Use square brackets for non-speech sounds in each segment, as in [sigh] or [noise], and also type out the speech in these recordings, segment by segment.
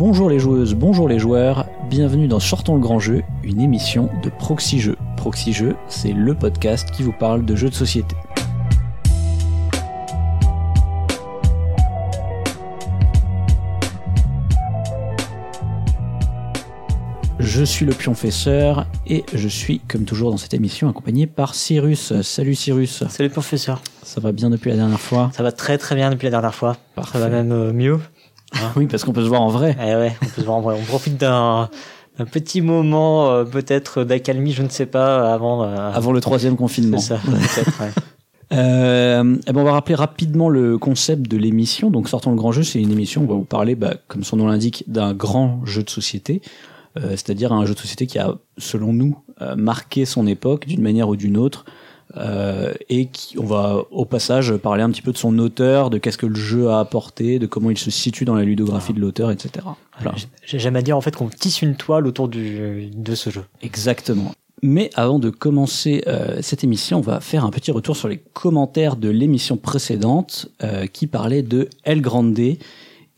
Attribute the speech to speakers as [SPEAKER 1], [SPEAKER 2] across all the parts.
[SPEAKER 1] Bonjour les joueuses, bonjour les joueurs, bienvenue dans Sortons le grand jeu, une émission de Proxy Jeux. Proxy Jeux, c'est le podcast qui vous parle de jeux de société. Je suis le pionfesseur et je suis, comme toujours dans cette émission, accompagné par Cyrus. Salut Cyrus.
[SPEAKER 2] Salut professeur.
[SPEAKER 1] Ça va bien depuis la dernière fois?
[SPEAKER 2] Ça va très très bien depuis la dernière fois.
[SPEAKER 1] Parfait.
[SPEAKER 2] Ça va même euh, mieux.
[SPEAKER 1] Oui, parce qu'on peut se voir en vrai.
[SPEAKER 2] Eh ouais, on peut se voir en vrai. On profite d'un d'un petit moment euh, peut-être d'accalmie, je ne sais pas, avant. euh,
[SPEAKER 1] Avant le troisième confinement.
[SPEAKER 2] c'est ça, [laughs] peut-être. ouais.
[SPEAKER 1] Euh, eh ben on va rappeler rapidement le concept de l'émission. Donc, Sortons le grand jeu, c'est une émission où on va vous parler, bah, comme son nom l'indique, d'un grand jeu de société. Euh, C'est-à-dire un jeu de société qui a, selon nous, euh, marqué son époque d'une manière ou d'une autre. Euh, et qui, on va au passage parler un petit peu de son auteur, de qu'est-ce que le jeu a apporté, de comment il se situe dans la ludographie de l'auteur, etc. Voilà.
[SPEAKER 2] J'ai jamais à dire en fait qu'on tisse une toile autour du, de ce jeu.
[SPEAKER 1] Exactement. Mais avant de commencer euh, cette émission, on va faire un petit retour sur les commentaires de l'émission précédente euh, qui parlait de El Grande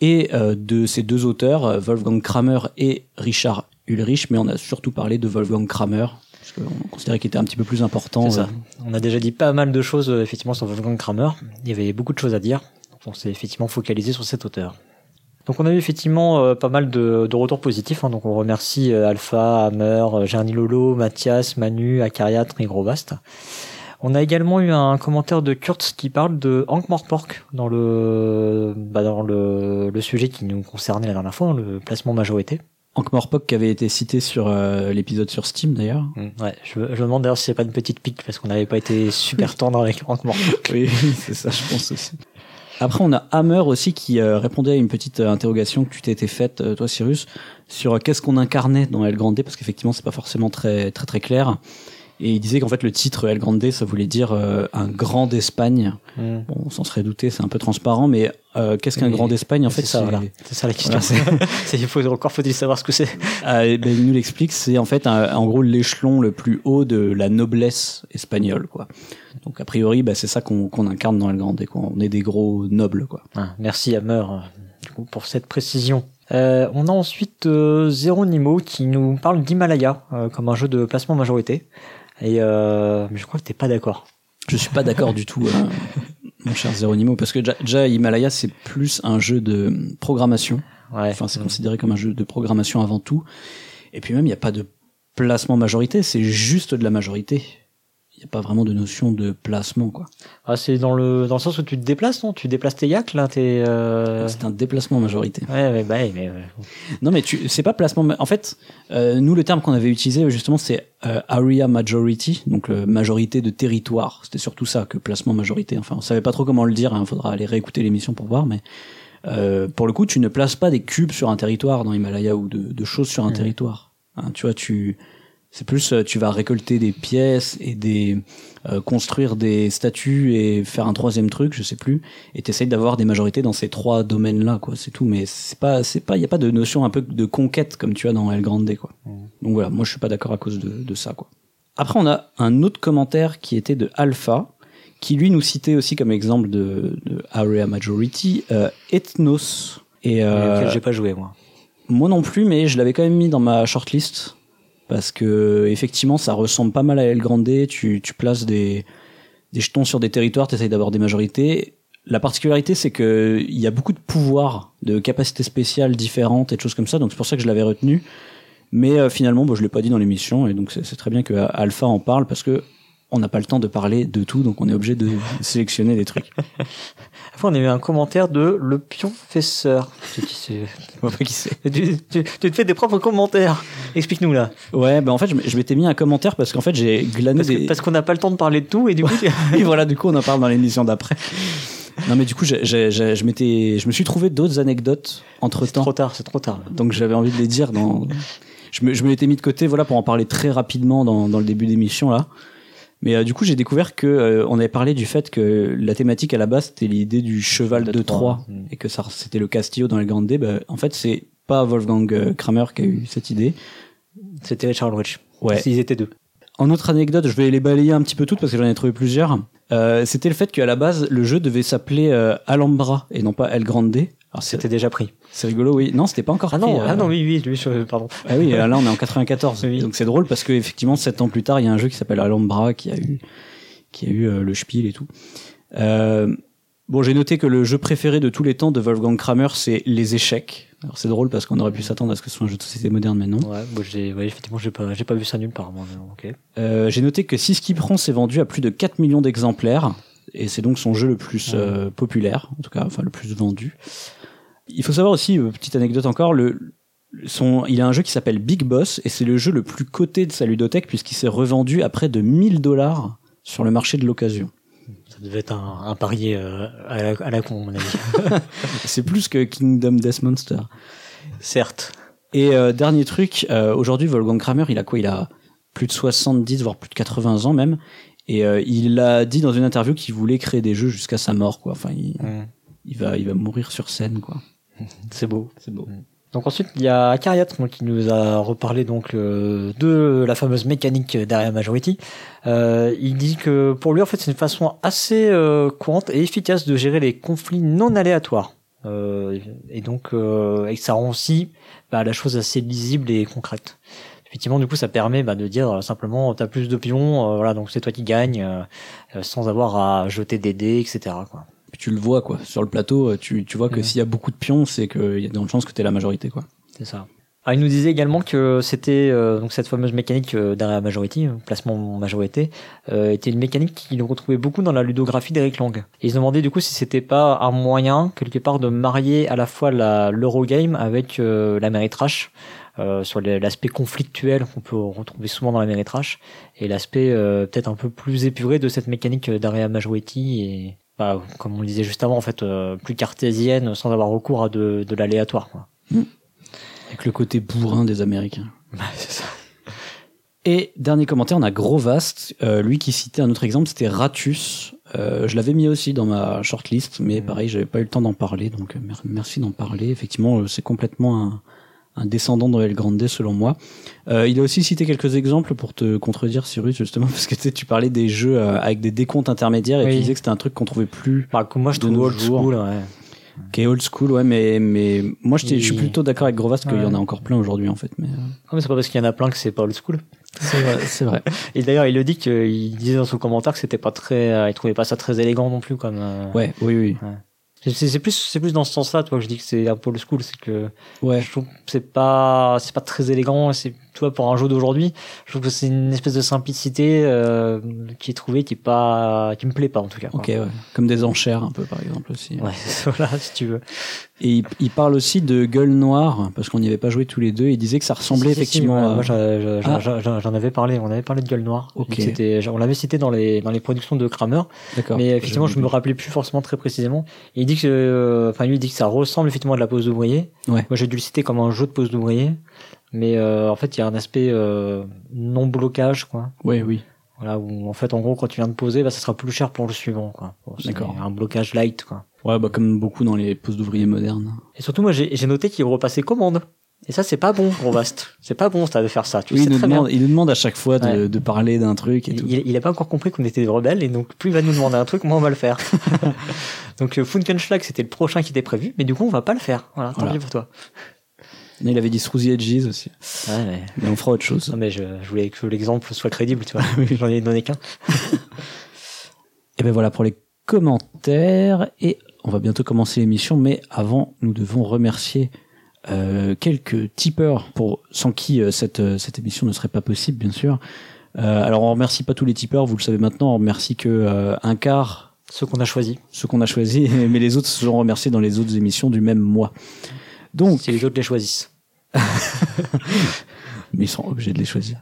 [SPEAKER 1] et euh, de ses deux auteurs, euh, Wolfgang Kramer et Richard Ulrich, mais on a surtout parlé de Wolfgang Kramer, parce qu'on considérait qu'il était un petit peu plus important.
[SPEAKER 2] C'est
[SPEAKER 1] euh,
[SPEAKER 2] ça. On a déjà dit pas mal de choses euh, effectivement sur Wolfgang Kramer. Il y avait beaucoup de choses à dire. Donc, on s'est effectivement focalisé sur cet auteur. Donc on a eu effectivement euh, pas mal de, de retours positifs. hein. Donc on remercie euh, Alpha, Hammer, euh, Gerny Lolo, Mathias, Manu, Akaria, Trigrovast. On a également eu un commentaire de Kurtz qui parle de Hank Morpork dans le bah, dans le, le sujet qui nous concernait la dernière fois, hein, le placement majorité.
[SPEAKER 1] Hank Morpok qui avait été cité sur euh, l'épisode sur Steam d'ailleurs.
[SPEAKER 2] Ouais, je, je me demande d'ailleurs si c'est pas une petite pique parce qu'on n'avait pas été super [laughs] tendre avec Hank Morpork.
[SPEAKER 1] Oui, [laughs] c'est ça, je pense aussi. Après, on a Hammer aussi qui euh, répondait à une petite euh, interrogation que tu t'étais faite, euh, toi, Cyrus, sur euh, qu'est-ce qu'on incarnait dans El Grande, parce qu'effectivement, c'est pas forcément très, très, très clair. Et il disait qu'en fait, le titre El Grande, ça voulait dire euh, un grand d'Espagne.
[SPEAKER 2] Mm.
[SPEAKER 1] Bon, on s'en serait douté, c'est un peu transparent, mais euh, qu'est-ce qu'un grand d'Espagne En
[SPEAKER 2] C'est
[SPEAKER 1] fait,
[SPEAKER 2] ça,
[SPEAKER 1] c'est-
[SPEAKER 2] voilà. C'est ça la question.
[SPEAKER 1] Voilà,
[SPEAKER 2] C'est- [laughs] il faut encore faut-il savoir ce que c'est. [laughs]
[SPEAKER 1] Ah, ben, il nous l'explique, c'est en fait un- en gros l'échelon le plus haut de la noblesse espagnole, quoi. Donc a priori, bah, c'est ça qu'on incarne dans El Grande, quoi. On est des gros nobles, quoi.
[SPEAKER 2] Ah, merci Hammer pour cette précision. Euh, on a ensuite euh, Zeronimo qui nous parle d'Himalaya euh, comme un jeu de placement majorité. Et euh, mais je crois que t'es pas d'accord.
[SPEAKER 1] Je suis pas d'accord du tout, euh, [laughs] mon cher Zeronimo, parce que déjà, Himalaya c'est plus un jeu de programmation.
[SPEAKER 2] Ouais.
[SPEAKER 1] Enfin, c'est considéré comme un jeu de programmation avant tout. Et puis même, il n'y a pas de placement majorité, c'est juste de la majorité. Il n'y a pas vraiment de notion de placement, quoi.
[SPEAKER 2] Ah, c'est dans le dans le sens où tu te déplaces, non? Tu déplaces tes yaks là, t'es. Euh...
[SPEAKER 1] C'est un déplacement majorité.
[SPEAKER 2] Ouais, ouais, bah, ouais, mais ouais.
[SPEAKER 1] Non, mais tu, c'est pas placement. En fait, euh, nous, le terme qu'on avait utilisé, justement, c'est euh, area majority, donc euh, majorité de territoire. C'était surtout ça que placement majorité. Enfin, on savait pas trop comment le dire. Il faudra aller réécouter l'émission pour voir. Mais euh, pour le coup, tu ne places pas des cubes sur un territoire dans Himalaya ou de, de choses sur un
[SPEAKER 2] Mhm.
[SPEAKER 1] territoire. Hein, tu vois, tu c'est plus euh, tu vas récolter des pièces et des euh, construire des statues et faire un troisième truc, je sais plus, et t'essayes d'avoir des majorités dans ces trois domaines-là, quoi. C'est tout, mais c'est pas, c'est pas, y a pas de notion un peu de conquête comme tu as dans El Grande, quoi. Donc voilà, moi je suis pas d'accord à cause de, de ça, quoi. Après, on a un autre commentaire qui était de Alpha, qui lui nous citait aussi comme exemple de, de Area Majority, euh, Ethnos. Et euh,
[SPEAKER 2] j'ai pas joué moi.
[SPEAKER 1] moi non plus, mais je l'avais quand même mis dans ma shortlist parce que effectivement, ça ressemble pas mal à El Grande. Tu, places des, jetons sur des territoires, tu essayes d'avoir des majorités. La particularité, c'est que il y a beaucoup de pouvoirs, de capacités spéciales différentes et de choses comme ça, donc c'est pour ça que je l'avais retenu. Mais euh, finalement, bon, je l'ai pas dit dans l'émission, et donc c'est c'est très bien que Alpha en parle parce que on n'a pas le temps de parler de tout, donc on est obligé de sélectionner des trucs. [laughs]
[SPEAKER 2] Après, on a eu un commentaire de le pionfesseur. C'est qui c'est [laughs]
[SPEAKER 1] Je vois pas qui c'est.
[SPEAKER 2] tu, tu, tu te fais des propres commentaires. Explique-nous là.
[SPEAKER 1] Ouais, ben en fait, je m'étais mis un commentaire parce qu'en fait, j'ai glané
[SPEAKER 2] Parce que-
[SPEAKER 1] des.
[SPEAKER 2] parce qu'on n'a pas le temps de parler de tout et du coup. [laughs]
[SPEAKER 1] Et voilà, du coup, on en parle dans l'émission d'après. Non, mais du coup, je m'étais, je me suis trouvé d'autres anecdotes entre
[SPEAKER 2] C'est trop
[SPEAKER 1] temps.
[SPEAKER 2] tard, c'est trop tard.
[SPEAKER 1] Donc, j'avais envie de les dire dans. Je me, je me l'étais mis de côté, voilà, pour en parler très rapidement dans, dans le début d'émission là. Mais euh, du coup, j'ai découvert que euh, on avait parlé du fait que la thématique à la base c'était l'idée du cheval de, Troie et que ça c'était le Castillo dans les Grande. Bah, en fait, c'est pas Wolfgang euh, Kramer qui a eu cette idée.
[SPEAKER 2] C'était Richard Ulrich.
[SPEAKER 1] Ouais.
[SPEAKER 2] Ils étaient deux.
[SPEAKER 1] En autre anecdote, je vais les balayer un petit peu toutes parce que j'en ai trouvé plusieurs. Euh, c'était le fait qu'à la base, le jeu devait s'appeler euh, Alhambra et non pas El Grande. Alors
[SPEAKER 2] C'était déjà pris.
[SPEAKER 1] c'est rigolo, oui. Non, c'était pas encore
[SPEAKER 2] Ah non,
[SPEAKER 1] pris, euh,
[SPEAKER 2] ah non, oui, oui, je- pardon.
[SPEAKER 1] Ah oui, là on est en 94.
[SPEAKER 2] Oui.
[SPEAKER 1] Donc c'est drôle parce que effectivement sept ans plus tard, il y a un jeu qui s'appelle Alhambra qui a eu qui a eu euh, le spiel et tout. Euh, bon, j'ai noté que le jeu préféré de tous les temps de Wolfgang Kramer, c'est les échecs. Alors c'est drôle parce qu'on aurait pu s'attendre à ce que ce soit un jeu de société moderne, mais non.
[SPEAKER 2] Ouais, bon, j'ai, ouais, effectivement, j'ai pas, j'ai pas vu ça nulle part, moi,
[SPEAKER 1] j'ai noté que Si qui prend s'est vendu à plus de 4 millions d'exemplaires et c'est donc son jeu le plus populaire, en tout cas, enfin le plus vendu. Il faut savoir aussi, euh, petite anecdote encore, le, son, il a un jeu qui s'appelle Big Boss et c'est le jeu le plus coté de sa ludothèque puisqu'il s'est revendu à près de 1000 dollars sur le marché de l'occasion.
[SPEAKER 2] Ça devait être un, un pari euh, à, la, à la con, à mon avis. [laughs]
[SPEAKER 1] C'est plus que Kingdom Death Monster.
[SPEAKER 2] Certes.
[SPEAKER 1] Et euh, dernier truc, euh, aujourd'hui Wolfgang Kramer, il a quoi? Il a plus de 70, voire plus de 80 ans même. Et il a dit dans une interview qu'il voulait créer des jeux jusqu'à sa mort, quoi. Enfin, il,
[SPEAKER 2] Mm.
[SPEAKER 1] il va, il va mourir sur scène, quoi. [laughs]
[SPEAKER 2] C'est beau.
[SPEAKER 1] C'est beau.
[SPEAKER 2] Donc ensuite, il y a Akariat qui nous a reparlé donc euh, de la fameuse mécanique derrière Majority. Euh, il dit que pour lui, en fait, c'est une façon assez euh, courante et efficace de gérer les conflits non aléatoires. Euh, et donc, euh, et ça rend aussi bah, la chose assez lisible et concrète. Effectivement, du coup, ça permet bah, de dire simplement, t'as plus de pions, euh, voilà, donc c'est toi qui gagne, sans avoir à jeter des dés, etc. Quoi.
[SPEAKER 1] Tu le vois, quoi. Sur le plateau, euh, tu, tu vois que s'il y a beaucoup de pions, c'est qu'il y a de chances que t'es la majorité, quoi.
[SPEAKER 2] C'est ça. Ah, il nous disait également que c'était euh, donc cette fameuse mécanique euh, la majorité, euh, placement en majorité, euh, était une mécanique qu'il retrouvait beaucoup dans la ludographie d'Eric Lang. Et il se demandait du coup si c'était pas un moyen quelque part de marier à la fois la l'Eurogame avec euh, l'Ameritrash euh, sur l'aspect conflictuel qu'on peut retrouver souvent dans l'Ameritrash et l'aspect euh, peut-être un peu plus épuré de cette mécanique d'Area Majority et bah, comme on le disait juste avant en fait euh, plus cartésienne sans avoir recours à de, de l'aléatoire quoi.
[SPEAKER 1] Avec le côté bourrin des Américains. [laughs]
[SPEAKER 2] c'est ça.
[SPEAKER 1] Et dernier commentaire, on a Grovast, euh, lui qui citait un autre exemple, c'était Ratus. Euh, je l'avais mis aussi dans ma shortlist, mais
[SPEAKER 2] Mhm.
[SPEAKER 1] pareil, j'avais pas eu le temps d'en parler, donc euh, mer- merci d'en parler. Effectivement, c'est complètement un, un descendant de El Grande selon moi. Euh, il a aussi cité quelques exemples pour te contredire, Cyrus, justement, [laughs] parce que tu sais, tu parlais des jeux euh, avec des décomptes intermédiaires et
[SPEAKER 2] Oui.
[SPEAKER 1] tu disais que c'était un truc qu'on trouvait plus
[SPEAKER 2] Bah, moi, je
[SPEAKER 1] De
[SPEAKER 2] trouve old
[SPEAKER 1] jours.
[SPEAKER 2] school, ouais.
[SPEAKER 1] qui est old school, ouais, mais mais moi je, t'ai- je suis plutôt d'accord avec Grovast qu'il y en
[SPEAKER 2] Ouais.
[SPEAKER 1] a encore plein aujourd'hui en fait. Mais euh,
[SPEAKER 2] Ah, mais c'est pas parce qu'il y en a plein que c'est pas old school.
[SPEAKER 1] c'est vrai, c'est vrai. [laughs]
[SPEAKER 2] Et d'ailleurs, il le dit qu'il disait dans son commentaire que c'était pas très, euh, il trouvait pas ça très élégant non plus, comme, euh,
[SPEAKER 1] Ouais, oui, oui,
[SPEAKER 2] C'est c'est plus, c'est plus dans ce sens-là, toi, que je dis que c'est un peu old school, c'est que
[SPEAKER 1] ouais.
[SPEAKER 2] je trouve que c'est pas, c'est pas très élégant, c'est, tu vois, pour un jeu d'aujourd'hui, je trouve que c'est une espèce de simplicité, euh, qui est trouvée, qui est pas, qui me plaît pas, en tout cas. quoi.
[SPEAKER 1] Ok, ouais. Comme des enchères un peu par exemple aussi.
[SPEAKER 2] Ouais, [laughs] voilà, si tu veux.
[SPEAKER 1] Et il, il parle aussi de Gueule Noire, parce qu'on n'y avait pas joué tous les deux. Il disait que ça ressemblait
[SPEAKER 2] Si, si, si,
[SPEAKER 1] effectivement
[SPEAKER 2] ouais,
[SPEAKER 1] à...
[SPEAKER 2] Moi, j'en-
[SPEAKER 1] Ah.
[SPEAKER 2] j'en- avais parlé. On avait parlé de Gueule Noire.
[SPEAKER 1] Ok.
[SPEAKER 2] On l'avait cité dans les dans les productions de Kramer.
[SPEAKER 1] D'accord.
[SPEAKER 2] Mais effectivement, je me rappelais plus forcément très précisément. Et il dit que, euh, enfin, lui, il dit que ça ressemble effectivement à de la pose d'ouvrier.
[SPEAKER 1] Ouais.
[SPEAKER 2] Moi, j'ai dû le citer comme un jeu de pose d'ouvrier. Mais euh, en fait, il y a un aspect euh, non blocage, quoi.
[SPEAKER 1] Ouais, oui.
[SPEAKER 2] Voilà, où en fait, en gros, quand tu viens de poser, bah, ça sera plus cher pour le suivant, quoi. Bon,
[SPEAKER 1] D'accord.
[SPEAKER 2] Un blocage light, quoi.
[SPEAKER 1] Ouais, bah comme beaucoup dans les postes d'ouvriers modernes.
[SPEAKER 2] Et surtout, moi, j'ai noté qu'il repassait commande. Et ça, c'est pas bon, gros vaste. C'est pas bon, ça, de faire ça. Tu
[SPEAKER 1] Oui,
[SPEAKER 2] le
[SPEAKER 1] il
[SPEAKER 2] sais
[SPEAKER 1] nous,
[SPEAKER 2] très
[SPEAKER 1] demande,
[SPEAKER 2] bien.
[SPEAKER 1] il nous demande à chaque fois de,
[SPEAKER 2] Ouais.
[SPEAKER 1] de parler d'un truc et tout.
[SPEAKER 2] Il, il a pas encore compris qu'on était des rebelles et donc plus il va nous demander un truc, moins on va le faire. [laughs] donc euh, Funkenschlag c'était le prochain qui était prévu, mais du coup on va pas le faire. Voilà, tant
[SPEAKER 1] Voilà.
[SPEAKER 2] pis pour toi.
[SPEAKER 1] Il avait dit Stroozy Edges aussi.
[SPEAKER 2] Ouais, mais,
[SPEAKER 1] Mais on fera autre chose.
[SPEAKER 2] non, mais je, je voulais que l'exemple soit crédible, tu vois. [laughs] J'en ai donné qu'un. [laughs]
[SPEAKER 1] Et ben voilà pour les commentaires et on va bientôt commencer l'émission mais avant nous devons remercier euh, quelques tipeurs pour sans qui euh, cette euh, cette émission ne serait pas possible bien sûr. Euh, alors on remercie pas tous les tipeurs, vous le savez maintenant, on remercie que un quart
[SPEAKER 2] Ceux qu'on a choisis.
[SPEAKER 1] ceux qu'on a choisis [laughs] mais les autres seront remerciés dans les autres émissions du même mois. Donc
[SPEAKER 2] Si les autres les choisissent. [laughs]
[SPEAKER 1] mais ils sont obligés de les choisir.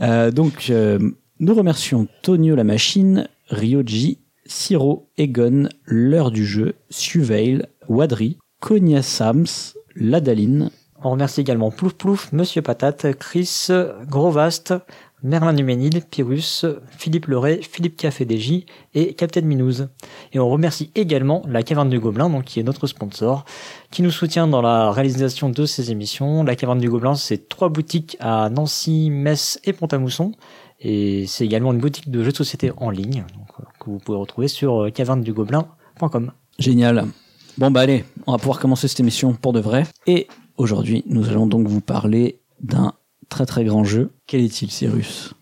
[SPEAKER 1] Euh, donc, euh, nous remercions Tonio la machine, Ryoji, Siro, Egon, l'heure du jeu, Suveil, Wadri, Konya Sams, Ladaline,
[SPEAKER 2] On remercie également Plouf Plouf, Monsieur Patate, Chris, Grovast, Merlin Duménil, Pyrrhus, Philippe Leray, Philippe Café et Captain Minouz. Et on remercie également la Caverne du Gobelin, donc qui est notre sponsor, qui nous soutient dans la réalisation de ces émissions. La Caverne du Gobelin, c'est trois boutiques à Nancy, Metz et Pont-à-Mousson. Et c'est également une boutique de jeux de société en ligne, euh, que vous pouvez retrouver sur euh, cavernedugobelin.com.
[SPEAKER 1] génial. Bon bah allez, on va pouvoir commencer cette émission pour de vrai. Et aujourd'hui, nous allons donc vous parler d'un très très grand jeu. Quel est-il, Cyrus?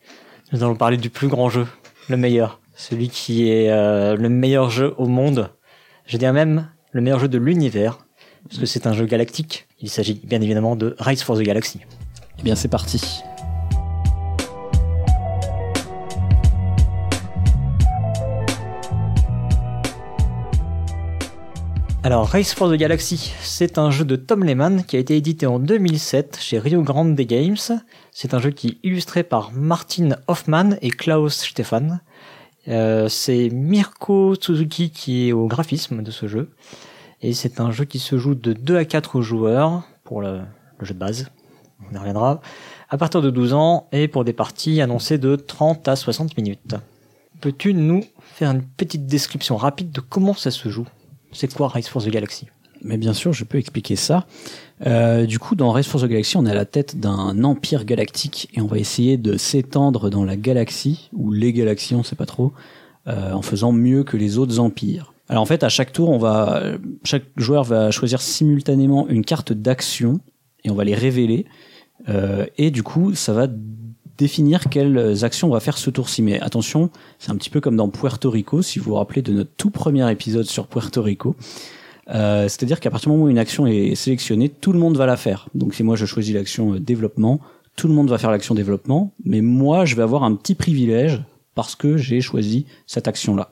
[SPEAKER 2] Nous allons parler du plus grand jeu, le meilleur, celui qui est euh, le meilleur jeu au monde. Je dirais même le meilleur jeu de l'univers, parce que c'est un jeu galactique. Il s'agit bien évidemment de Rise for the Galaxy.
[SPEAKER 1] Eh bien c'est parti.
[SPEAKER 2] Alors, Race for the Galaxy, c'est un jeu de Tom Lehman qui a été édité en 2007 chez Rio Grande Games. C'est un jeu qui est illustré par Martin Hoffman et Klaus Stefan. Euh, c'est Mirko Suzuki qui est au graphisme de ce jeu. Et c'est un jeu qui se joue de 2 à 4 joueurs pour le, le jeu de base. On y reviendra. À partir de 12 ans et pour des parties annoncées de 30 à 60 minutes. Peux-tu nous faire une petite description rapide de comment ça se joue? C'est quoi Race for the Galaxy?
[SPEAKER 1] Mais bien sûr, je peux expliquer ça. Euh, du coup, dans Race for the Galaxy, on est à la tête d'un empire galactique et on va essayer de s'étendre dans la galaxie, ou les galaxies, on sait pas trop, euh, en faisant mieux que les autres empires. Alors en fait, à chaque tour, on va, chaque joueur va choisir simultanément une carte d'action et on va les révéler. Euh, et du coup, ça va définir quelles actions on va faire ce tour-ci. Mais attention, c'est un petit peu comme dans Puerto Rico, si vous vous rappelez de notre tout premier épisode sur Puerto Rico. Euh, C'est-à-dire qu'à partir du moment où une action est sélectionnée, tout le monde va la faire. Donc si moi je choisis l'action euh, développement, tout le monde va faire l'action développement, mais moi je vais avoir un petit privilège parce que j'ai choisi cette action-là.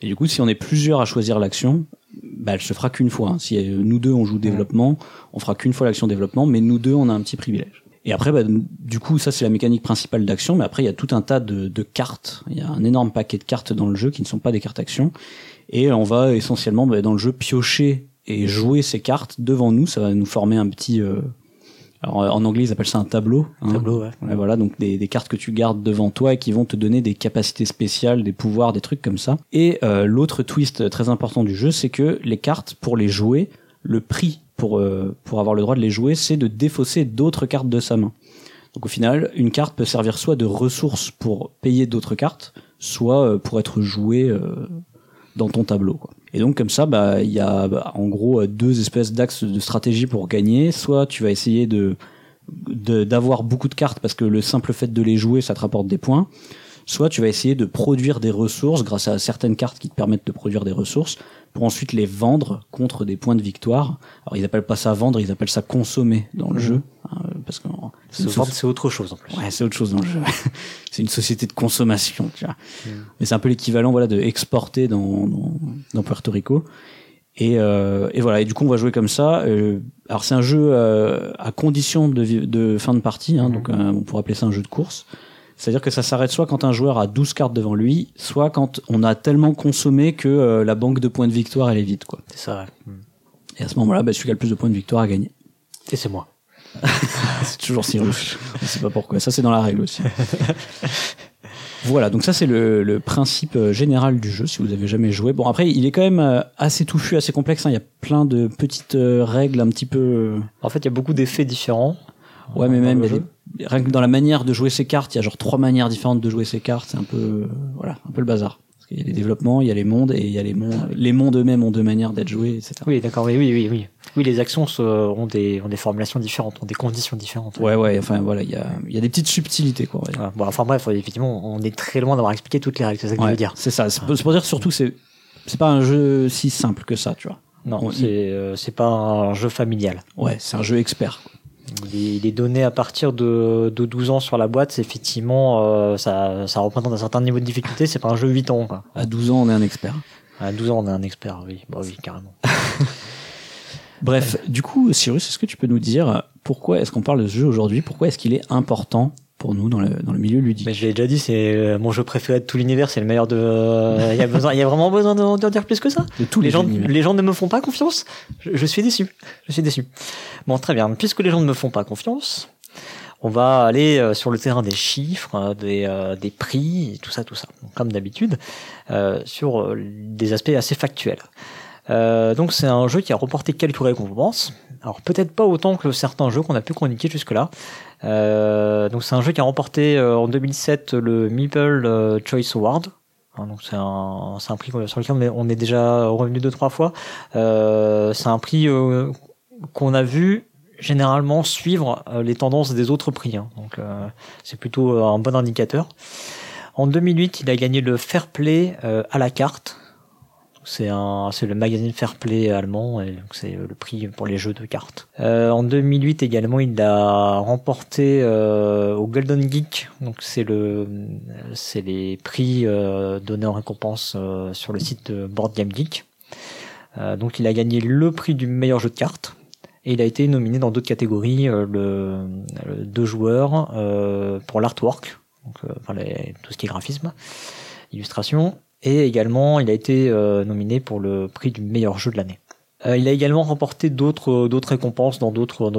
[SPEAKER 1] Et du coup, si on est plusieurs à choisir l'action, bah, elle se fera qu'une fois. Hein. Si nous deux on joue développement, on fera qu'une fois l'action développement, mais nous deux on a un petit privilège. Et après, bah, du coup, ça c'est la mécanique principale d'action, mais après il y a tout un tas de, de, cartes. Il y a un énorme paquet de cartes dans le jeu qui ne sont pas des cartes action, et on va essentiellement bah, dans le jeu piocher et jouer ces cartes devant nous. Ça va nous former un petit. Euh... Alors en anglais ils appellent ça un tableau.
[SPEAKER 2] Hein. Tableau, ouais.
[SPEAKER 1] ouais. Voilà, donc des, des, cartes que tu gardes devant toi et qui vont te donner des capacités spéciales, des pouvoirs, des trucs comme ça. Et euh, l'autre twist très important du jeu, c'est que les cartes pour les jouer, le prix pour, euh, pour avoir le droit de les jouer, c'est de défausser d'autres cartes de sa main. Donc au final, une carte peut servir soit de ressource pour payer d'autres cartes, soit euh, pour être jouée euh, dans ton tableau. Et donc comme ça, bah il y a bah, en gros deux espèces d'axes de stratégie pour gagner. Soit tu vas essayer de d'avoir beaucoup de cartes parce que le simple fait de les jouer, ça te rapporte des points. Soit tu vas essayer de produire des ressources grâce à certaines cartes qui te permettent de produire des ressources pour ensuite les vendre contre des points de victoire. Alors ils appellent pas ça vendre, ils appellent ça consommer dans le mmh. jeu, hein, parce que
[SPEAKER 2] c'est vendre c'est autre chose en plus.
[SPEAKER 1] Ouais, c'est autre chose dans le jeu. [laughs] c'est une société de consommation, tu vois. Mmh. Mais c'est un peu l'équivalent voilà de exporter dans, dans, dans Puerto Rico. Et, euh, et, voilà. Et du coup, on va jouer comme ça. Euh, alors c'est un jeu euh, à condition de, de, fin de partie, hein, mmh. donc euh, on pourrait appeler ça un jeu de course. C'est-à-dire que ça s'arrête soit quand un joueur a 12 cartes devant lui, soit quand on a tellement consommé que euh, la banque de points de victoire elle est vide quoi.
[SPEAKER 2] C'est ça. Ouais.
[SPEAKER 1] Et à ce moment-là, bah, celui qui a le plus de points de victoire a gagné.
[SPEAKER 2] Et c'est moi. [laughs]
[SPEAKER 1] c'est toujours Cyrus. Je sais pas pourquoi. Ça c'est dans la règle aussi. [laughs] voilà, donc ça c'est le, le, principe euh, général du jeu si vous avez jamais joué. Bon après il est quand même euh, assez touffu, assez complexe. Hein. Il y a plein de petites règles un petit peu.
[SPEAKER 2] En fait il y a beaucoup d'effets différents.
[SPEAKER 1] Ouais mais même il des rien que dans la manière de jouer ses cartes, il y a genre trois manières différentes de jouer ses cartes. C'est un peu, voilà, un peu le bazar. Qu'il y a les développements, il y a les mondes et il y a les mondes. Les mondes eux-mêmes ont deux manières d'être joués, etc.
[SPEAKER 2] Oui, d'accord. Oui, oui, oui, oui. Oui, les actions ont des ont des formulations différentes, ont des conditions différentes.
[SPEAKER 1] Ouais, ouais. Enfin, voilà, il y a il y a des petites subtilités, quoi.
[SPEAKER 2] Ouais. Bon, enfin bref, effectivement, on est très loin d'avoir expliqué toutes les règles. C'est ça que
[SPEAKER 1] ouais,
[SPEAKER 2] je veux dire.
[SPEAKER 1] C'est ça. C'est pour dire surtout que c'est c'est pas un jeu si simple que ça, tu vois.
[SPEAKER 2] Non, c'est euh, c'est pas un jeu familial.
[SPEAKER 1] Ouais, c'est un jeu expert. Quoi.
[SPEAKER 2] Il est donné à partir de, de 12 ans sur la boîte, c'est effectivement, euh, ça, ça représente un certain niveau de difficulté, c'est pas un jeu 8 ans. Quoi.
[SPEAKER 1] À 12 ans, on est un expert.
[SPEAKER 2] À 12 ans, on est un expert, oui, bah, oui carrément. [laughs]
[SPEAKER 1] Bref, du coup, Cyrus, est-ce que tu peux nous dire pourquoi est-ce qu'on parle de ce jeu aujourd'hui? Pourquoi est-ce qu'il est important? Pour nous dans le, dans le milieu ludique.
[SPEAKER 2] Mais je l'ai déjà dit, c'est euh, mon jeu préféré de tout l'univers, c'est le meilleur de. Il y a besoin, il y a vraiment besoin d'en de, dire plus que ça.
[SPEAKER 1] De tous les,
[SPEAKER 2] les gens,
[SPEAKER 1] univers.
[SPEAKER 2] les gens ne me font pas confiance. Je, je, suis déçu. Je suis déçu. Bon, très bien. Puisque les gens ne me font pas confiance, on va aller euh, sur le terrain des chiffres, des, euh, des prix, tout ça, tout ça. Donc, comme d'habitude, euh, sur des aspects assez factuels. Euh, donc c'est un jeu qui a remporté quelques récompenses. Alors peut-être pas autant que certains jeux qu'on a pu chroniquer jusque-là. Euh, donc c'est un jeu qui a remporté euh, en 2007 le Meeple Choice Award. Hein, donc c'est un, un prix sur lequel on est, on est déjà revenu deux trois fois. Euh, c'est un prix euh, qu'on a vu généralement suivre euh, les tendances des autres prix. Hein. donc euh, c'est plutôt un bon indicateur. En 2008, il a gagné le Fair Play à la carte. C'est le magazine Fair Play allemand donc c'est le prix pour les jeux de cartes. Euh, en 2008 également, il a remporté euh, au Golden Geek. Donc c'est le, c'est les prix euh, donnés en récompense sur le site de Board Game Geek. Donc il a gagné le prix du meilleur jeu de cartes et il a été nominé dans d'autres catégories, euh, deux joueurs pour l'artwork, tout ce qui est graphisme, illustration et également, il a été euh, nominé pour le prix du meilleur jeu de l'année. Euh, il a également remporté d'autres d'autres récompenses dans d'autres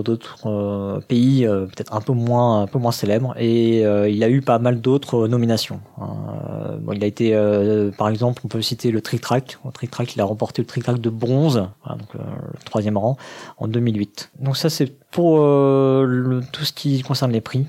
[SPEAKER 2] euh, pays euh, peut-être un peu moins célèbres et euh, il a eu pas mal d'autres nominations. bon, il a été par exemple on peut citer le Trick Track. Au Trick Track il a remporté le Trick Track de bronze donc le troisième rang en 2008. Donc ça c'est pour tout ce qui concerne les prix.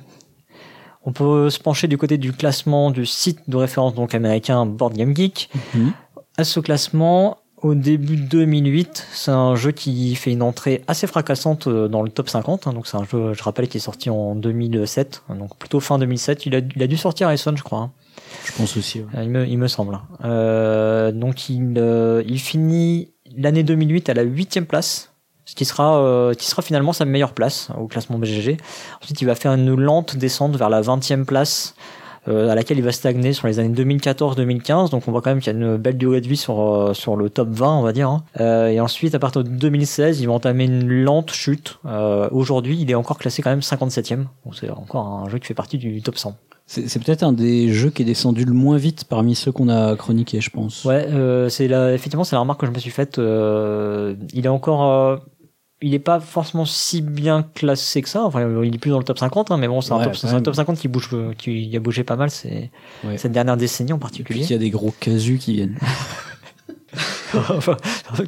[SPEAKER 2] On peut se pencher du côté du classement du site de référence donc américain Board Game Geek. Mmh. À ce classement, au début 2008, c'est un jeu qui fait une entrée assez fracassante euh, dans le top 50. Hein. donc c'est un jeu, je rappelle, qui est sorti en 2007, hein. donc plutôt fin 2007. Il a, il a dû sortir à Essen, je crois. Hein.
[SPEAKER 1] Je pense aussi. Ouais.
[SPEAKER 2] Il, me, il me semble. Euh, donc il, euh, il finit l'année 2008 à la huitième place ce qui sera, euh, qui sera finalement sa meilleure place au classement BGG. Ensuite, il va faire une lente descente vers la 20e place, euh, à laquelle il va stagner sur les années 2014-2015. Donc, on voit quand même qu'il y a une belle durée de vie sur, euh, sur le top 20, on va dire. Hein. Euh, et ensuite, à partir de 2016, il va entamer une lente chute. Euh, aujourd'hui, il est encore classé quand même 57e. Donc, c'est encore un jeu qui fait partie du top 100.
[SPEAKER 1] C'est peut-être un des jeux qui est descendu le moins vite parmi ceux qu'on a chroniqués, je pense.
[SPEAKER 2] Ouais, euh, c'est effectivement, c'est la remarque que je me suis faite. Euh, il est encore, euh, il n'est pas forcément si bien classé que ça. Enfin, il est plus dans le top 50, hein, mais bon, c'est ouais, un, top, un top 50 qui bouge, qui a bougé pas mal ouais. cette dernière décennie en particulier.
[SPEAKER 1] Il y a des gros casus qui viennent. [laughs] [laughs]
[SPEAKER 2] enfin,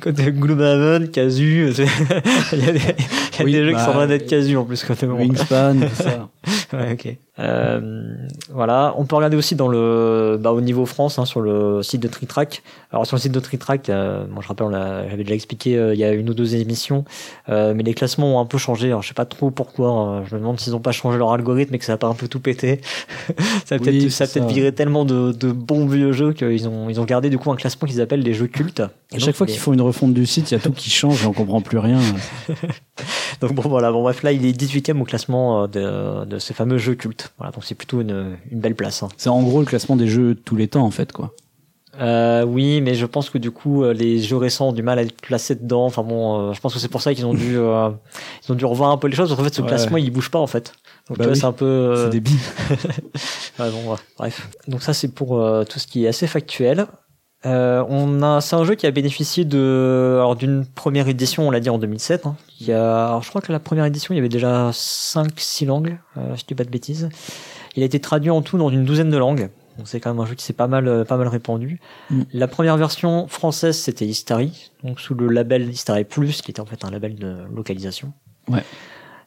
[SPEAKER 2] côté Gloomhaven, Casu, [laughs] il y a des, y a oui, des jeux bah, qui sont en train d'être Casu en plus côté
[SPEAKER 1] Wingspan, tout ça.
[SPEAKER 2] ouais, ok. Euh, voilà, on peut regarder aussi dans le, bah, au niveau France, hein, sur le site de TriTrack. Alors sur le site de TriTrack, euh, moi je rappelle, j'avais déjà expliqué euh, il y a une ou deux émissions, euh, mais les classements ont un peu changé. Alors je sais pas trop pourquoi. Hein. Je me demande s'ils ont pas changé leur algorithme et que ça a pas un peu tout pété. [laughs] ça a peut-être, ça peut-être viré tellement de, de bons vieux jeux qu'ils ont, ils ont gardé du coup un classement qu'ils appellent les jeux cultes.
[SPEAKER 1] Et à chaque fois qu'ils font une refonte du site, il y a tout qui change et on comprend plus rien. [laughs]
[SPEAKER 2] donc bon voilà, bon bref là il est 18ème au classement de, de ces fameux jeux cultes. Voilà, donc c'est plutôt une, une belle place. Hein.
[SPEAKER 1] C'est en gros le classement des jeux tous les temps en fait quoi.
[SPEAKER 2] Euh, oui, mais je pense que du coup, les jeux récents ont du mal à être placés dedans. Enfin bon, euh, je pense que c'est pour ça qu'ils ont dû, [laughs] euh, ils ont dû revoir un peu les choses. Qu'en fait, ce ouais. classement, il bouge pas en fait. Donc bah oui. c'est un peu. Euh...
[SPEAKER 1] C'est débile. [laughs]
[SPEAKER 2] ouais, bon, ouais. bref. Donc ça, c'est pour euh, tout ce qui est assez factuel. Euh, on a, c'est un jeu qui a bénéficié de, alors d'une première édition, on l'a dit en 2007. Hein. Il y a, alors je crois que la première édition, il y avait déjà 5-6 langues, euh, je dis pas de bêtises. Il a été traduit en tout dans une douzaine de langues. Donc c'est quand même un jeu qui s'est pas mal, pas mal répandu. Mm. La première version française, c'était Histary, donc sous le label Histary Plus, qui était en fait un label de localisation.
[SPEAKER 1] Ouais.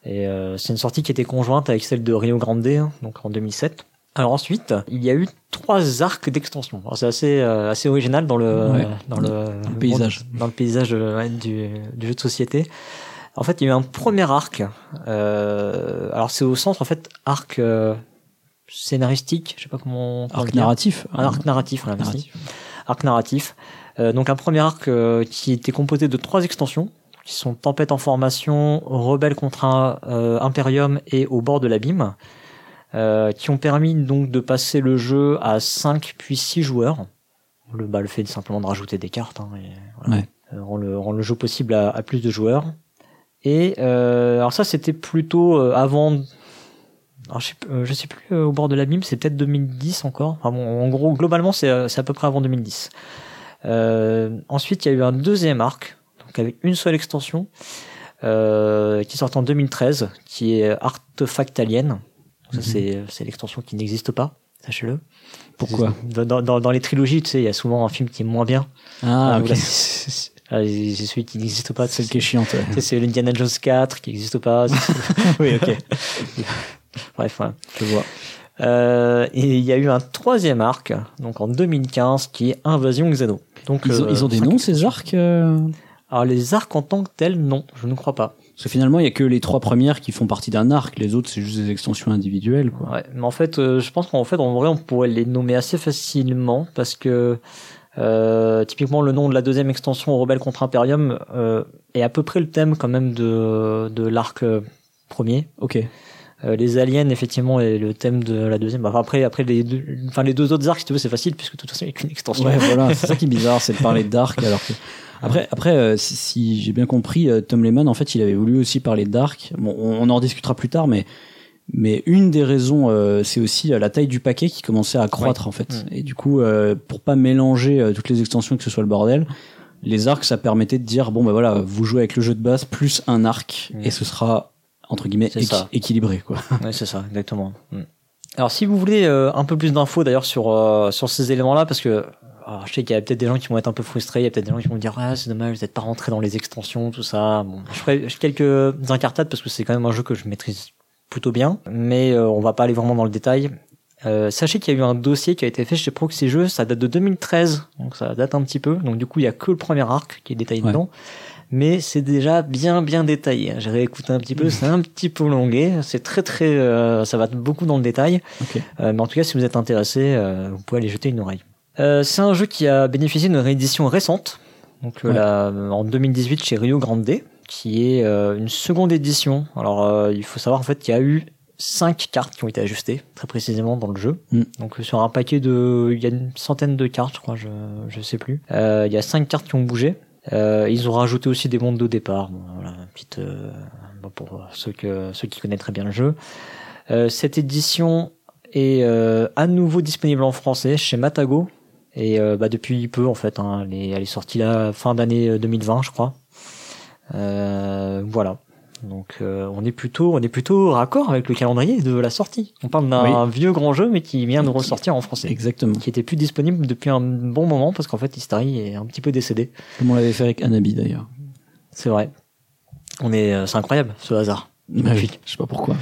[SPEAKER 2] Et euh, c'est une sortie qui était conjointe avec celle de Rio Grande, hein, donc en 2007. Alors ensuite, il y a eu trois arcs d'extension. C'est assez euh, assez original dans le
[SPEAKER 1] ouais,
[SPEAKER 2] dans le,
[SPEAKER 1] le, le paysage
[SPEAKER 2] monde, dans le paysage ouais, du, du jeu de société. En fait, il y a eu un premier arc. Euh, alors c'est au centre en fait arc euh, scénaristique, je sais pas comment. comment
[SPEAKER 1] arc narratif.
[SPEAKER 2] Un arc narratif, voilà, narratif. Arc narratif. Euh, donc un premier arc euh, qui était composé de trois extensions qui sont Tempête en formation, Rebelle contre un, euh, Imperium et Au bord de l'abîme. Euh, qui ont permis donc de passer le jeu à 5 puis 6 joueurs. Le, bah, le fait de simplement de rajouter des cartes hein, et, voilà,
[SPEAKER 1] ouais.
[SPEAKER 2] euh, rend, le, rend le jeu possible à, à plus de joueurs. Et euh, alors ça c'était plutôt avant. Alors je sais, je sais plus au bord de l'abîme, c'est peut-être 2010 encore. Enfin bon, en gros globalement c'est à peu près avant 2010. ensuite il y a eu un deuxième arc, donc avec une seule extension. Euh, qui sort en 2013, qui est Artefact Alien, ça, c'est, c'est l'extension qui n'existe pas, sachez-le.
[SPEAKER 1] Pourquoi
[SPEAKER 2] dans, dans, dans, les trilogies, tu sais, il y a souvent un film qui est moins bien.
[SPEAKER 1] Ah, ok. [laughs]
[SPEAKER 2] c'est, c'est celui qui n'existe pas.
[SPEAKER 1] C'est le qui est chiant.
[SPEAKER 2] C'est l'Indiana Jones 4 qui n'existe pas. [laughs]
[SPEAKER 1] oui, ok. [laughs]
[SPEAKER 2] Bref, voilà.
[SPEAKER 1] Je vois.
[SPEAKER 2] Euh, et il y a eu un troisième arc, donc en 2015, qui est Invasion Xeno. Donc,
[SPEAKER 1] Ils ont,
[SPEAKER 2] euh,
[SPEAKER 1] ils ont des noms ces arcs euh
[SPEAKER 2] Alors les arcs en tant que tels, non, je ne crois pas.
[SPEAKER 1] Parce que finalement, il y a que les trois premières qui font partie d'un arc. Les autres, c'est juste des extensions individuelles, quoi.
[SPEAKER 2] Ouais, mais en fait, euh, je pense qu'en fait, en vrai, on pourrait les nommer assez facilement parce que euh, typiquement le nom de la deuxième extension Rebelle contre Imperium euh, est à peu près le thème quand même de, de l'arc premier.
[SPEAKER 1] Ok.
[SPEAKER 2] Les aliens, effectivement, est le thème de la deuxième. Enfin, après, après les deux, enfin les deux autres arcs, si tu veux, c'est facile puisque de toute façon, il n'y a qu'une extension.
[SPEAKER 1] Ouais, voilà, [laughs] c'est ça qui est bizarre, c'est de parler de Dark alors que. Après, après, euh, si, si j'ai bien compris, euh, Tom Lehman, en fait, il avait voulu aussi parler de Dark. Bon, on, en discutera plus tard, mais mais une des raisons, euh, c'est aussi la taille du paquet qui commençait à croître en fait.
[SPEAKER 2] Mm.
[SPEAKER 1] Et du coup, euh, pour pas mélanger euh, toutes les extensions que ce soit le bordel, les arcs, ça permettait de dire bon bah voilà, vous jouez avec le jeu de base plus un arc
[SPEAKER 2] Mm.
[SPEAKER 1] et ce sera entre guillemets
[SPEAKER 2] ça.
[SPEAKER 1] équilibré quoi. [laughs]
[SPEAKER 2] Ouais, c'est ça, exactement. Mm. Alors, si vous voulez un peu plus d'infos d'ailleurs sur sur ces éléments-là, parce que alors, je sais qu'il y a peut-être des gens qui vont être un peu frustrés, il y a peut-être des gens qui vont me dire ah c'est dommage, vous n'êtes pas rentré dans les extensions, tout ça. Bon, je ferai quelques incartades parce que c'est quand même un jeu que je maîtrise plutôt bien, mais euh, on va pas aller vraiment dans le détail. Euh, sachez qu'il y a eu un dossier qui a été fait chez Proxy Jeux, ça date de 2013, donc ça date un petit peu. Donc du coup, il y a que le premier arc qui est détaillé
[SPEAKER 1] Ouais.
[SPEAKER 2] dedans, mais c'est déjà bien bien détaillé. J'ai réécouté un petit peu, c'est un petit peu longué, c'est très très, euh, ça va beaucoup dans le détail. Euh, mais en tout cas, si vous êtes intéressé, vous pouvez aller jeter une oreille. Euh, c'est un jeu qui a bénéficié d'une réédition récente, donc euh,
[SPEAKER 1] Ouais.
[SPEAKER 2] la- en 2018 chez Rio Grande, qui est euh, une seconde édition. Alors, euh, il faut savoir en fait qu'il y a eu cinq cartes qui ont été ajustées très précisément dans le jeu.
[SPEAKER 1] Mm.
[SPEAKER 2] Donc sur un paquet de, il y a une centaine de cartes, je crois, je je sais plus. Il y a cinq cartes qui ont bougé. Ils ont rajouté aussi des mondes de départ. Bon, voilà, une petite bon, pour ceux que ceux qui connaissent très bien le jeu. Cette édition est à nouveau disponible en français chez Matago et euh, bah, depuis peu en fait. Hein, elle, est, elle est sortie là fin d'année euh, 2020, je crois. Euh, voilà. Donc euh, on est plutôt on est plutôt raccord avec le calendrier de la sortie. On parle d'un vieux grand jeu mais qui vient de ressortir en français,
[SPEAKER 1] Exactement.
[SPEAKER 2] qui était plus disponible depuis un bon moment parce qu'en fait Histari est un petit peu décédé.
[SPEAKER 1] Comme on l'avait fait avec Anabi d'ailleurs.
[SPEAKER 2] C'est vrai. On est euh, c'est incroyable ce hasard.
[SPEAKER 1] Ouais,
[SPEAKER 2] Magnifique.
[SPEAKER 1] je sais pas pourquoi.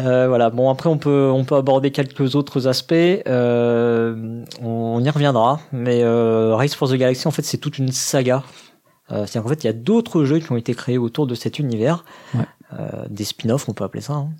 [SPEAKER 2] Euh, voilà. Bon, après, on peut, on peut aborder quelques autres aspects. Euh, on y reviendra. Mais euh, Race for the Galaxy, en fait, c'est toute une saga. Euh, C'est-à-dire qu'en fait, il y a d'autres jeux qui ont été créés autour de cet univers.
[SPEAKER 1] Ouais.
[SPEAKER 2] Euh, des spin-offs, on peut appeler ça. hein.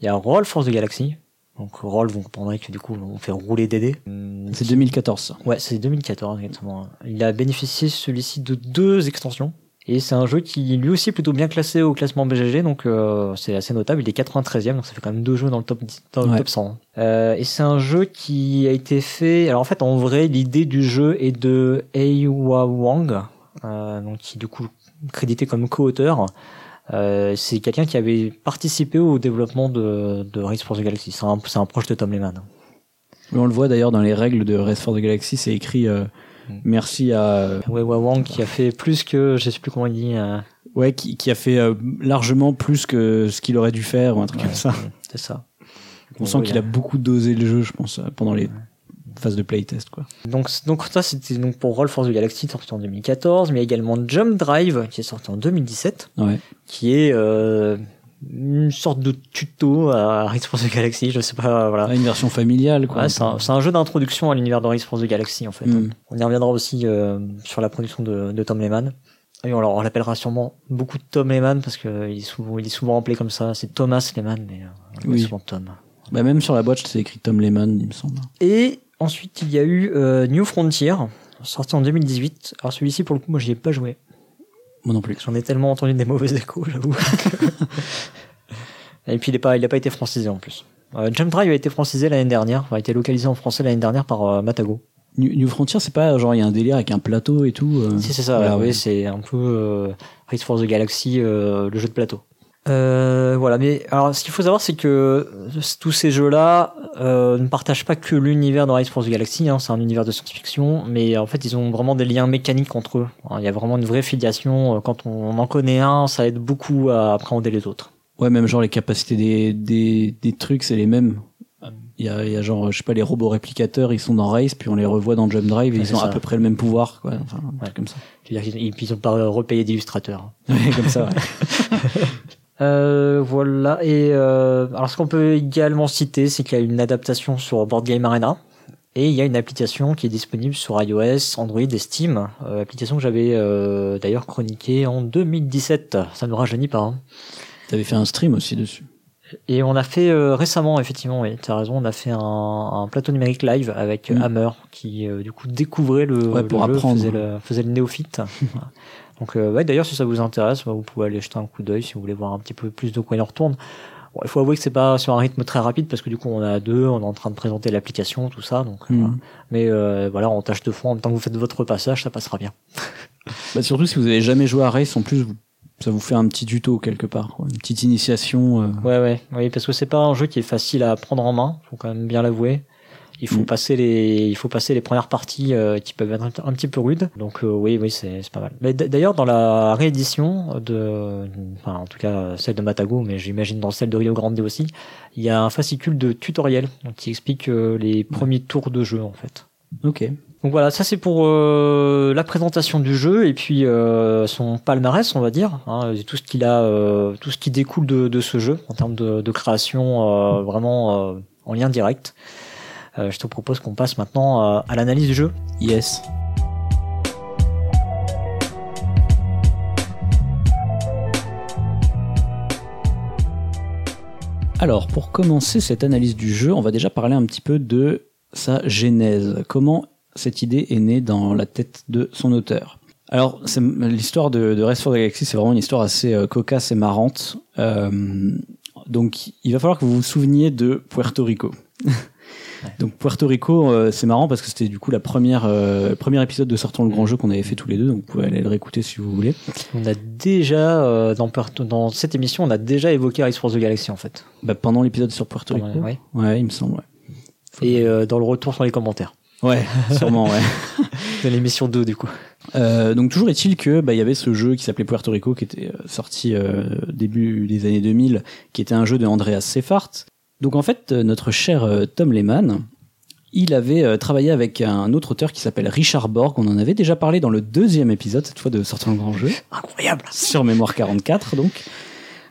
[SPEAKER 2] Il y a Roll for the Galaxy. Donc, Roll, vous comprendrez que du coup, on fait rouler Dédé. Hum,
[SPEAKER 1] C'est 2014 ça.
[SPEAKER 2] Ouais, c'est 2014 exactement. Il a bénéficié celui-ci de deux extensions. Et c'est un jeu qui lui aussi est plutôt bien classé au classement BGG, donc euh, c'est assez notable. Il est 93e, donc ça fait quand même deux jeux dans le top, 10 dans le
[SPEAKER 1] Ouais.
[SPEAKER 2] top 100. Euh, et c'est un jeu qui a été fait. Alors en fait, en vrai, l'idée du jeu est de Eiwa Wang, euh, donc qui est du coup crédité comme co-auteur. C'est quelqu'un qui avait participé au développement de, de Race for the Galaxy. C'est un, un proche de Tom Lehman.
[SPEAKER 1] Mais on le voit d'ailleurs dans les règles de Race for the Galaxy, c'est écrit. Merci à
[SPEAKER 2] Weiwa Wang qui a fait plus que, je sais plus comment il dit. euh,
[SPEAKER 1] ouais qui, qui a fait euh, largement plus que ce qu'il aurait dû faire ou un truc comme ça.
[SPEAKER 2] C'est ça.
[SPEAKER 1] On sent qu'il a beaucoup dosé le jeu, je pense, euh, pendant les phases de playtest quoi.
[SPEAKER 2] Donc, donc ça, c'était donc pour Roll for the Galaxy, sorti en 2014, mais il y a également Jump Drive, qui est sorti en 2017,
[SPEAKER 1] Ouais.
[SPEAKER 2] qui est euh, une sorte de tuto à Race for the Galaxy, je sais pas, voilà.
[SPEAKER 1] Une version familiale quoi.
[SPEAKER 2] Ouais, c'est un, jeu d'introduction à l'univers de Race for the Galaxy, en fait.
[SPEAKER 1] Mm.
[SPEAKER 2] On y reviendra aussi euh, sur la production de, de Tom Lehman. Et on, alors, on l'appellera sûrement beaucoup de Tom Lehman, parce qu'il est souvent, il est souvent appelé comme ça. C'est Thomas Lehman, mais euh, on
[SPEAKER 1] Oui.
[SPEAKER 2] souvent Tom.
[SPEAKER 1] Bah, même sur la boîte, c'est écrit Tom Lehman, il me semble.
[SPEAKER 2] Et ensuite, il y a eu euh, New Frontier, sorti en 2018. Alors celui-ci, pour le coup, moi, j'y ai pas joué.
[SPEAKER 1] Moi non plus.
[SPEAKER 2] J'en ai tellement entendu des mauvais échos, j'avoue. [laughs] Et puis, il n'a pas, il a pas été francisé en plus. Euh, Jump Drive a été francisé l'année dernière, a été localisé en français l'année dernière par euh, Matago.
[SPEAKER 1] New, New Frontier, c'est pas genre il y a un délire avec un plateau et tout. euh,
[SPEAKER 2] Si, c'est ça,
[SPEAKER 1] voilà,
[SPEAKER 2] ouais,
[SPEAKER 1] ouais.
[SPEAKER 2] c'est un peu Race for the Galaxy, le jeu de plateau. Euh, voilà, mais alors ce qu'il faut savoir, c'est que euh, tous ces jeux-là euh, ne partagent pas que l'univers de Race for the Galaxy, hein, c'est un univers de science-fiction, mais en fait ils ont vraiment des liens mécaniques entre eux. Hein, Il y a vraiment une vraie filiation. euh, Quand on en connaît un, ça aide beaucoup à appréhender les autres.
[SPEAKER 1] Ouais, même genre les capacités des, des, des trucs, c'est les mêmes. Il y a, il y a genre, je sais pas, les robots réplicateurs, ils sont dans Race, puis on les revoit dans Jump Drive, et
[SPEAKER 2] Ouais,
[SPEAKER 1] ils ont à peu près le même pouvoir, quoi. Enfin,
[SPEAKER 2] Ouais.
[SPEAKER 1] comme ça.
[SPEAKER 2] C'est-à-dire qu'ils ils- ils ont pas repayé d'illustrateurs.
[SPEAKER 1] Ouais, comme ça, ouais. [laughs]
[SPEAKER 2] Euh, voilà. Et euh, alors, ce qu'on peut également citer, c'est qu'il y a une adaptation sur Board Game Arena. Et il y a une application qui est disponible sur iOS, Android et Steam. Euh, application que j'avais euh, d'ailleurs chroniquée en 2017. Ça ne rajeunit pas. Hein.
[SPEAKER 1] T'avais fait un stream aussi dessus.
[SPEAKER 2] Et on a fait euh, récemment, effectivement, oui, tu as raison, on a fait un, un plateau numérique live avec
[SPEAKER 1] Mm.
[SPEAKER 2] Hammer qui euh, du coup découvrait le,
[SPEAKER 1] Ouais,
[SPEAKER 2] le
[SPEAKER 1] pour
[SPEAKER 2] jeu,
[SPEAKER 1] apprendre.
[SPEAKER 2] faisait le, faisait le néophyte. [laughs] Donc euh, ouais, d'ailleurs si ça vous intéresse, bah, vous pouvez aller jeter un coup d'œil si vous voulez voir un petit peu plus de quoi il en retourne. Bon, il faut avouer que c'est pas sur un rythme très rapide parce que du coup on a deux, on est en train de présenter l'application, tout ça. Donc
[SPEAKER 1] Mm.
[SPEAKER 2] voilà. mais euh, voilà, en tâche de fond, en même temps que vous faites votre passage, ça passera bien. [laughs]
[SPEAKER 1] Bah, surtout si vous avez jamais joué à Race, en plus, ça vous fait un petit tuto quelque part, quoi. une petite initiation. euh.
[SPEAKER 2] Ouais, ouais, oui, parce que c'est pas un jeu qui est facile à prendre en main, faut quand même bien l'avouer. Il faut
[SPEAKER 1] Mm.
[SPEAKER 2] passer les, il faut passer les premières parties euh, qui peuvent être un, un petit peu rudes. Donc euh, oui, oui, c'est pas mal. Mais d'ailleurs, dans la réédition de, enfin en tout cas celle de Matago, mais j'imagine dans celle de Rio Grande aussi, il y a un fascicule de tutoriel qui explique euh, les premiers tours de jeu en fait.
[SPEAKER 1] Ok.
[SPEAKER 2] Donc voilà, ça c'est pour euh, la présentation du jeu et puis euh, son palmarès, on va dire, hein, et tout ce qu'il a, euh, tout ce qui découle de, de ce jeu en termes de, de création, euh, vraiment euh, en lien direct. Euh, je te propose qu'on passe maintenant euh, à l'analyse du jeu.
[SPEAKER 1] Yes. Alors, pour commencer cette analyse du jeu, on va déjà parler un petit peu de sa genèse. Comment cette idée est née dans la tête de son auteur? Alors, l'histoire de, de Race for the Galaxy, c'est vraiment une histoire assez euh, cocasse et marrante. Donc, il va falloir que vous vous souveniez de Puerto Rico. [laughs] Donc Puerto Rico, euh, c'est marrant parce que c'était du coup la première, euh, le premier épisode de Sortons le Grand Jeu qu'on avait fait tous les deux, donc vous pouvez aller le réécouter si vous voulez.
[SPEAKER 2] On a déjà euh, dans, Puerto- dans cette émission, on a déjà évoqué Race for the Galaxy en fait.
[SPEAKER 1] Bah, pendant l'épisode sur Puerto Rico.
[SPEAKER 2] Ouais.
[SPEAKER 1] Ouais, il me semble. Ouais,
[SPEAKER 2] Et dans le retour sur les commentaires
[SPEAKER 1] ouais [laughs] sûrement. Ouais.
[SPEAKER 2] de l'émission 2 du coup.
[SPEAKER 1] Euh, donc toujours est-il que bah il y avait ce jeu qui s'appelait Puerto Rico qui était sorti euh, début des années 2000, qui était un jeu de Andreas Seyfarth. Donc en fait euh, notre cher euh, Tom Lehman, il avait euh, travaillé avec un autre auteur qui s'appelle Richard Borg. On en avait déjà parlé dans le deuxième épisode cette fois de Sortant le Grand Jeu.
[SPEAKER 2] Incroyable.
[SPEAKER 1] sur Mémoire 44 donc.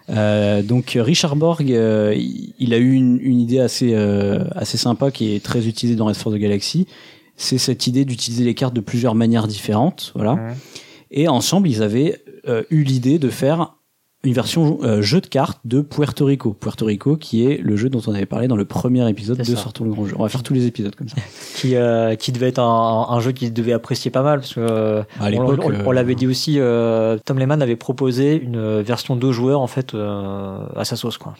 [SPEAKER 1] Euh, donc Richard Borg, euh, il a eu une, une idée assez euh, assez sympa qui est très utilisée dans Race for the Galaxy. C'est cette idée d'utiliser les cartes de plusieurs manières différentes, voilà.
[SPEAKER 2] Ouais.
[SPEAKER 1] Et ensemble, ils avaient eu l'idée de faire une version euh, jeu de cartes de Puerto Rico. Puerto Rico, qui est le jeu dont on avait parlé dans le premier épisode de
[SPEAKER 2] ça.
[SPEAKER 1] Sortons le grand jeu. On va faire tous les épisodes comme ça. [laughs]
[SPEAKER 2] qui euh, qui devait être un, un jeu qu'il devait apprécier pas mal parce que euh,
[SPEAKER 1] À
[SPEAKER 2] on,
[SPEAKER 1] l'époque,
[SPEAKER 2] on-
[SPEAKER 1] euh,
[SPEAKER 2] on l'avait dit aussi euh, Tom Lehman avait proposé une version deux joueurs en fait euh, à sa sauce quoi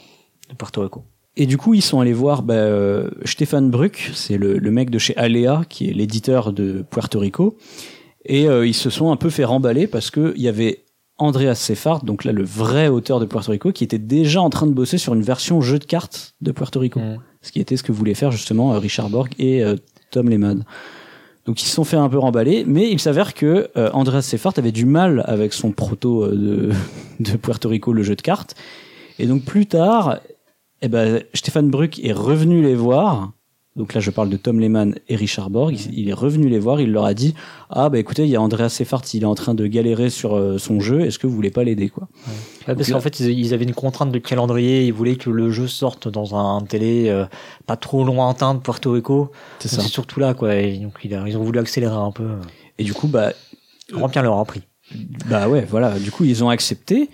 [SPEAKER 2] de Puerto Rico
[SPEAKER 1] Et du coup, ils sont allés voir bah, euh, Stéphane Bruck, c'est le, le mec de chez Alea, qui est l'éditeur de Puerto Rico. Et euh, ils se sont un peu fait remballer parce que il y avait Andreas Seyfarth, donc là le vrai auteur de Puerto Rico, qui était déjà en train de bosser sur une version jeu de cartes de Puerto Rico.
[SPEAKER 2] Mm.
[SPEAKER 1] Ce qui était ce que voulaient faire justement euh, Richard Borg et euh, Tom Lehman. Donc ils se sont fait un peu remballer, mais il s'avère que euh, Andreas Seyfarth avait du mal avec son proto euh, de, [laughs] de Puerto Rico, le jeu de cartes. Et donc plus tard, eh ben, Stéphane Bruck est revenu les voir. Donc là, je parle de Tom Lehman et Richard Borg. Il, est revenu les voir. Il leur a dit Ah, bah écoutez, il y a Andreas Seyfarth, il est en train de galérer sur euh, son jeu. Est-ce que vous voulez pas l'aider, quoi?
[SPEAKER 2] Ouais, parce qu'en fait ils, avaient une contrainte de calendrier ils voulaient que le jeu sorte dans un télé euh, pas trop lointain de Puerto Rico
[SPEAKER 1] C'est
[SPEAKER 2] surtout là quoi et donc ils ont voulu accélérer un peu
[SPEAKER 1] Et du coup, bah,
[SPEAKER 2] bien leur a pris
[SPEAKER 1] Bah ouais, voilà. Du coup, ils ont accepté.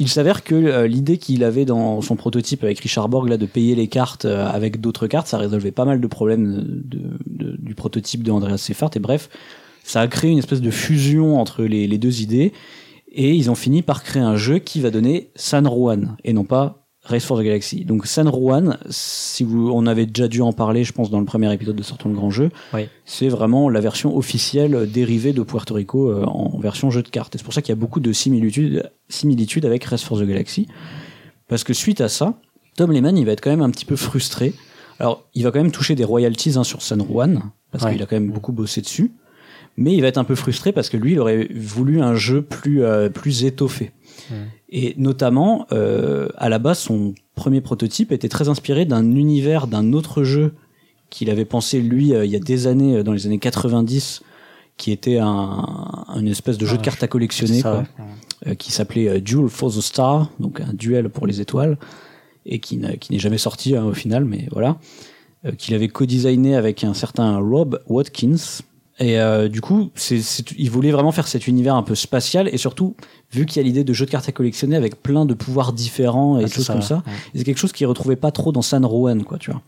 [SPEAKER 1] Il s'avère que euh, l'idée qu'il avait dans son prototype avec Richard Borg là de payer les cartes euh, avec d'autres cartes, ça résolvait pas mal de problèmes du prototype de Andreas Seyfarth. Et bref, ça a créé une espèce de fusion entre les deux idées. Et ils ont fini par créer un jeu qui va donner San Juan et non pas Race for the Galaxy. Donc San Juan, si vous, on avait déjà dû en parler, je pense, dans le premier épisode de Sortons le Grand Jeu.
[SPEAKER 2] Oui.
[SPEAKER 1] C'est vraiment la version officielle dérivée de Puerto Rico euh, en version jeu de cartes. Et c'est pour ça qu'il y a beaucoup de similitudes, similitudes avec Race for the Galaxy. Parce que suite à ça, Tom Lehman, il va être quand même un petit peu frustré. Alors, il va quand même toucher des royalties hein, sur San Juan, parce
[SPEAKER 2] Ouais.
[SPEAKER 1] qu'il a quand même beaucoup bossé dessus. Mais il va être un peu frustré parce que lui, il aurait voulu un jeu plus, euh, plus étoffé.
[SPEAKER 2] Mm.
[SPEAKER 1] Et notamment, euh, à la base, son premier prototype était très inspiré d'un univers d'un autre jeu qu'il avait pensé lui euh, il y a des années, euh, dans les années 90, qui était un, une espèce de jeu de
[SPEAKER 2] Ah,
[SPEAKER 1] cartes à collectionner,
[SPEAKER 2] Ça,
[SPEAKER 1] quoi,
[SPEAKER 2] ouais.
[SPEAKER 1] euh, qui s'appelait Duel for the Star, donc un duel pour les étoiles, et qui n'est jamais sorti hein, au final, mais voilà, euh, qu'il avait co-designé avec un certain Rob Watkins. Et euh, du coup, c'est, c'est- il voulait vraiment faire cet univers un peu spatial, et surtout, vu qu'il y a l'idée de jeu de cartes à collectionner avec plein de pouvoirs différents et
[SPEAKER 2] Ah, c'est
[SPEAKER 1] choses comme ça,
[SPEAKER 2] ouais.
[SPEAKER 1] c'est quelque chose qu'il retrouvait pas trop dans San Rowan, quoi, tu vois.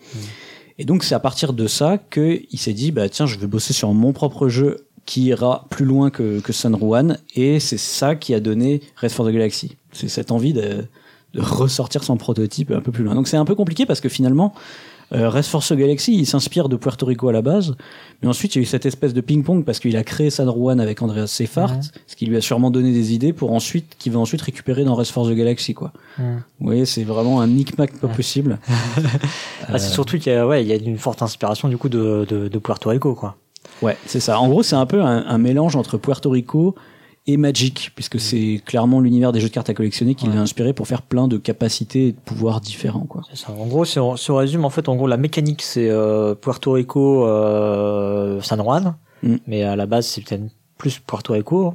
[SPEAKER 1] Et donc c'est à partir de ça que il s'est dit bah tiens je vais bosser sur mon propre jeu qui ira plus loin que que San Juan et c'est ça qui a donné Race for the Galaxy. C'est cette envie de de ressortir son prototype un peu plus loin. Donc c'est un peu compliqué parce que finalement euh, Race for the Galaxy il s'inspire de Puerto Rico à la base, mais ensuite il y a eu cette espèce de ping-pong parce qu'il a créé San Juan avec Andreas Seyfarth, ce qui lui a sûrement donné des idées pour ensuite qu'il va ensuite récupérer dans Race for the Galaxy quoi. Vous voyez c'est vraiment un micmac pas possible. [laughs]
[SPEAKER 2] Ah, c'est surtout qu'il y a, ouais, il y a une forte inspiration du coup de, de, de Puerto Rico, quoi.
[SPEAKER 1] Ouais, c'est ça. En gros, c'est un peu un, un mélange entre Puerto Rico et Magic, puisque c'est clairement l'univers des jeux de cartes à collectionner qui
[SPEAKER 2] Ouais.
[SPEAKER 1] l'a inspiré pour faire plein de capacités et de pouvoirs différents, quoi.
[SPEAKER 2] Ça. En gros, si on, si on résume, en fait, en gros, la mécanique, c'est euh, Puerto Rico, euh, San Juan,
[SPEAKER 1] Mm.
[SPEAKER 2] mais à la base, c'est peut-être plus Puerto Rico.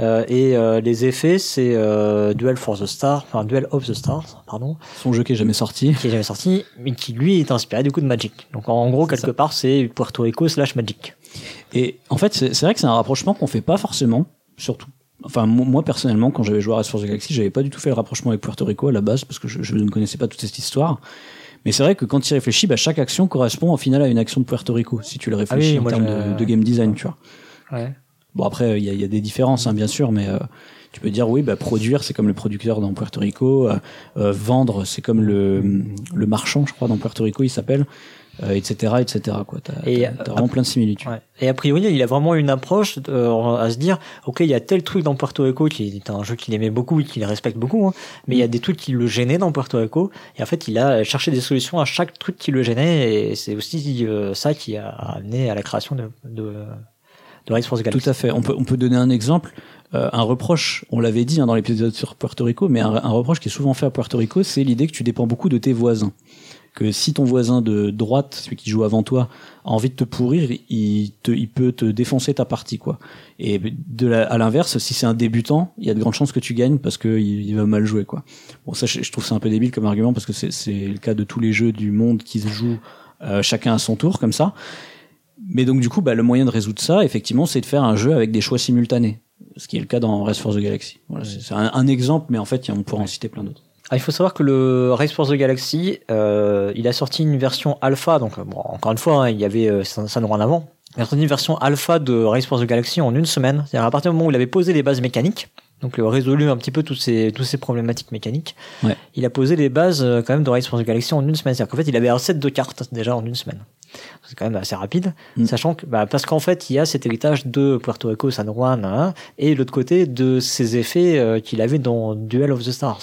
[SPEAKER 2] Euh, et euh, les effets, c'est euh, Duel for the Stars, enfin Duel of the Stars, pardon,
[SPEAKER 1] Son jeu qui est jamais sorti.
[SPEAKER 2] qui est jamais sorti, mais qui lui est inspiré du coup de Magic. Donc en gros, quelque
[SPEAKER 1] ça.
[SPEAKER 2] part, c'est Puerto Rico slash Magic.
[SPEAKER 1] Et en fait, c'est c'est vrai que c'est un rapprochement qu'on fait pas forcément, surtout. Enfin, mo- moi personnellement, quand j'avais joué à Race for the Galaxy, j'avais pas du tout fait le rapprochement avec Puerto Rico à la base parce que je, je ne connaissais pas toute cette histoire. Mais c'est vrai que quand tu y réfléchis, bah, chaque action correspond au final à une action de Puerto Rico, si tu le réfléchis
[SPEAKER 2] Ah oui,
[SPEAKER 1] en termes de, de game design, tu vois.
[SPEAKER 2] Ouais.
[SPEAKER 1] Bon après il y a, il y a des différences hein, bien sûr, mais euh, tu peux dire oui bah produire c'est comme le producteur dans Puerto Rico, euh, euh, vendre c'est comme le le marchand je crois dans Puerto Rico il s'appelle, euh, etc etc quoi. T'as
[SPEAKER 2] Et,
[SPEAKER 1] t'as- t'as vraiment plein de similitudes.
[SPEAKER 2] Ouais. Et a priori, il a vraiment une approche euh, à se dire, ok, il y a tel truc dans Puerto Rico qui est un jeu qu'il aimait beaucoup et qu'il respecte beaucoup, hein, mais il y a des trucs qui le gênaient dans Puerto Rico, et en fait, il a cherché des solutions à chaque truc qui le gênait, et c'est aussi euh, ça qui a amené à la création de, de, de Race for the Galaxy.
[SPEAKER 1] Tout à fait. On peut, on peut donner un exemple. Euh, un reproche, on l'avait dit hein, dans l'épisode sur Puerto Rico, mais un, un reproche qui est souvent fait à Puerto Rico, c'est l'idée que tu dépends beaucoup de tes voisins. Que si ton voisin de droite, celui qui joue avant toi, a envie de te pourrir, il, te, il peut te défoncer ta partie, quoi. Et de la, à l'inverse, si c'est un débutant, il y a de grandes chances que tu gagnes parce que il, va mal jouer, quoi. Bon, ça, je, je trouve ça un peu débile comme argument parce que c'est le cas de tous les jeux du monde qui se jouent euh, chacun à son tour, comme ça. Mais donc du coup, bah, le moyen de résoudre ça, effectivement, c'est de faire un jeu avec des choix simultanés, ce qui est le cas dans Race for the Galaxy. Voilà, c'est c'est un, un exemple, mais en fait, on pourrait en citer plein d'autres.
[SPEAKER 2] Ah, il faut savoir que le Race for the Galaxy, euh, il a sorti une version alpha, donc euh, bon, encore une fois, hein, il y avait euh, ça, nous rend en avant. Il a sorti une version alpha de Race for the Galaxy en une semaine, c'est-à-dire à partir du moment où il avait posé les bases mécaniques, donc il a résolu un petit peu toutes ces, toutes ces problématiques mécaniques.
[SPEAKER 1] Ouais.
[SPEAKER 2] Il a posé les bases euh, quand même de Race for the Galaxy en une semaine, c'est-à-dire qu'en fait il avait un set de cartes déjà en une semaine. C'est quand même assez rapide,
[SPEAKER 1] Mm.
[SPEAKER 2] sachant que bah, parce qu'en fait il y a cet héritage de Puerto Rico, San Juan, hein, et l'autre côté de ces effets euh, qu'il avait dans Duel of the Stars.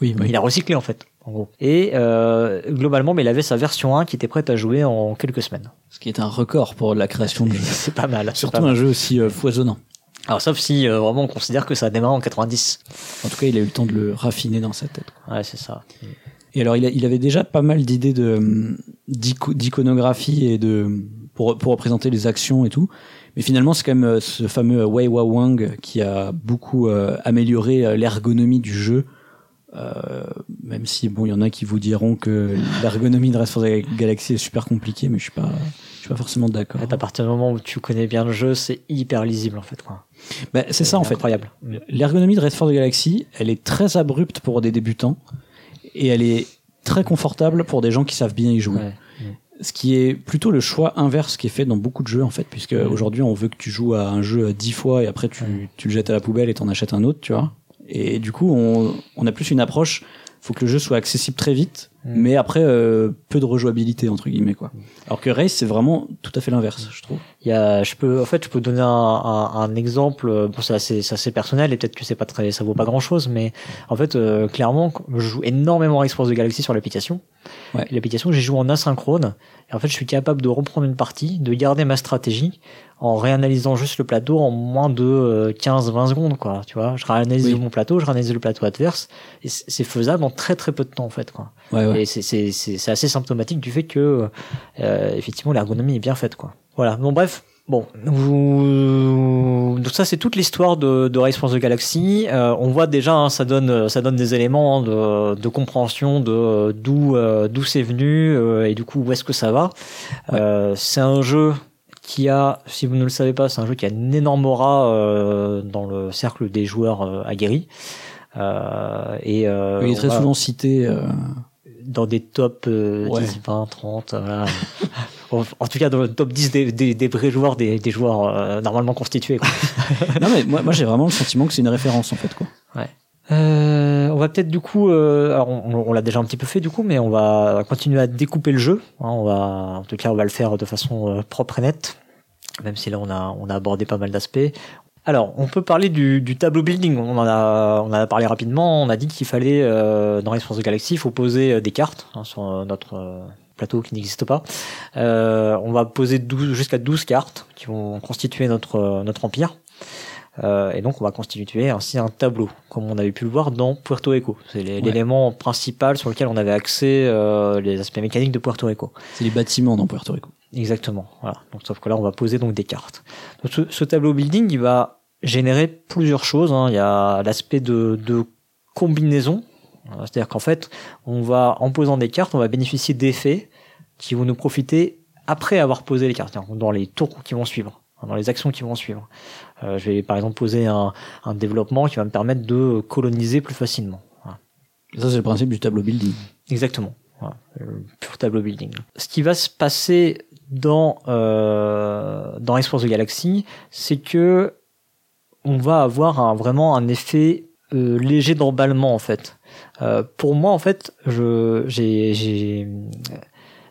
[SPEAKER 1] Oui,
[SPEAKER 2] il a recyclé en fait, en gros. Et euh, globalement, mais il avait sa version 1 qui était prête à jouer en quelques semaines.
[SPEAKER 1] Ce qui est un record pour la création de jeux. [laughs]
[SPEAKER 2] C'est pas mal.
[SPEAKER 1] Surtout
[SPEAKER 2] pas mal.
[SPEAKER 1] un jeu aussi euh, foisonnant.
[SPEAKER 2] Alors sauf si euh, vraiment on considère que ça a démarré en 90.
[SPEAKER 1] En tout cas, il a eu le temps de le raffiner dans sa tête.
[SPEAKER 2] Ouais, c'est ça.
[SPEAKER 1] Et alors, il, a- il avait déjà pas mal d'idées de d'ico- d'iconographie et de pour, pour représenter les actions et tout. Mais finalement, c'est quand même ce fameux Wei Wa Wang qui a beaucoup euh, amélioré l'ergonomie du jeu. Euh, même si bon, il y en a qui vous diront que l'ergonomie de the Galaxy est super compliquée, mais je suis pas, je suis pas forcément d'accord.
[SPEAKER 2] À partir du moment où tu connais bien le jeu, c'est hyper lisible en fait. Quoi.
[SPEAKER 1] Bah, c'est ça en fait.
[SPEAKER 2] Incroyable.
[SPEAKER 1] L'ergonomie de the Galaxy, elle est très abrupte pour des débutants et elle est très confortable pour des gens qui savent bien y jouer.
[SPEAKER 2] Ouais.
[SPEAKER 1] Ce qui est plutôt le choix inverse qui est fait dans beaucoup de jeux en fait, puisque
[SPEAKER 2] Ouais.
[SPEAKER 1] aujourd'hui on veut que tu joues à un jeu dix fois et après tu, tu le jettes à la poubelle et t'en achètes un autre, tu vois. Et du coup on, on a plus une approche, faut que le jeu soit accessible très vite,
[SPEAKER 2] Mm.
[SPEAKER 1] mais après euh, peu de rejouabilité entre guillemets quoi. Alors que Race c'est vraiment tout à fait l'inverse, je trouve.
[SPEAKER 2] Il y a, je peux, en fait, je peux donner un, un, un exemple. euh, Bon, c'est assez, c'est assez personnel et peut-être que c'est pas très, ça vaut pas grand chose, mais en fait, euh, clairement, je joue énormément à Race for the Galaxy sur l'application.
[SPEAKER 1] Ouais.
[SPEAKER 2] L'application, j'y joue en asynchrone. Et en fait, je suis capable de reprendre une partie, de garder ma stratégie en réanalysant juste le plateau en moins de euh, 15-20 secondes, quoi. Tu vois, je réanalyse
[SPEAKER 1] Oui.
[SPEAKER 2] mon plateau, je réanalyse le plateau adverse, et c'est c'est faisable en très très peu de temps, en fait, quoi.
[SPEAKER 1] Ouais, ouais.
[SPEAKER 2] Et c'est- assez symptomatique du fait que, euh, effectivement, l'ergonomie est bien faite, quoi. Voilà. Bon, bref, Bon, donc ça c'est toute l'histoire de, de Race for the Galaxy. Euh, on voit déjà, hein, ça donne, ça donne des éléments de, de compréhension de d'où euh, d'où c'est venu euh, et du coup où est-ce que ça va. C'est un jeu qui a, si vous ne le savez pas, c'est un jeu qui a une énorme aura dans le cercle des joueurs aguerris. Et
[SPEAKER 1] Il est très
[SPEAKER 2] va-
[SPEAKER 1] souvent cité.
[SPEAKER 2] Dans des top euh,
[SPEAKER 1] Ouais.
[SPEAKER 2] 10, 20, 30, voilà. [laughs] en, en tout cas dans le top 10 des, des, des vrais joueurs, des, des joueurs euh, normalement constitués. Quoi. [laughs]
[SPEAKER 1] non mais moi, moi j'ai vraiment le sentiment que c'est une référence en fait quoi.
[SPEAKER 2] Euh, on va peut-être du coup, euh, alors on, on l'a déjà un petit peu fait du coup, mais on va continuer à découper le jeu. hein, on va, en tout cas, on va le faire de façon euh, propre et nette, même si là on a, on a abordé pas mal d'aspects. Alors, on peut parler du, du tableau building. On en a, on en a parlé rapidement. On a dit qu'il fallait euh, dans for the Galaxy, il faut poser euh, des cartes hein, sur euh, notre euh, plateau qui n'existe pas. Euh, on va poser 12 jusqu'à 12 cartes qui vont constituer notre notre empire. Euh, et donc on va constituer ainsi un tableau, comme on avait pu le voir dans Puerto Rico. C'est l'élément principal sur lequel on avait accès euh, les aspects mécaniques de Puerto Rico.
[SPEAKER 1] C'est les bâtiments dans PuertoCo.
[SPEAKER 2] Exactement. Voilà. Donc sauf que là on va poser donc des cartes. Donc, ce, ce tableau building il va générer plusieurs choses. hein. Il y a l'aspect de, de combinaison, Euh, c'est-à-dire qu'en fait on va en posant des cartes on va bénéficier d'effets qui vont nous profiter après avoir posé les cartes, dans les tours qui vont suivre, hein, dans les actions qui vont suivre. Euh, je vais par exemple poser un, un développement qui va me permettre de coloniser plus facilement. Voilà.
[SPEAKER 1] Ça c'est le principe du tableau building.
[SPEAKER 2] Exactement. Voilà, le pur tableau building. Ce qui va se passer dans euh, dans for the Galaxy, c'est que on va avoir un, vraiment un effet euh, léger d'emballement en fait. Euh, pour moi en fait, je j'ai j'ai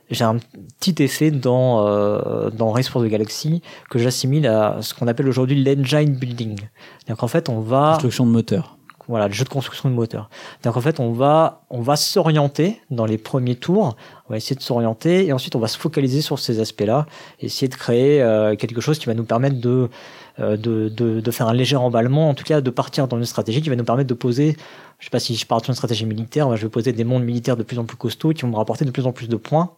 [SPEAKER 2] j'ai un petit effet dans euh, dans Race for the Galaxy que j'assimile à ce qu'on appelle aujourd'hui l'engine building. C'est-à-dire qu'en fait on va
[SPEAKER 1] Construction de moteur.
[SPEAKER 2] voilà, le jeu de construction de moteur. Donc en fait, on va on va s'orienter dans les premiers tours, on va essayer de s'orienter et ensuite on va se focaliser sur ces aspects-là, essayer de créer euh, quelque chose qui va nous permettre de, euh, de, de de faire un léger emballement, en tout cas de partir dans une stratégie qui va nous permettre de poser je sais pas si je pars sur une stratégie militaire, je vais poser des mondes militaires de plus en plus costauds qui vont me rapporter de plus en plus de points,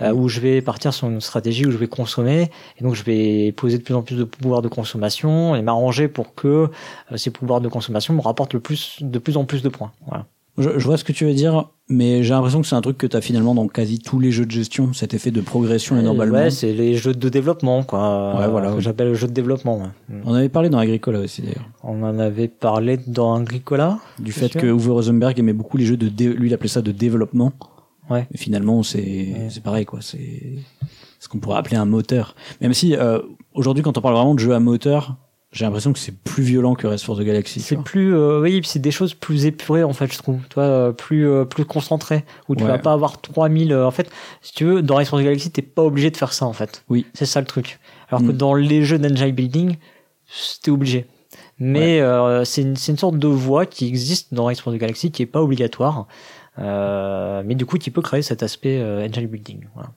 [SPEAKER 2] euh, ou je vais partir sur une stratégie où je vais consommer, et donc je vais poser de plus en plus de pouvoirs de consommation et m'arranger pour que euh, ces pouvoirs de consommation me rapportent le plus, de plus en plus de points. Voilà.
[SPEAKER 1] Je, je vois ce que tu veux dire, mais j'ai l'impression que c'est un truc que tu as finalement dans quasi tous les jeux de gestion, cet effet de progression et d'emballement.
[SPEAKER 2] Ouais, c'est les jeux de développement, quoi.
[SPEAKER 1] Ouais, voilà,
[SPEAKER 2] Que
[SPEAKER 1] ouais.
[SPEAKER 2] j'appelle le jeu de développement. ouais. Mm.
[SPEAKER 1] On avait parlé dans Agricola aussi d'ailleurs,
[SPEAKER 2] On en avait parlé dans Agricola.
[SPEAKER 1] du fait
[SPEAKER 2] sûr.
[SPEAKER 1] que Uwe Rosenberg aimait beaucoup les jeux de dé- lui il appelait ça de développement.
[SPEAKER 2] Ouais.
[SPEAKER 1] Et finalement c'est c'est pareil quoi, c'est ce qu'on pourrait appeler un moteur. Même si euh, aujourd'hui quand on parle vraiment de jeux à moteur, j'ai l'impression que c'est plus violent que Rest for the Galaxy.
[SPEAKER 2] C'est plus, euh, oui, c'est des choses plus épurées en fait, je trouve. Toi, euh, plus euh, plus concentré, où tu
[SPEAKER 1] Ouais.
[SPEAKER 2] vas pas avoir 3000. euh, en fait, si tu veux, dans Race for the Galaxy, t'es pas obligé de faire ça en fait.
[SPEAKER 1] Oui.
[SPEAKER 2] C'est ça le truc. Alors que
[SPEAKER 1] Mm.
[SPEAKER 2] dans les jeux d'engine building, t'es obligé. Mais euh, c'est une, c'est une sorte de voie qui existe dans Race for the Galaxy qui est pas obligatoire, euh, mais du coup qui peut créer cet aspect euh, engine building. Voilà.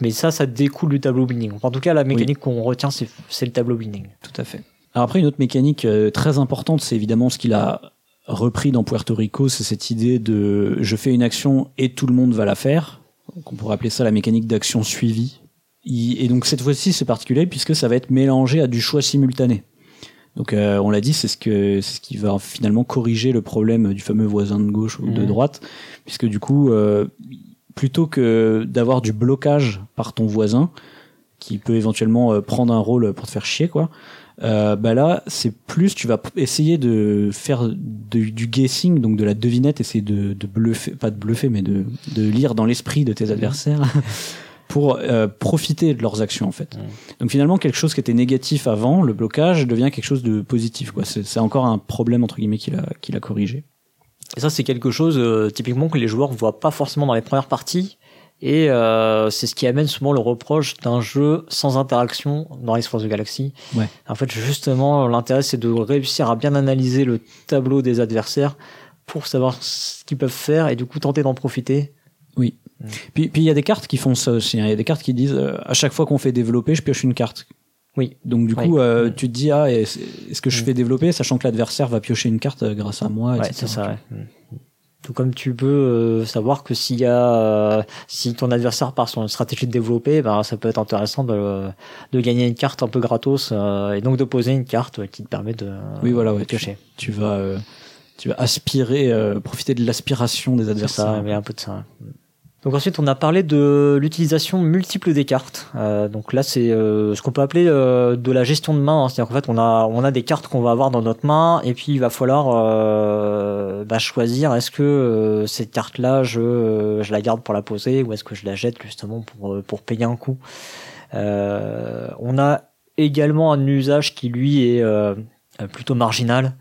[SPEAKER 2] Mais ça, ça découle du tableau building. En tout cas, la mécanique qu'on retient, c'est le tableau building.
[SPEAKER 1] Tout à fait. Alors après, une autre mécanique euh, très importante, c'est évidemment ce qu'il a repris dans Puerto Rico, c'est cette idée de je fais une action et tout le monde va la faire. Donc on pourrait appeler ça la mécanique d'action suivie. Et donc cette fois-ci, c'est particulier puisque ça va être mélangé à du choix simultané. Donc euh, on l'a dit, c'est ce que c'est ce qui va finalement corriger le problème du fameux voisin de gauche ou de
[SPEAKER 2] Mhm.
[SPEAKER 1] droite, puisque du coup, euh, plutôt que d'avoir du blocage par ton voisin, qui peut éventuellement euh, prendre un rôle pour te faire chier, quoi. Euh, bah là, c'est plus, tu vas essayer de faire de- du guessing, donc de la devinette, essayer de, de bluffer, pas de bluffer, mais de, de lire dans l'esprit de tes adversaires [laughs] pour euh, profiter de leurs actions, en fait.
[SPEAKER 2] Mhm.
[SPEAKER 1] Donc finalement, quelque chose qui était négatif avant, le blocage, devient quelque chose de positif, quoi. C'est c'est encore un problème, entre guillemets, qu'il a, qu'il a corrigé.
[SPEAKER 2] Et ça, c'est quelque chose euh, typiquement que les joueurs voient pas forcément dans les premières parties. Et euh, c'est ce qui amène souvent le reproche d'un jeu sans interaction dans Race for the Galaxy.
[SPEAKER 1] Ouais.
[SPEAKER 2] En fait, justement, l'intérêt, c'est de réussir à bien analyser le tableau des adversaires pour savoir ce qu'ils peuvent faire et du coup tenter d'en profiter.
[SPEAKER 1] Puis puis il y a des cartes qui font ça aussi. hein. Il y a des cartes qui disent euh, à chaque fois qu'on fait développer, je pioche une carte.
[SPEAKER 2] Oui.
[SPEAKER 1] Donc du coup, euh,
[SPEAKER 2] Mm.
[SPEAKER 1] tu te dis ah est-ce que je
[SPEAKER 2] Mm.
[SPEAKER 1] fais développer, sachant que l'adversaire va piocher une carte euh, grâce à moi,
[SPEAKER 2] Ouais,
[SPEAKER 1] etc.
[SPEAKER 2] c'est ça. ouais. Mm. Tout comme tu peux euh, savoir que s'il y a, euh, si ton adversaire part sur une stratégie de développer, ben, ça peut être intéressant de, de gagner une carte un peu gratos et donc de poser une carte qui te permet de,
[SPEAKER 1] Oui, voilà,
[SPEAKER 2] de piocher.
[SPEAKER 1] Tu vas, tu vas aspirer, profiter de l'aspiration des adversaires.
[SPEAKER 2] ça, un peu de ça. Donc ensuite, on a parlé de l'utilisation multiple des cartes. Euh, donc là, c'est euh, ce qu'on peut appeler euh, de la gestion de main. hein. C'est-à-dire qu'en fait, on a on a des cartes qu'on va avoir dans notre main, et puis il va falloir euh, bah, choisir est-ce que euh, cette carte-là, je euh, je la garde pour la poser, ou est-ce que je la jette justement pour pour payer un coup. On a également un usage qui lui est plutôt marginal.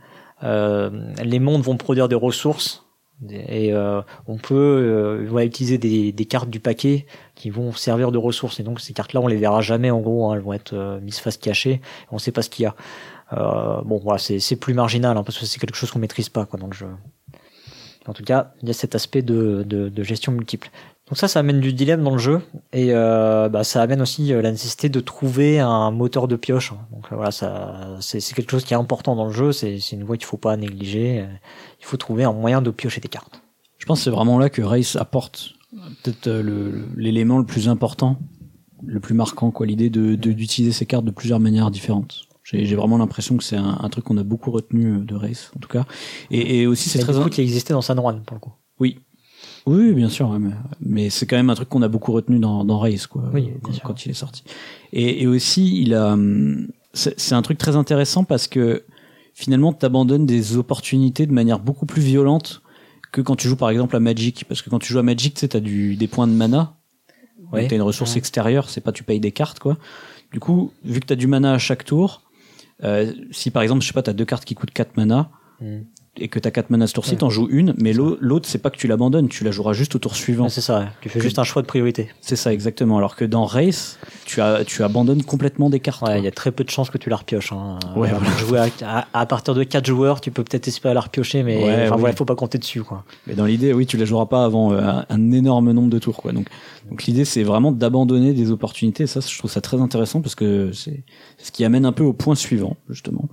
[SPEAKER 2] Les mondes vont produire des ressources et euh, on peut euh, utiliser des, cartes du paquet qui vont servir de ressources. Et donc ces cartes là on les verra jamais en gros hein, elles vont être euh, mises face cachée. On sait pas ce qu'il y a. Euh, bon voilà c'est c'est plus marginal hein, parce que c'est quelque chose qu'on maîtrise pas quoi dans le jeu. En tout cas il y a cet aspect de, de gestion multiple donc ça ça amène du dilemme dans le jeu et euh, bah, ça amène aussi euh, la nécessité de trouver un moteur de pioche donc euh, voilà ça c'est quelque chose qui est important dans le jeu c'est une voie qu'il faut pas négliger il faut trouver un moyen de piocher des cartes
[SPEAKER 1] Je pense que c'est vraiment là que Race apporte peut-être le- le- l'élément le, plus important, le plus marquant, quoi, l'idée de d'utiliser ces cartes de plusieurs manières différentes. J'ai vraiment l'impression que c'est un, un truc qu'on a beaucoup retenu de Race, en tout cas. Et, et aussi, c'est très
[SPEAKER 2] coup, qui existait dans San Juan pour le coup
[SPEAKER 1] Oui. Oui, bien sûr, ouais, mais, mais c'est quand même un truc qu'on a beaucoup retenu dans, dans Race, quoi,
[SPEAKER 2] Oui,
[SPEAKER 1] euh, quand, il est sorti. Et, et aussi, il a, hum, c'est un truc très intéressant parce que finalement, t'abandonnes des opportunités de manière beaucoup plus violente que quand tu joues par exemple à Magic, parce que quand tu joues à Magic, tu sais, t'as du des points de mana,
[SPEAKER 2] Ouais.
[SPEAKER 1] t'as une ressource
[SPEAKER 2] Ouais.
[SPEAKER 1] extérieure, c'est pas tu payes des cartes, quoi. Du coup, vu que t'as du mana à chaque tour, euh, si par exemple, je sais pas, t'as deux cartes qui coûtent 4 mana,
[SPEAKER 2] Mm.
[SPEAKER 1] Et que t'as 4 mana ce tour-ci,
[SPEAKER 2] Ouais.
[SPEAKER 1] t'en joues une, mais l'au- l'autre, c'est pas que tu l'abandonnes, tu la joueras juste au tour suivant.
[SPEAKER 2] Ouais, c'est ça tu fais
[SPEAKER 1] Que-
[SPEAKER 2] juste un choix de priorité
[SPEAKER 1] C'est ça, exactement. Alors que dans Race, tu, as, tu abandonnes complètement des cartes.
[SPEAKER 2] ouais il y a très peu de chances que tu la repioches hein.
[SPEAKER 1] Ouais, voilà.
[SPEAKER 2] jouer à, à, à partir de 4 joueurs tu peux peut-être espérer la repiocher mais
[SPEAKER 1] Ouais,
[SPEAKER 2] enfin
[SPEAKER 1] oui.
[SPEAKER 2] voilà faut pas compter dessus quoi
[SPEAKER 1] Mais dans l'idée, oui, tu la joueras pas avant euh, un, un énorme nombre de tours. Quoi. Donc, donc l'idée, c'est vraiment d'abandonner des opportunités. Et ça, je trouve ça très intéressant parce que c'est ce qui amène un peu au point suivant, justement.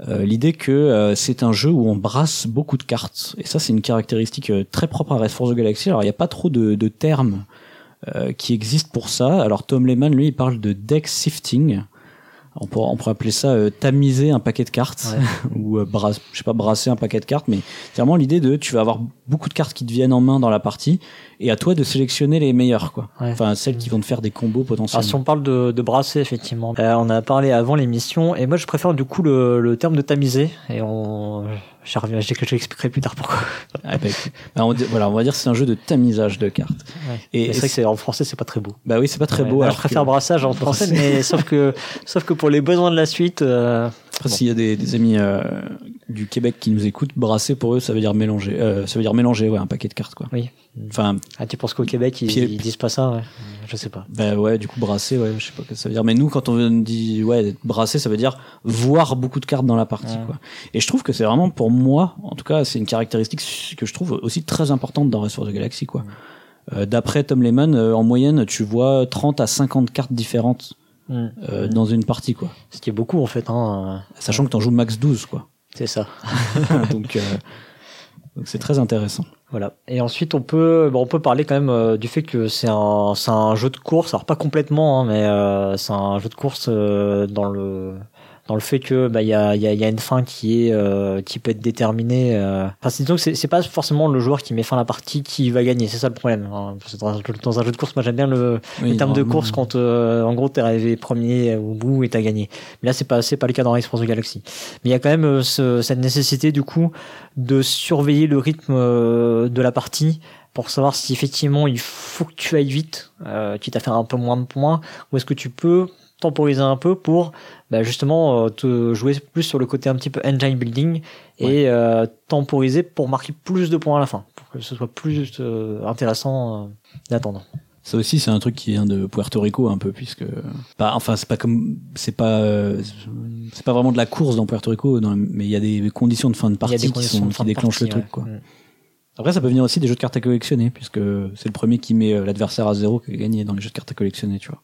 [SPEAKER 1] Euh, l'idée que euh, c'est un jeu où on brasse beaucoup de cartes. Et ça, c'est une caractéristique euh, très propre à Red Force Galaxy. Alors, il n'y a pas trop de, de termes qui existent pour ça. Alors, Tom Lehman, lui, il parle de deck sifting. On pourrait, on appeler ça euh, tamiser un paquet de cartes [laughs] ou euh, bras- je sais pas brasser un paquet de cartes, mais c'est vraiment l'idée de tu vas avoir beaucoup de cartes qui te viennent en main dans la partie et à toi de sélectionner les meilleures quoi.
[SPEAKER 2] Ouais.
[SPEAKER 1] Enfin celles qui vont te faire des combos potentiellement.
[SPEAKER 2] si on parle de, de brasser, effectivement, euh, on a parlé avant l'émission, et moi je préfère du coup le, le terme de tamiser, et on, j'y reviens, je j'expliquerai plus tard pourquoi.
[SPEAKER 1] Ah, bah. Bah, on, voilà, on va dire que c'est un jeu de tamisage de cartes.
[SPEAKER 2] Et, c'est vrai que c'est en français, c'est pas très beau.
[SPEAKER 1] bah oui, c'est pas très
[SPEAKER 2] Ouais,
[SPEAKER 1] beau. alors
[SPEAKER 2] je préfère
[SPEAKER 1] que-
[SPEAKER 2] brassage en français, mais sauf que, sauf que pour les besoins de la suite, euh,
[SPEAKER 1] Après,
[SPEAKER 2] Bon.
[SPEAKER 1] s'il y a des, des amis euh, du Québec qui nous écoutent, brasser pour eux, ça veut dire mélanger. Euh, ça veut dire mélanger, ouais, un paquet de cartes quoi.
[SPEAKER 2] oui.
[SPEAKER 1] Enfin,
[SPEAKER 2] Ah, tu penses qu'au Québec, ils, ils disent pas ça, ouais. Je sais pas.
[SPEAKER 1] bah ouais, du coup brasser, ouais, je sais pas ce que ça veut dire. Mais nous, quand on dit ouais brasser, ça veut dire voir beaucoup de cartes dans la partie.
[SPEAKER 2] Ouais.
[SPEAKER 1] Quoi. Et je trouve que c'est vraiment pour moi, en tout cas, c'est une caractéristique que je trouve aussi très importante dans of the Galaxy. Quoi. Euh, D'après Tom Lehman, euh, en moyenne, tu vois 30 à 50 cartes différentes euh, dans une partie, quoi.
[SPEAKER 2] Ce qui est beaucoup, en fait, hein.
[SPEAKER 1] Sachant que t'en joues max 12, quoi.
[SPEAKER 2] C'est ça. [laughs]
[SPEAKER 1] donc c'est très intéressant.
[SPEAKER 2] Voilà. Et ensuite, on peut, on peut parler quand même euh, du fait que c'est un, un jeu de course. Alors pas complètement, hein, mais euh, c'est un jeu de course euh, dans le, dans le fait que bah il y a, il y, a, y a une fin qui est, euh, qui peut être déterminée. Euh... Enfin, c'est disons que c'est, pas forcément le joueur qui met fin à la partie qui va gagner. C'est ça le problème. hein. Dans, un jeu- dans un jeu de course, moi j'aime bien le,
[SPEAKER 1] Oui,
[SPEAKER 2] le terme de course quand euh, en gros t'es arrivé premier au bout et t'as gagné. Mais là c'est pas c'est pas le cas dans Race for the Galaxy. Mais il y a quand même euh, ce- cette nécessité du coup de surveiller le rythme euh, de la partie pour savoir si effectivement il faut que tu ailles vite, euh, quitte à faire un peu moins de points, ou est-ce que tu peux temporiser un peu pour bah, justement euh, te jouer plus sur le côté un petit peu engine building et euh, temporiser pour marquer plus de points à la fin, pour que ce soit plus euh, intéressant d'attendre.
[SPEAKER 1] Ça aussi, c'est un truc qui vient de Puerto Rico un peu, puisque, bah, enfin, c'est pas comme, c'est pas, c'est pas vraiment de la course dans Puerto Rico, mais il y a des conditions de fin de partie qui,
[SPEAKER 2] conditions
[SPEAKER 1] sont,
[SPEAKER 2] de
[SPEAKER 1] qui
[SPEAKER 2] fin de
[SPEAKER 1] déclenchent le truc, quoi.
[SPEAKER 2] Mm.
[SPEAKER 1] Après, ça peut venir aussi des jeux de cartes à collectionner, puisque c'est le premier qui met l'adversaire à zéro qui a gagné dans les jeux de cartes à collectionner, tu vois.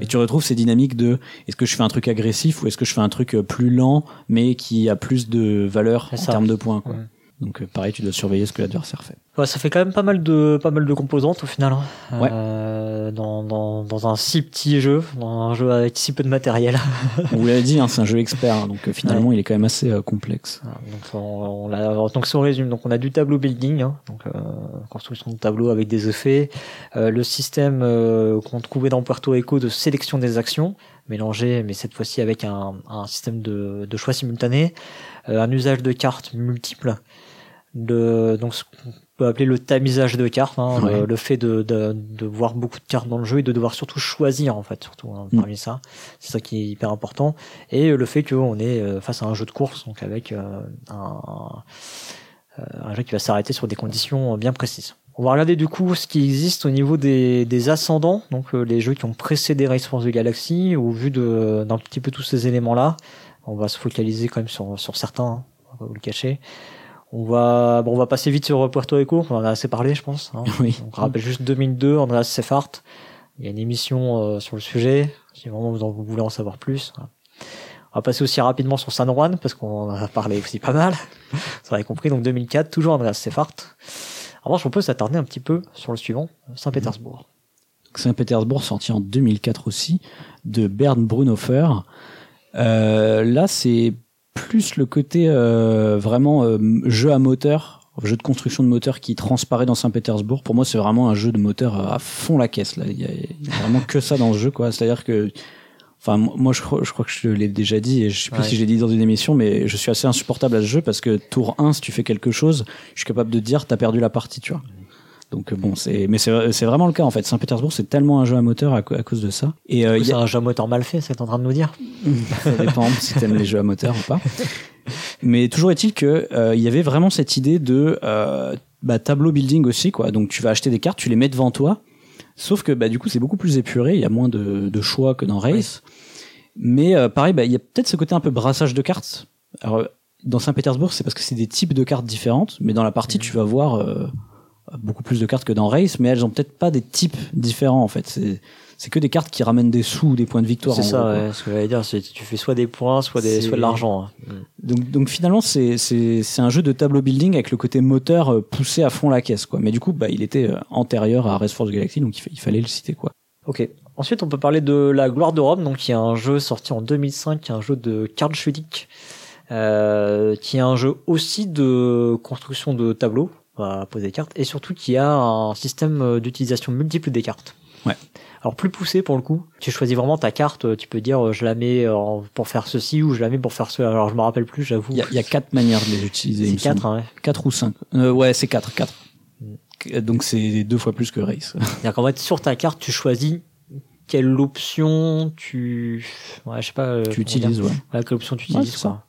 [SPEAKER 1] Et tu retrouves ces dynamiques de est-ce que je fais un truc agressif ou est-ce que je fais un truc euh, plus lent mais qui a plus de valeur en termes de points, quoi. Donc euh, pareil, tu dois surveiller ce que l'adversaire fait.
[SPEAKER 2] Ouais, ça fait quand même pas mal de pas mal de composantes au final. hein.
[SPEAKER 1] Ouais.
[SPEAKER 2] Euh, dans, dans, dans un si petit jeu, dans un jeu avec si peu de matériel.
[SPEAKER 1] On vous l'avait dit, hein, c'est un jeu expert, hein, donc euh, finalement il est quand même assez euh, complexe.
[SPEAKER 2] Donc, on, on l'a- donc si on résume, donc on a du tableau building, hein, donc euh, construction de tableau avec des effets, euh, le système euh, qu'on trouvait dans Puerto Rico de sélection des actions, mélangé, mais cette fois-ci avec un, un système de, de choix simultané, euh, un usage de cartes multiples, de, donc ce qu'on peut appeler le tamisage de cartes, hein,
[SPEAKER 1] Ouais.
[SPEAKER 2] le, le fait de, de, de voir beaucoup de cartes dans le jeu et de devoir surtout choisir en fait, surtout hein,
[SPEAKER 1] Mm.
[SPEAKER 2] parmi ça, c'est ça qui est hyper important, et le fait qu'on est euh, face à un jeu de course, donc avec euh, un, euh, un jeu qui va s'arrêter sur des conditions bien précises. On va regarder du coup ce qui existe au niveau des, des ascendants, donc euh, les jeux qui ont précédé Race for the Galaxy, au vu de- d'un petit peu tous ces éléments-là. On va se focaliser quand même sur, sur certains, hein, on va pas vous le cacher. On va, bon, on va passer vite sur Puerto Rico, on en a assez parlé, je pense. hein.
[SPEAKER 1] Oui.
[SPEAKER 2] On rappelle juste 2002, Andreas Seffart. Il y a une émission euh, sur le sujet, si vraiment vous, en, vous voulez en savoir plus. Voilà. On va passer aussi rapidement sur San Juan, parce qu'on en a parlé aussi pas mal. [laughs] Vous avez compris, donc 2004, toujours Andreas Seffart. En revanche, on peut s'attarder un petit peu sur le suivant, Saint-Pétersbourg.
[SPEAKER 1] Saint-Pétersbourg, sorti en 2004 aussi, de Bernd Brunhofer. Euh, là, c'est plus le côté euh, vraiment euh, jeu à moteur, jeu de construction de moteur qui transparaît dans Saint-Pétersbourg. Pour moi, c'est vraiment un jeu de moteur à fond la caisse. Là, il y a, il y a vraiment que ça dans ce jeu, quoi. C'est-à-dire que, enfin, moi, je crois, je crois que je l'ai déjà dit et je sais plus
[SPEAKER 2] Ouais.
[SPEAKER 1] si je l'ai dit dans une émission, mais je suis assez insupportable à ce jeu parce que tour 1, si tu fais quelque chose, je suis capable de dire t'as perdu la partie, tu vois. Donc euh, bon, c'est mais c'est vraiment le cas en fait. Saint-Pétersbourg, c'est tellement un jeu à moteur à, cause de ça. Et euh,
[SPEAKER 2] C'est
[SPEAKER 1] a-
[SPEAKER 2] un jeu à moteur mal fait, c'est en train de nous dire [laughs]
[SPEAKER 1] ça dépend si t'aimes les jeux à moteur ou pas. Mais toujours est-il que euh, il y avait vraiment cette idée de euh, bah, tableau building aussi quoi. Donc tu vas acheter des cartes, tu les mets devant toi. Sauf que bah, du coup c'est beaucoup plus épuré, il y a moins de, de choix que dans Race. Mais euh, pareil, bah, il y a peut-être ce côté un peu brassage de cartes. Alors, dans Saint-Pétersbourg, c'est parce que c'est des types de cartes différentes, mais dans la partie,
[SPEAKER 2] Mhm.
[SPEAKER 1] tu vas voir beaucoup plus de cartes que dans Race, mais elles ont peut-être pas des types différents en fait. C'est c'est que des cartes qui ramènent des sous ou des points de victoire.
[SPEAKER 2] C'est ça, ouais, ce que j'allais dire, tu fais soit des points, soit, des, soit de l'argent. hein.
[SPEAKER 1] Donc, donc finalement, c'est c'est c'est un jeu de tableau building avec le côté moteur euh, poussé à fond la caisse, quoi. Mais du coup, bah, il était euh, antérieur à Race for the Galaxy, donc il, fa- il fallait le citer, quoi.
[SPEAKER 2] Ok. Ensuite, on peut parler de La Gloire de Rome, donc qui est un jeu sorti en 2005, qui est un jeu de Karlschudig, euh, qui est un jeu aussi de construction de tableaux, poser des cartes, et surtout qui a un système euh, d'utilisation multiple des cartes.
[SPEAKER 1] Ouais.
[SPEAKER 2] Alors plus poussé pour le coup. Tu choisis vraiment ta carte. euh, Tu peux dire euh, je la mets pour faire ceci ou je la mets pour faire cela. Alors je me rappelle plus, j'avoue.
[SPEAKER 1] Il y a, y quatre manières de les utiliser. il
[SPEAKER 2] C'est quatre, hein, ouais.
[SPEAKER 1] Quatre ou cinq. Euh, ouais, c'est quatre, quatre.
[SPEAKER 2] Mm.
[SPEAKER 1] Donc c'est deux fois plus que Race. [laughs]
[SPEAKER 2] C'est-à-dire qu'en fait, sur ta carte, tu choisis quelle option tu, ouais, je sais pas,
[SPEAKER 1] tu utilises, ouais.
[SPEAKER 2] Ouais, quelle option tu utilises,
[SPEAKER 1] c'est
[SPEAKER 2] quoi.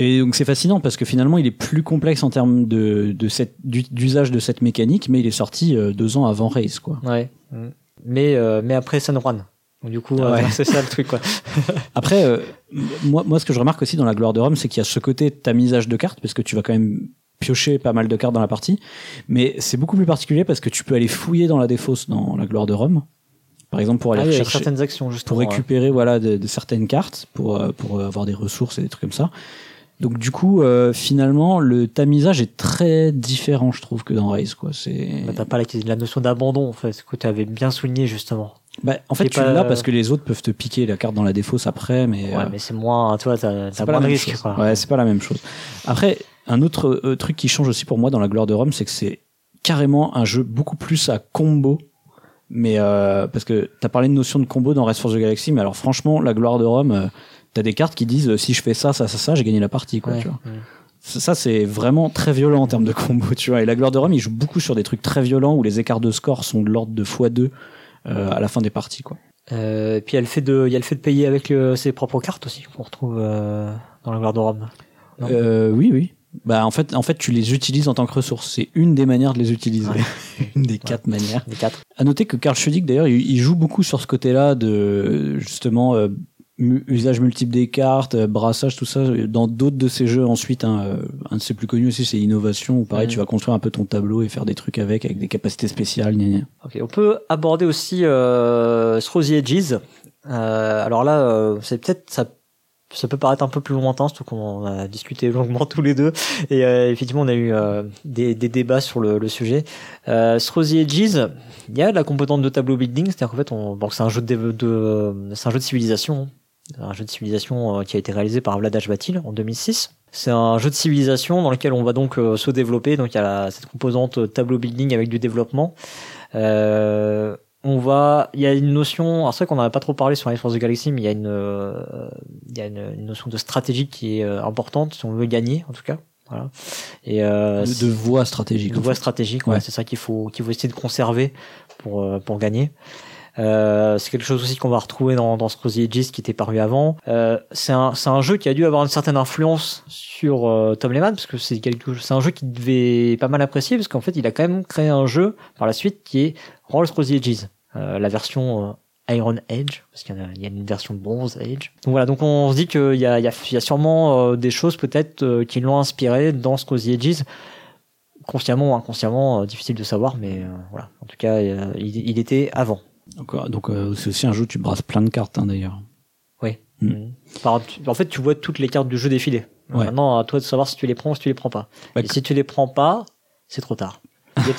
[SPEAKER 1] Et donc c'est fascinant parce que finalement il est plus complexe en termes de, de cette, d'u- d'usage de cette mécanique, mais il est sorti euh, deux ans avant Race, quoi.
[SPEAKER 2] Ouais. Mm. Mais, euh, mais après San Juan. Donc, du coup, euh,
[SPEAKER 1] Ouais.
[SPEAKER 2] c'est ça le truc, quoi. [laughs]
[SPEAKER 1] Après, euh, moi, moi, ce que je remarque aussi dans la gloire de Rome, c'est qu'il y a ce côté tamisage de cartes, parce que tu vas quand même piocher pas mal de cartes dans la partie. Mais c'est beaucoup plus particulier parce que tu peux aller fouiller dans la défausse dans la gloire de Rome. Par exemple, pour aller
[SPEAKER 2] Ah
[SPEAKER 1] chercher,
[SPEAKER 2] certaines actions, justement.
[SPEAKER 1] pour récupérer voilà de, de certaines cartes, pour euh, pour avoir des ressources et des trucs comme ça. Donc du coup, euh, finalement, le tamisage est très différent, je trouve, que dans Race, quoi. C'est.
[SPEAKER 2] Bah, T'as pas la, la notion d'abandon, en fait, ce que tu avais bien souligné, justement.
[SPEAKER 1] bah, en fait, tu
[SPEAKER 2] pas-
[SPEAKER 1] l'as parce que les autres peuvent te piquer la carte dans la défausse après, mais
[SPEAKER 2] Ouais,
[SPEAKER 1] euh,
[SPEAKER 2] mais c'est moins, tu vois, t'as, t'as moins de
[SPEAKER 1] chose.
[SPEAKER 2] quoi.
[SPEAKER 1] Ouais, c'est pas la même chose. Après, un autre euh, truc qui change aussi pour moi dans la gloire de Rome, c'est que c'est carrément un jeu beaucoup plus à combo. Mais euh, parce que t'as parlé de notion de combo dans Race for the Galaxy, mais alors franchement, la gloire de Rome, euh, t'as des cartes qui disent si je fais ça, ça, ça, ça, j'ai gagné la partie, quoi.
[SPEAKER 2] Ouais.
[SPEAKER 1] Tu vois. Ça, c'est vraiment très violent en termes de combo, tu vois. Et la gloire de Rome, il joue beaucoup sur des trucs très violents où les écarts de score sont de l'ordre de x2 euh, à la fin des parties, quoi.
[SPEAKER 2] Euh, et puis il y a le fait de, il y a le fait de payer avec euh, ses propres cartes aussi qu'on retrouve euh, dans la gloire de Rome.
[SPEAKER 1] Oui, oui. Bah en fait, en fait, tu les utilises en tant que ressources. C'est une des manières de les utiliser,
[SPEAKER 2] Ouais. [laughs]
[SPEAKER 1] une des quatre manières.
[SPEAKER 2] Quatre.
[SPEAKER 1] À noter que Karl Schudig, d'ailleurs, il, joue beaucoup sur ce côté-là de justement euh, usage multiple des cartes, euh, brassage, tout ça. Dans d'autres de ses jeux, ensuite, hein, euh, un de ses plus connus aussi, c'est Innovation. Où pareil,
[SPEAKER 2] Mhm.
[SPEAKER 1] tu vas construire un peu ton tableau et faire des trucs avec, avec des capacités spéciales. gna gna.
[SPEAKER 2] Ok, on peut aborder aussi euh, Through the Edges. Euh, alors là, euh, c'est peut-être ça ça peut paraître un peu plus lointain, surtout qu'on a discuté longuement tous les deux. Et euh, effectivement, on a eu euh, des, des, débats sur le, le sujet. Euh, Rosy Edges, il y a la composante de tableau building, c'est-à-dire qu'en fait, on, bon, c'est un jeu de, de c'est un jeu de civilisation, un jeu de civilisation qui a été réalisé par Vlad Batil en 2006. C'est un jeu de civilisation dans lequel on va donc se développer. Donc il y a la, cette composante tableau building avec du développement. Euh, on va, il y a une notion, c'est vrai qu'on n'en a pas trop parlé sur Race for the Galaxy, mais il y a une, euh, il y a une, notion de stratégie qui est euh, importante si on veut gagner, en tout cas. Voilà.
[SPEAKER 1] Et euh, de, de voie stratégique.
[SPEAKER 2] De voie stratégique, ouais. c'est ça qu'il faut, qu'il faut essayer de conserver pour euh, pour gagner. Euh, c'est quelque chose aussi qu'on va retrouver dans, dans Scrooge Aegis qui était paru avant. Euh, c'est un, jeu qui a dû avoir une certaine influence sur euh, Tom Lehman parce que c'est un jeu qui devait pas mal apprécier parce qu'en fait il a quand même créé un jeu par la suite qui est Rolls Scrooge Aegis, la version Iron Age parce qu'il y, a, une version Bronze Age. Donc voilà, donc on se dit qu'il y a, sûrement des choses peut-être qui l'ont inspiré dans Scrooge Aegis consciemment ou inconsciemment, difficile de savoir, mais voilà. En tout cas, il était avant.
[SPEAKER 1] Donc, donc euh, c'est aussi un jeu où tu brasses plein de cartes hein, d'ailleurs.
[SPEAKER 2] Oui. Mm. en fait, tu vois toutes les cartes du jeu défiler. Ouais. Maintenant, à toi de savoir si tu les prends ou si tu les prends pas. Bah, Et si tu les prends pas, c'est trop tard.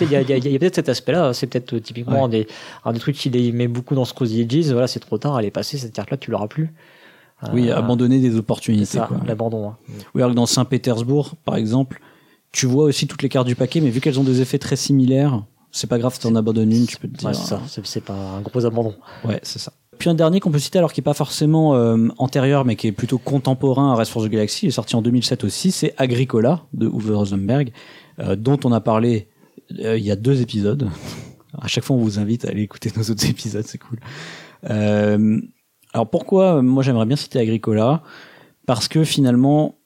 [SPEAKER 2] Il y a peut-être, peut cet aspect-là. C'est peut-être euh, typiquement un, des, un des trucs qu'il met beaucoup dans Cozy Edges. Voilà, c'est trop tard. Elle est passée cette carte-là, tu l'auras plus.
[SPEAKER 1] Oui, euh, abandonner des opportunités.
[SPEAKER 2] L'abandon. Hein.
[SPEAKER 1] Oui, alors dans Saint-Pétersbourg, par exemple, tu vois aussi toutes les cartes du paquet, mais vu qu'elles ont des effets très similaires, c'est pas grave si t'en abandonnes une, tu peux te dire.
[SPEAKER 2] Ouais, c'est ça, c'est pas un gros abandon.
[SPEAKER 1] Ouais, c'est ça. Puis un dernier qu'on peut citer, alors qui est pas forcément euh, antérieur, mais qui est plutôt contemporain à Race for the Galaxy, il est sorti en 2007 aussi, c'est Agricola de Uwe Rosenberg, euh, dont on a parlé euh, il y a deux épisodes. [laughs] à chaque fois, on vous invite à aller écouter nos autres épisodes, c'est cool. Alors pourquoi moi j'aimerais bien citer Agricola? Parce que finalement,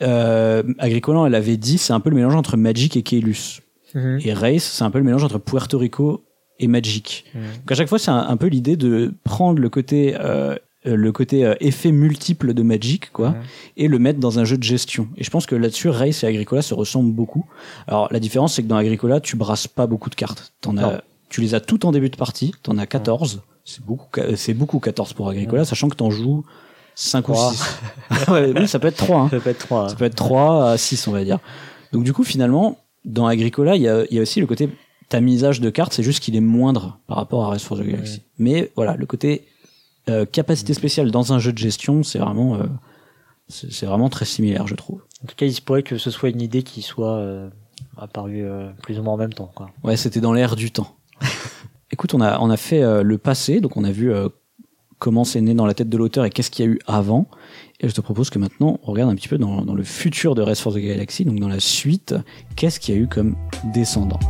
[SPEAKER 1] Agricola, elle avait dit, c'est un peu le mélange entre Magic et Keylus. Mhm. Et Race, c'est un peu le mélange entre Puerto Rico et Magic. Mhm. Donc à chaque fois, c'est un, peu l'idée de prendre le côté euh, le côté euh, effet multiple de Magic, quoi, mhm. et le mettre dans un jeu de gestion. Et je pense que là-dessus, Race et Agricola se ressemblent beaucoup. Alors la différence, c'est que dans Agricola, tu brasses pas beaucoup de cartes. T'en as, tu les as toutes en début de partie. T'en as 14. C'est beaucoup, c'est beaucoup 14 pour Agricola, sachant que t'en joues 5 ou 6. [laughs] oui, ça peut être 3. Hein.
[SPEAKER 2] Ça peut être 3.
[SPEAKER 1] Ça peut être 3 à 6, on va dire. Donc du coup, finalement, dans Agricola, il y a, y a, aussi le côté tamisage de cartes, c'est juste qu'il est moindre par rapport à Race for the Galaxy. Mais voilà, le côté euh, capacité spéciale dans un jeu de gestion, c'est vraiment, euh, c'est vraiment très similaire, je trouve.
[SPEAKER 2] En tout cas, il se pourrait que ce soit une idée qui soit euh, apparue plus ou moins en même temps. Quoi.
[SPEAKER 1] Ouais, c'était dans l'air du temps. [laughs] Écoute, on a, on a fait le passé, donc on a vu comment c'est né dans la tête de l'auteur et qu'est-ce qu'il y a eu avant. Et je te propose que maintenant, on regarde un petit peu dans, le futur de Race for the Galaxy, donc dans la suite, qu'est-ce qu'il y a eu comme descendant.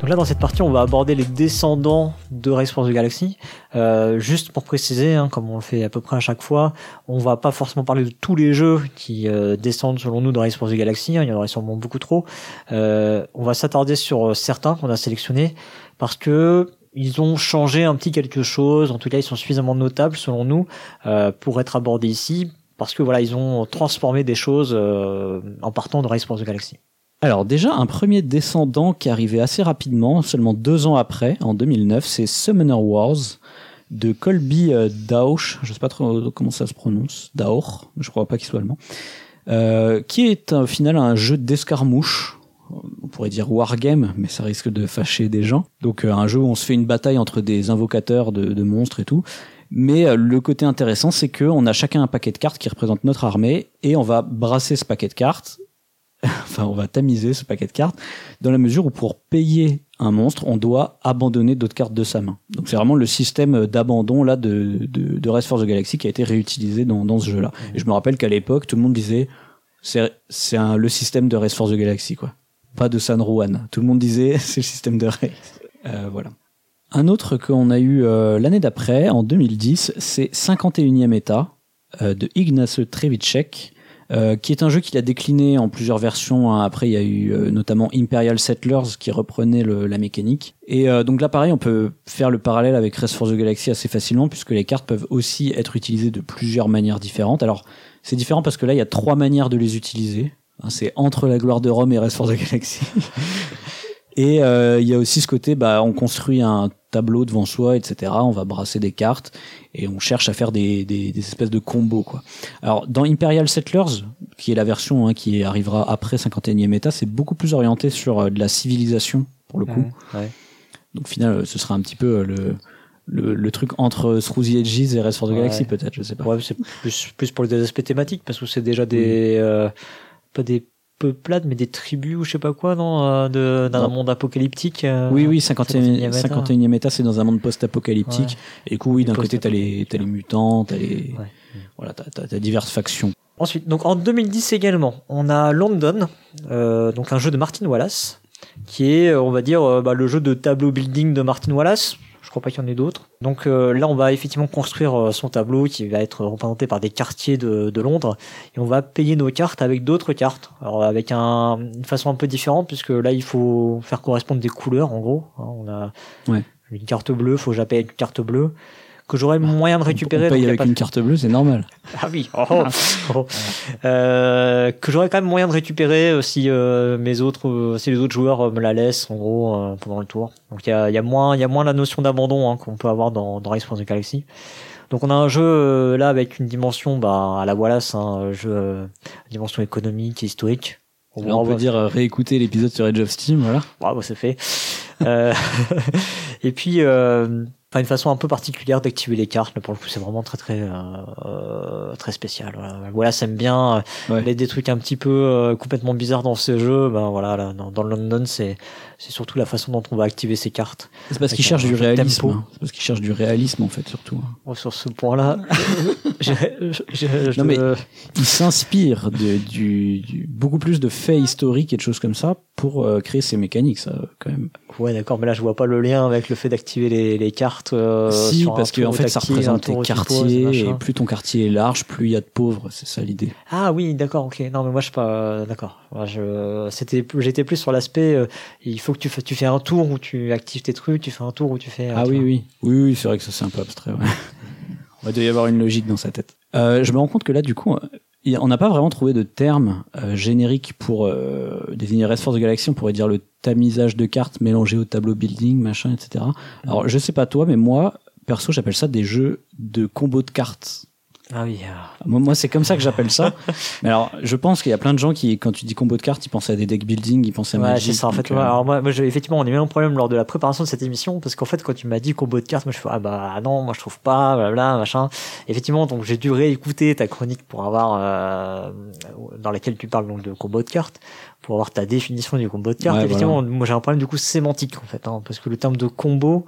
[SPEAKER 2] Donc là, dans cette partie, on va aborder les descendants de Race for the Galaxy. Euh, juste pour préciser, hein, comme on le fait à peu près à chaque fois, on va pas forcément parler de tous les jeux qui euh, descendent selon nous de Race for the Galaxy. Hein, il y en aurait sûrement beaucoup trop. Euh, on va s'attarder sur certains qu'on a sélectionnés parce que ils ont changé un petit quelque chose. En tout cas, ils sont suffisamment notables selon nous pour être abordés ici parce que voilà, ils ont transformé des choses en partant de Race for the Galaxy.
[SPEAKER 1] Alors déjà, un premier descendant qui arrivait assez rapidement, seulement deux ans après, en 2009, c'est Summoner Wars de Colby euh, Dauch, je sais pas trop comment ça se prononce, Dauch, je crois pas qu'il soit allemand, euh, qui est au final un jeu d'escarmouche, on pourrait dire wargame, mais ça risque de fâcher des gens. Donc euh, un jeu où on se fait une bataille entre des invocateurs de, monstres et tout. Mais euh, le côté intéressant, c'est que on a chacun un paquet de cartes qui représente notre armée et on va brasser ce paquet de cartes [laughs] enfin on va tamiser ce paquet de cartes dans la mesure où pour payer un monstre, on doit abandonner d'autres cartes de sa main. Donc c'est vraiment le système d'abandon là de, de, de Race for the Galaxy qui a été réutilisé dans, dans ce jeu-là. Et je me rappelle qu'à l'époque, tout le monde disait c'est le système de Race for the Galaxy quoi, pas de San Juan. Tout le monde disait [laughs] c'est le système de Race. Euh, voilà. Un autre qu'on a eu euh, l'année d'après, en 2010, c'est 51e état euh, de Ignace Trevicek euh, qui est un jeu qu'il a décliné en plusieurs versions. Hein. Après, il y a eu euh, notamment Imperial Settlers qui reprenait le, la mécanique. Et euh, donc là, pareil, on peut faire le parallèle avec Race for the Galaxy assez facilement puisque les cartes peuvent aussi être utilisées de plusieurs manières différentes. Alors, c'est différent parce que là, il y a trois manières de les utiliser. Hein, c'est entre la gloire de Rome et Race for the Galaxy. [laughs] Et euh, il y a aussi ce côté, bah, on construit un tableau devant soi, etc. On va brasser des cartes et on cherche à faire des, des, des espèces de combos, quoi. Alors, dans Imperial Settlers, qui est la version hein, qui arrivera après 51e état, c'est beaucoup plus orienté sur euh, de la civilisation, pour le coup.
[SPEAKER 2] Mmh, ouais.
[SPEAKER 1] Donc, au final, euh, ce sera un petit peu euh, le, le, le truc entre Through the Edges et Rest for the
[SPEAKER 2] Ouais.
[SPEAKER 1] Galaxy, peut-être, je sais pas.
[SPEAKER 2] Ouais, c'est plus, plus pour des aspects thématiques parce que c'est déjà des euh, pas des peuplades mais des tribus ou je sais pas quoi non euh, de d'un
[SPEAKER 1] Non.
[SPEAKER 2] monde apocalyptique. euh,
[SPEAKER 1] Oui, oui, 51e,
[SPEAKER 2] 51e état.
[SPEAKER 1] 51e état, c'est dans un monde post-apocalyptique. Et coup, oui, d'un côté, t'as les, t'as les mutants, t'as les,
[SPEAKER 2] Ouais.
[SPEAKER 1] voilà, t'as, t'as, t'as diverses factions.
[SPEAKER 2] Ensuite, donc en 2010 également, on a London, euh, donc un jeu de Martin Wallace, qui est, on va dire, euh, bah, le jeu de tableau building de Martin Wallace. Crois pas qu'il y en ait d'autres. Donc euh, là, on va effectivement construire euh, son tableau qui va être représenté par des quartiers de, de Londres, et on va payer nos cartes avec d'autres cartes. Alors avec un, une façon un peu différente, puisque là, il faut faire correspondre des couleurs, en gros. hein. on a
[SPEAKER 1] Ouais.
[SPEAKER 2] une carte bleue, faut que j'appelle une carte bleue que j'aurai le moyen de récupérer.
[SPEAKER 1] On paye
[SPEAKER 2] donc y a
[SPEAKER 1] avec une carte bleue, c'est normal. [laughs]
[SPEAKER 2] ah oui. Oh, oh. [laughs] Euh, que j'aurais quand même moyen de récupérer euh, si euh, mes autres, euh, si les autres joueurs euh, me la laissent en gros euh, pendant le tour. Donc il y a, y a moins, il y a moins la notion d'abandon hein, qu'on peut avoir dans, dans Race for the Galaxy. Donc on a un jeu là avec une dimension bah, à la Wallace, hein, un jeu euh, dimension économique et historique.
[SPEAKER 1] Là, on peut dire réécouter l'épisode sur Edge of Steam, voilà.
[SPEAKER 2] Bravo, c'est fait. Euh, [laughs] et puis, euh, enfin, une façon un peu particulière d'activer les cartes. Là, pour le coup, c'est vraiment très très euh, euh, très spécial. Voilà, voilà ça aime bien.
[SPEAKER 1] Ouais.
[SPEAKER 2] Les des trucs un petit peu euh, complètement bizarres dans ce jeu. Ben voilà, là, dans, dans London, c'est c'est surtout la façon dont on va activer ces cartes.
[SPEAKER 1] C'est parce qu'ils cherchent du réalisme. hein. C'est parce qu'ils cherchent du réalisme, en fait, surtout. hein.
[SPEAKER 2] Bon, sur ce point-là, [laughs]
[SPEAKER 1] Non, mais- Ils s'inspirent de, du, du- beaucoup plus de faits historiques et de choses comme ça pour euh, créer ces mécaniques, ça, quand même.
[SPEAKER 2] ouais, d'accord, mais là, je vois pas le lien avec le fait d'activer les, les cartes. euh,
[SPEAKER 1] si,
[SPEAKER 2] sur
[SPEAKER 1] parce que
[SPEAKER 2] tour
[SPEAKER 1] en fait, ça représente tes quartiers, et plus ton quartier est large, plus il y a de pauvres, c'est ça l'idée.
[SPEAKER 2] Ah oui, d'accord, ok. Non, mais moi je suis pas d'accord. C'était j'étais plus sur l'aspect euh, il faut que tu fais tu fais un tour où tu actives tes trucs, tu fais un tour où tu fais euh,
[SPEAKER 1] Ah
[SPEAKER 2] tu
[SPEAKER 1] oui, oui. Oui, oui, c'est vrai que ça c'est un peu abstrait. Ouais. [laughs] Il doit y avoir une logique dans sa tête. Euh, je me rends compte que là, du coup, on n'a pas vraiment trouvé de terme euh, générique pour euh, désigner Rest Force Galaxy. On pourrait dire le tamisage de cartes mélangé au tableau building, machin, etc. Alors, je sais pas toi, mais moi, perso, j'appelle ça des jeux de combos de cartes.
[SPEAKER 2] Ah oui. ah.
[SPEAKER 1] Moi, moi, c'est comme ça que j'appelle ça. [laughs] mais alors, je pense qu'il y a plein de gens qui, quand tu dis combo de cartes, ils pensent à des deck building, ils pensent à
[SPEAKER 2] Ouais,
[SPEAKER 1] Magic.
[SPEAKER 2] c'est ça. En fait,
[SPEAKER 1] euh,
[SPEAKER 2] alors moi, effectivement, on a eu un problème lors de la préparation de cette émission parce qu'en fait, quand tu m'as dit combo de cartes, moi je fais ah bah non, moi je trouve pas, blabla, machin. Effectivement, donc j'ai dû réécouter ta chronique pour avoir euh, dans laquelle tu parles donc de combo de cartes pour avoir ta définition du combo de cartes.
[SPEAKER 1] Ouais,
[SPEAKER 2] effectivement, moi j'ai un problème du coup sémantique en fait, hein, parce que le terme de combo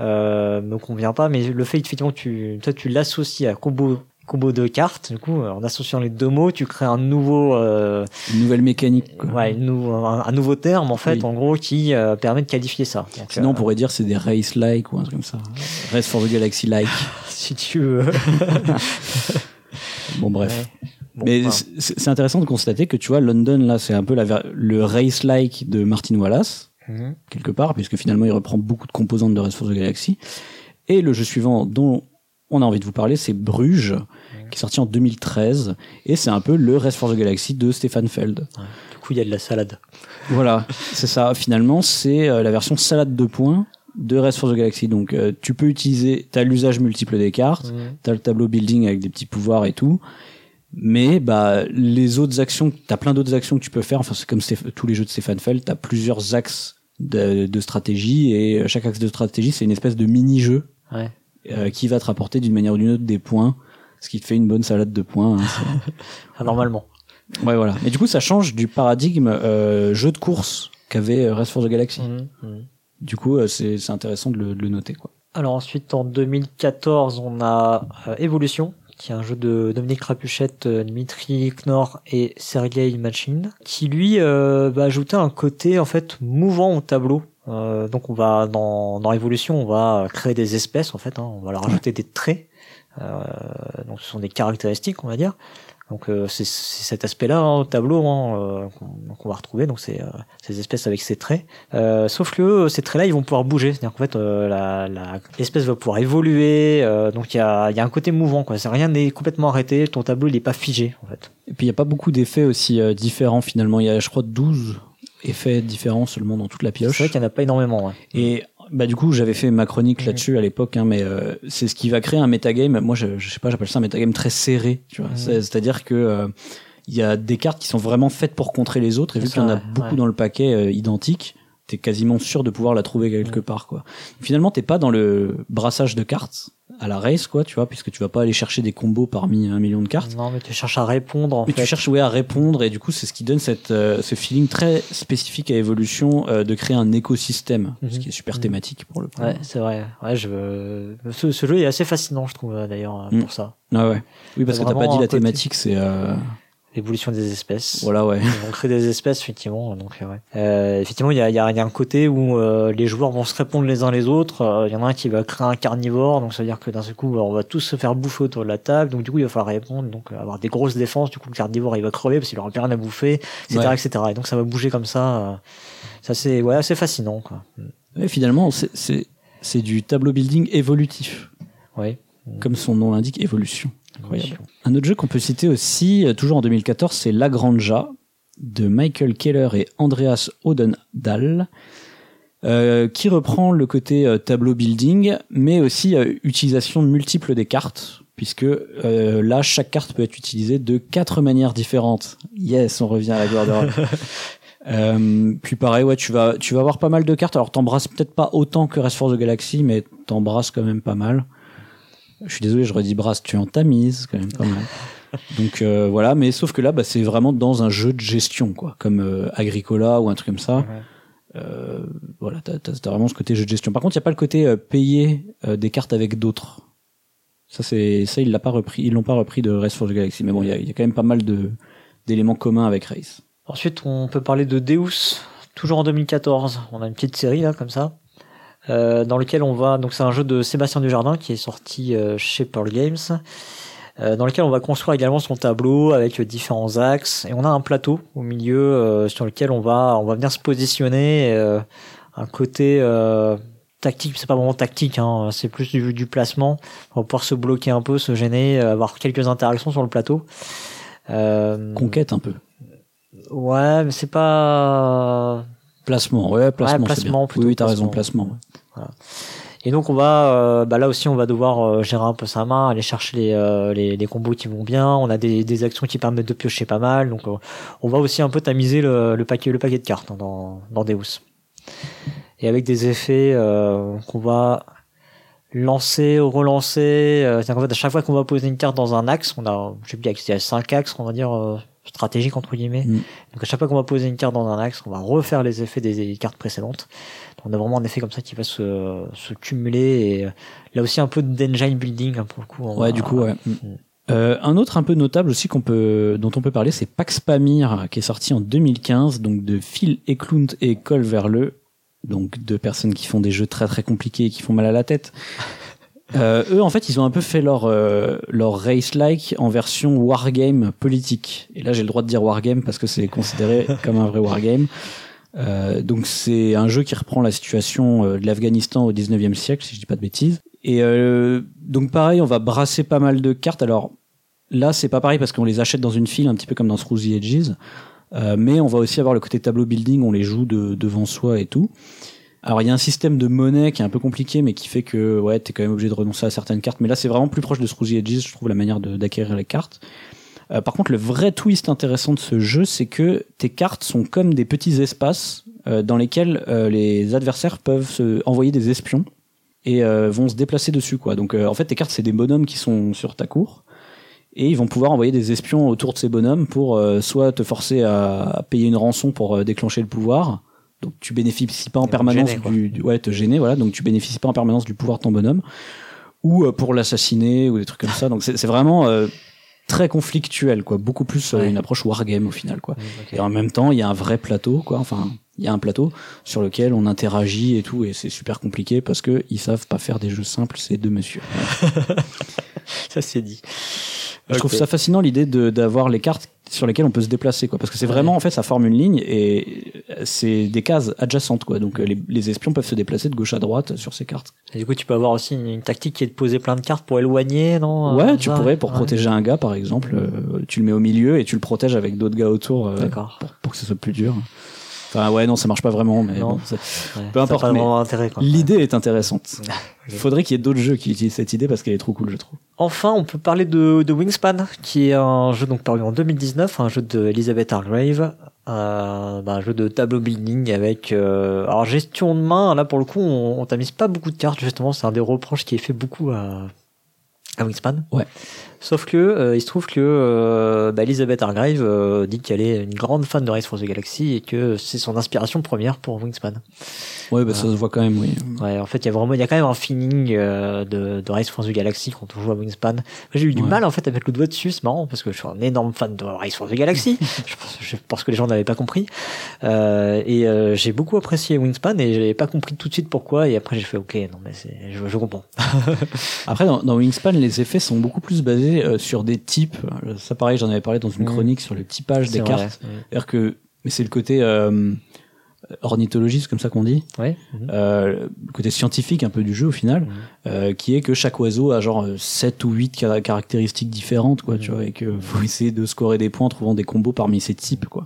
[SPEAKER 2] euh, me convient pas, mais le fait effectivement tu toi tu l'associes à combo combo de cartes, du coup, en associant les deux mots, tu crées un nouveau euh,
[SPEAKER 1] une nouvelle mécanique. quoi.
[SPEAKER 2] Ouais, une nou- un, un nouveau terme en fait,
[SPEAKER 1] Oui.
[SPEAKER 2] en gros, qui euh, permet de qualifier ça. Donc,
[SPEAKER 1] Sinon, on
[SPEAKER 2] euh,
[SPEAKER 1] pourrait dire c'est des race-like ou un truc comme ça. Race for the Galaxy-like. [laughs]
[SPEAKER 2] si tu veux. [laughs]
[SPEAKER 1] Bon, bref.
[SPEAKER 2] Ouais. Bon,
[SPEAKER 1] Mais c'est intéressant de constater que tu vois, London, là, c'est un peu la, le race-like de Martin Wallace,
[SPEAKER 2] Mhm.
[SPEAKER 1] quelque part, puisque finalement, il reprend beaucoup de composantes de Race for the Galaxy. Et le jeu suivant dont on a envie de vous parler, c'est Bruges, qui est sorti en 2013. Et c'est un peu le Race for the Galaxy de Stefan Feld.
[SPEAKER 2] Du coup, il y a de la salade.
[SPEAKER 1] Voilà, c'est ça. Finalement, c'est euh, la version salade de points de Race for the Galaxy. Donc, euh, tu peux utiliser, t'as l'usage multiple des cartes,
[SPEAKER 2] Mhm.
[SPEAKER 1] t'as le tableau building avec des petits pouvoirs et tout. Mais bah les autres actions, t'as plein d'autres actions que tu peux faire. Enfin, c'est comme tous les jeux de Stéphane Feld, t'as plusieurs axes de, de stratégie et euh, chaque axe de stratégie c'est une espèce de mini-jeu
[SPEAKER 2] Ouais.
[SPEAKER 1] Euh, qui va te rapporter d'une manière ou d'une autre des points, ce qui te fait une bonne salade de points. hein, [laughs]
[SPEAKER 2] Ah, normalement.
[SPEAKER 1] ouais voilà. Mais du coup ça change du paradigme euh, jeu de course qu'avait euh, Race for the Galaxy.
[SPEAKER 2] Mhm. Mhm.
[SPEAKER 1] Du coup euh, c'est c'est intéressant de le, de le noter quoi.
[SPEAKER 2] Alors ensuite, en 2014, on a Evolution, qui est un jeu de Dominique Rapuchette, Dmitri Knorr et Sergei Machin, qui lui euh, va ajouter un côté en fait mouvant au tableau. Euh, donc on va dans, dans Evolution, on va créer des espèces en fait, hein, on va leur rajouter des traits. Euh, donc ce sont des caractéristiques, on va dire. Donc euh, c'est cet aspect-là hein, au tableau hein, qu'on va retrouver. Donc c'est ces espèces avec ces traits. Sauf que ces traits-là, ils vont pouvoir bouger. C'est-à-dire qu'en fait, l'espèce va pouvoir évoluer. donc il y a, y a un côté mouvant. Quoi. Rien n'est complètement arrêté. Ton tableau, il est pas figé en fait.
[SPEAKER 1] Et puis il y a pas beaucoup d'effets aussi différents finalement. Il y a je crois 12 effets différents seulement dans toute la
[SPEAKER 2] C'est
[SPEAKER 1] pioche.
[SPEAKER 2] vrai qu'il n'y en a pas énormément. ouais.
[SPEAKER 1] Et bah du coup, j'avais fait ma chronique
[SPEAKER 2] Mhm.
[SPEAKER 1] là-dessus à l'époque, hein, mais euh, c'est ce qui va créer un metagame. Moi, je, je sais pas, j'appelle ça un metagame très serré. Tu vois. C'est- c'est-à-dire que euh, il y a des cartes qui sont vraiment faites pour contrer les autres, et vu
[SPEAKER 2] C'est
[SPEAKER 1] qu'il y en a
[SPEAKER 2] ouais,
[SPEAKER 1] beaucoup
[SPEAKER 2] ouais.
[SPEAKER 1] dans le paquet euh, identique, t'es quasiment sûr de pouvoir la trouver quelque part, quoi. Finalement, t'es pas dans le brassage de cartes à la race, quoi, tu vois, puisque tu vas pas aller chercher des combos parmi un million de cartes.
[SPEAKER 2] Non, mais tu cherches à répondre en
[SPEAKER 1] Mais
[SPEAKER 2] fait.
[SPEAKER 1] tu cherches ouais, à répondre et du coup c'est ce qui donne cette, euh, ce feeling très spécifique à évolution euh, de créer un écosystème, ce
[SPEAKER 2] Mhm.
[SPEAKER 1] qui est super
[SPEAKER 2] Mhm.
[SPEAKER 1] thématique pour le coup.
[SPEAKER 2] Ouais, c'est vrai. Ouais, je... ce, ce jeu est assez fascinant, je trouve, d'ailleurs, euh,
[SPEAKER 1] Mm.
[SPEAKER 2] pour ça.
[SPEAKER 1] Ah ouais. Oui parce que t'as pas dit la thématique c'est euh,
[SPEAKER 2] L'évolution des espèces.
[SPEAKER 1] voilà ouais.
[SPEAKER 2] Ils vont créer des espèces, effectivement. Donc, euh, ouais. Euh, effectivement, il y a, il y, a, il y a un côté où euh, les joueurs vont se répondre les uns les autres. Il y en a un qui va créer un carnivore, donc ça veut dire que d'un seul coup, on va tous se faire bouffer autour de la table. Donc, du coup, il va falloir répondre, donc avoir des grosses défenses. Du coup, le carnivore, il va crever parce qu'il aura plus rien à bouffer, etc.,
[SPEAKER 1] Ouais.
[SPEAKER 2] etc. Et donc, ça va bouger comme ça. ça, c'est ouais, assez fascinant, quoi. Mm.
[SPEAKER 1] Ouais, finalement c'est du tableau building évolutif
[SPEAKER 2] Oui.
[SPEAKER 1] comme son nom l'indique évolution. Incroyable. Un autre jeu qu'on peut citer aussi, euh, toujours en 2014, c'est La Granja de Michael Keller et Andreas Odendahl, euh, qui reprend le côté euh, tableau building, mais aussi euh, utilisation multiple des cartes, puisque là, chaque carte peut être utilisée de quatre manières différentes. Yes, on revient à la gloire de Rome. [laughs] Euh, puis pareil, ouais, tu vas, tu vas avoir pas mal de cartes. Alors, t'embrasses peut-être pas autant que Rest for the Galaxy, mais t'embrasses quand même pas mal. Je suis désolé, je redis brasse, tu en tamises quand même pas mal. Donc euh, voilà, mais sauf que là, bah, c'est vraiment dans un jeu de gestion, quoi, comme euh, Agricola ou un truc comme ça.
[SPEAKER 2] Ouais.
[SPEAKER 1] Euh, voilà, t'as, vraiment ce côté jeu de gestion. Par contre, il y a pas le côté payer des cartes avec d'autres. Ça, c'est ça, ils l'a pas repris, ils l'ont pas repris de Race for the Galaxy. Mais bon, il y a, il y a quand même pas mal de d'éléments communs avec Race.
[SPEAKER 2] Ensuite, on peut parler de Deus, toujours en 2014. On a une petite série là, comme ça, euh, dans lequel on va. Donc, c'est un jeu de Sébastien Dujardin qui est sorti euh, chez Pearl Games, euh, dans lequel on va construire également son tableau avec euh, différents axes. Et on a un plateau au milieu euh, sur lequel on va on va venir se positionner. euh, un côté euh, tactique, c'est pas vraiment tactique, hein, c'est plus du, du placement. On va pouvoir se bloquer un peu, se gêner, avoir quelques interactions sur le plateau. Euh,
[SPEAKER 1] Conquête un peu.
[SPEAKER 2] Ouais, mais c'est pas.
[SPEAKER 1] Placement, ouais, placement,
[SPEAKER 2] Ouais, placement,
[SPEAKER 1] bien. Oui, oui, t'as raison,
[SPEAKER 2] placement.
[SPEAKER 1] placement.
[SPEAKER 2] Et donc on va, euh, bah là aussi on va devoir euh, gérer un peu sa main, aller chercher les, euh, les, les combos qui vont bien. On a des, des actions qui permettent de piocher pas mal, donc on va aussi un peu tamiser le, le paquet le paquet de cartes hein, dans dans Deus. Et avec des effets qu'on va lancer, relancer. C'est-à-dire qu'en fait à chaque fois qu'on va poser une carte dans un axe, on a, je sais plus, il y a cinq axes, on va dire stratégiques entre guillemets.
[SPEAKER 1] Mm.
[SPEAKER 2] Donc à chaque fois qu'on va poser une carte dans un axe, on va refaire les effets des, des cartes précédentes. Donc, on a vraiment un effet comme ça qui va se, se cumuler et euh, là aussi un peu d'engine building hein, pour le coup.
[SPEAKER 1] Ouais,
[SPEAKER 2] va-
[SPEAKER 1] du coup, ouais. Euh, un autre un peu notable aussi qu'on peut, dont on peut parler, c'est Pax Pamir, qui est sorti en 2015, donc de Phil Eklund et Cole Verle, donc deux personnes qui font des jeux très très compliqués et qui font mal à la tête. Euh, eux, en fait, ils ont un peu fait leur euh, leur race-like en version wargame politique. Et là, j'ai le droit de dire wargame parce que c'est considéré [laughs] comme un vrai wargame. Euh, donc c'est un jeu qui reprend la situation euh, de l'Afghanistan au 19e siècle, si je dis pas de bêtises. Et euh, donc pareil, on va brasser pas mal de cartes. Alors là, c'est pas pareil parce qu'on les achète dans une file, un petit peu comme dans the Edges. Euh, mais on va aussi avoir le côté tableau building, on les joue de, devant soi et tout. Alors il y a un système de monnaie qui est un peu compliqué, mais qui fait que ouais, t'es quand même obligé de renoncer à certaines cartes. Mais là, c'est vraiment plus proche de the Edges, je trouve, la manière d'acquérir les cartes. Euh, par contre, le vrai twist intéressant de ce jeu, c'est que tes cartes sont comme des petits espaces euh, dans lesquels euh, les adversaires peuvent se envoyer des espions et vont se déplacer dessus. Donc en fait tes cartes c'est des bonhommes qui sont sur ta cour et ils vont pouvoir envoyer des espions autour de ces bonhommes pour soit te forcer à, payer une rançon pour déclencher le pouvoir. Donc tu bénéficies pas en
[SPEAKER 2] Et
[SPEAKER 1] permanence
[SPEAKER 2] gêner,
[SPEAKER 1] du, du- ouais te gêner voilà donc tu bénéficies pas en permanence du pouvoir de ton bonhomme ou euh, pour l'assassiner ou des trucs comme ça. Donc c'est vraiment euh, très conflictuel quoi, beaucoup plus euh,
[SPEAKER 2] Ouais.
[SPEAKER 1] une approche wargame au final quoi.
[SPEAKER 2] Mm.
[SPEAKER 1] Et en même temps, il y a un vrai plateau, quoi. Enfin, il y a un plateau sur lequel on interagit et tout, et c'est super compliqué parce que ils savent pas faire des jeux simples, ces deux messieurs. [laughs]
[SPEAKER 2] Ça c'est dit.
[SPEAKER 1] Je trouve ça fascinant l'idée d'avoir les cartes sur lesquelles on peut se déplacer, quoi. Parce que c'est vraiment, en fait, ça forme une ligne et c'est des cases adjacentes, quoi. Donc euh, les, les espions peuvent se déplacer de gauche à droite sur ces cartes.
[SPEAKER 2] Et du coup, tu peux avoir aussi une, une tactique qui est de poser plein de cartes pour éloigner, non
[SPEAKER 1] ouais,
[SPEAKER 2] Euh,
[SPEAKER 1] tu
[SPEAKER 2] ça
[SPEAKER 1] pourrais pour
[SPEAKER 2] Ouais.
[SPEAKER 1] protéger un gars, par exemple, euh, tu le mets au milieu et tu le protèges avec d'autres gars autour euh, pour que ce soit plus dur. Enfin, ouais, non, ça marche pas vraiment, mais
[SPEAKER 2] Non.
[SPEAKER 1] bon, c'est-
[SPEAKER 2] Ouais,
[SPEAKER 1] Peu importe, l'idée est intéressante. Il faudrait qu'il y ait d'autres jeux qui utilisent cette idée parce qu'elle est trop cool, je trouve.
[SPEAKER 2] Enfin, on peut parler de, de Wingspan, qui est un jeu donc paru en 2019, un jeu de Elizabeth Hargrave, euh, bah, un jeu de tableau building avec euh, alors gestion de main. Là, pour le coup, on, on t'amise pas beaucoup de cartes. Justement, c'est un des reproches qui est fait beaucoup à, à Wingspan.
[SPEAKER 1] Ouais.
[SPEAKER 2] Sauf que euh, il se trouve que euh, bah, Elizabeth Hargrave euh, dit qu'elle est une grande fan de Race for the Galaxy et que c'est son inspiration première pour Wingspan.
[SPEAKER 1] Ouais, bah, ça se voit quand même, oui.
[SPEAKER 2] Ouais, en fait, il y a vraiment, il y a quand même un feeling de, de Race for the Galaxy quand on joue à Wingspan. J'ai eu du mal en fait à mettre le doigt dessus, c'est marrant parce que je suis un énorme fan de Race for the Galaxy. [laughs] je, pense, je pense que les gens n'avaient pas compris. Et j'ai beaucoup apprécié Wingspan et j'avais pas compris tout de suite pourquoi. Et après, j'ai fait OK, non mais je, je comprends. [laughs]
[SPEAKER 1] Après, dans, dans Wingspan, les effets sont beaucoup plus basés euh, sur des types. Ça, pareil, j'en avais parlé dans une
[SPEAKER 2] Mhm.
[SPEAKER 1] chronique sur le typage des
[SPEAKER 2] C'est vrai.
[SPEAKER 1] cartes. C'est-à-dire que, mais c'est le côté euh, ornithologie, c'est comme ça qu'on dit.
[SPEAKER 2] Ouais.
[SPEAKER 1] Euh, le côté scientifique un peu du jeu au final, qui est que chaque oiseau a genre 7 ou 8 ca- caractéristiques différentes, quoi, tu vois, et que faut essayer de scorer des points en trouvant des combos parmi ces types, quoi.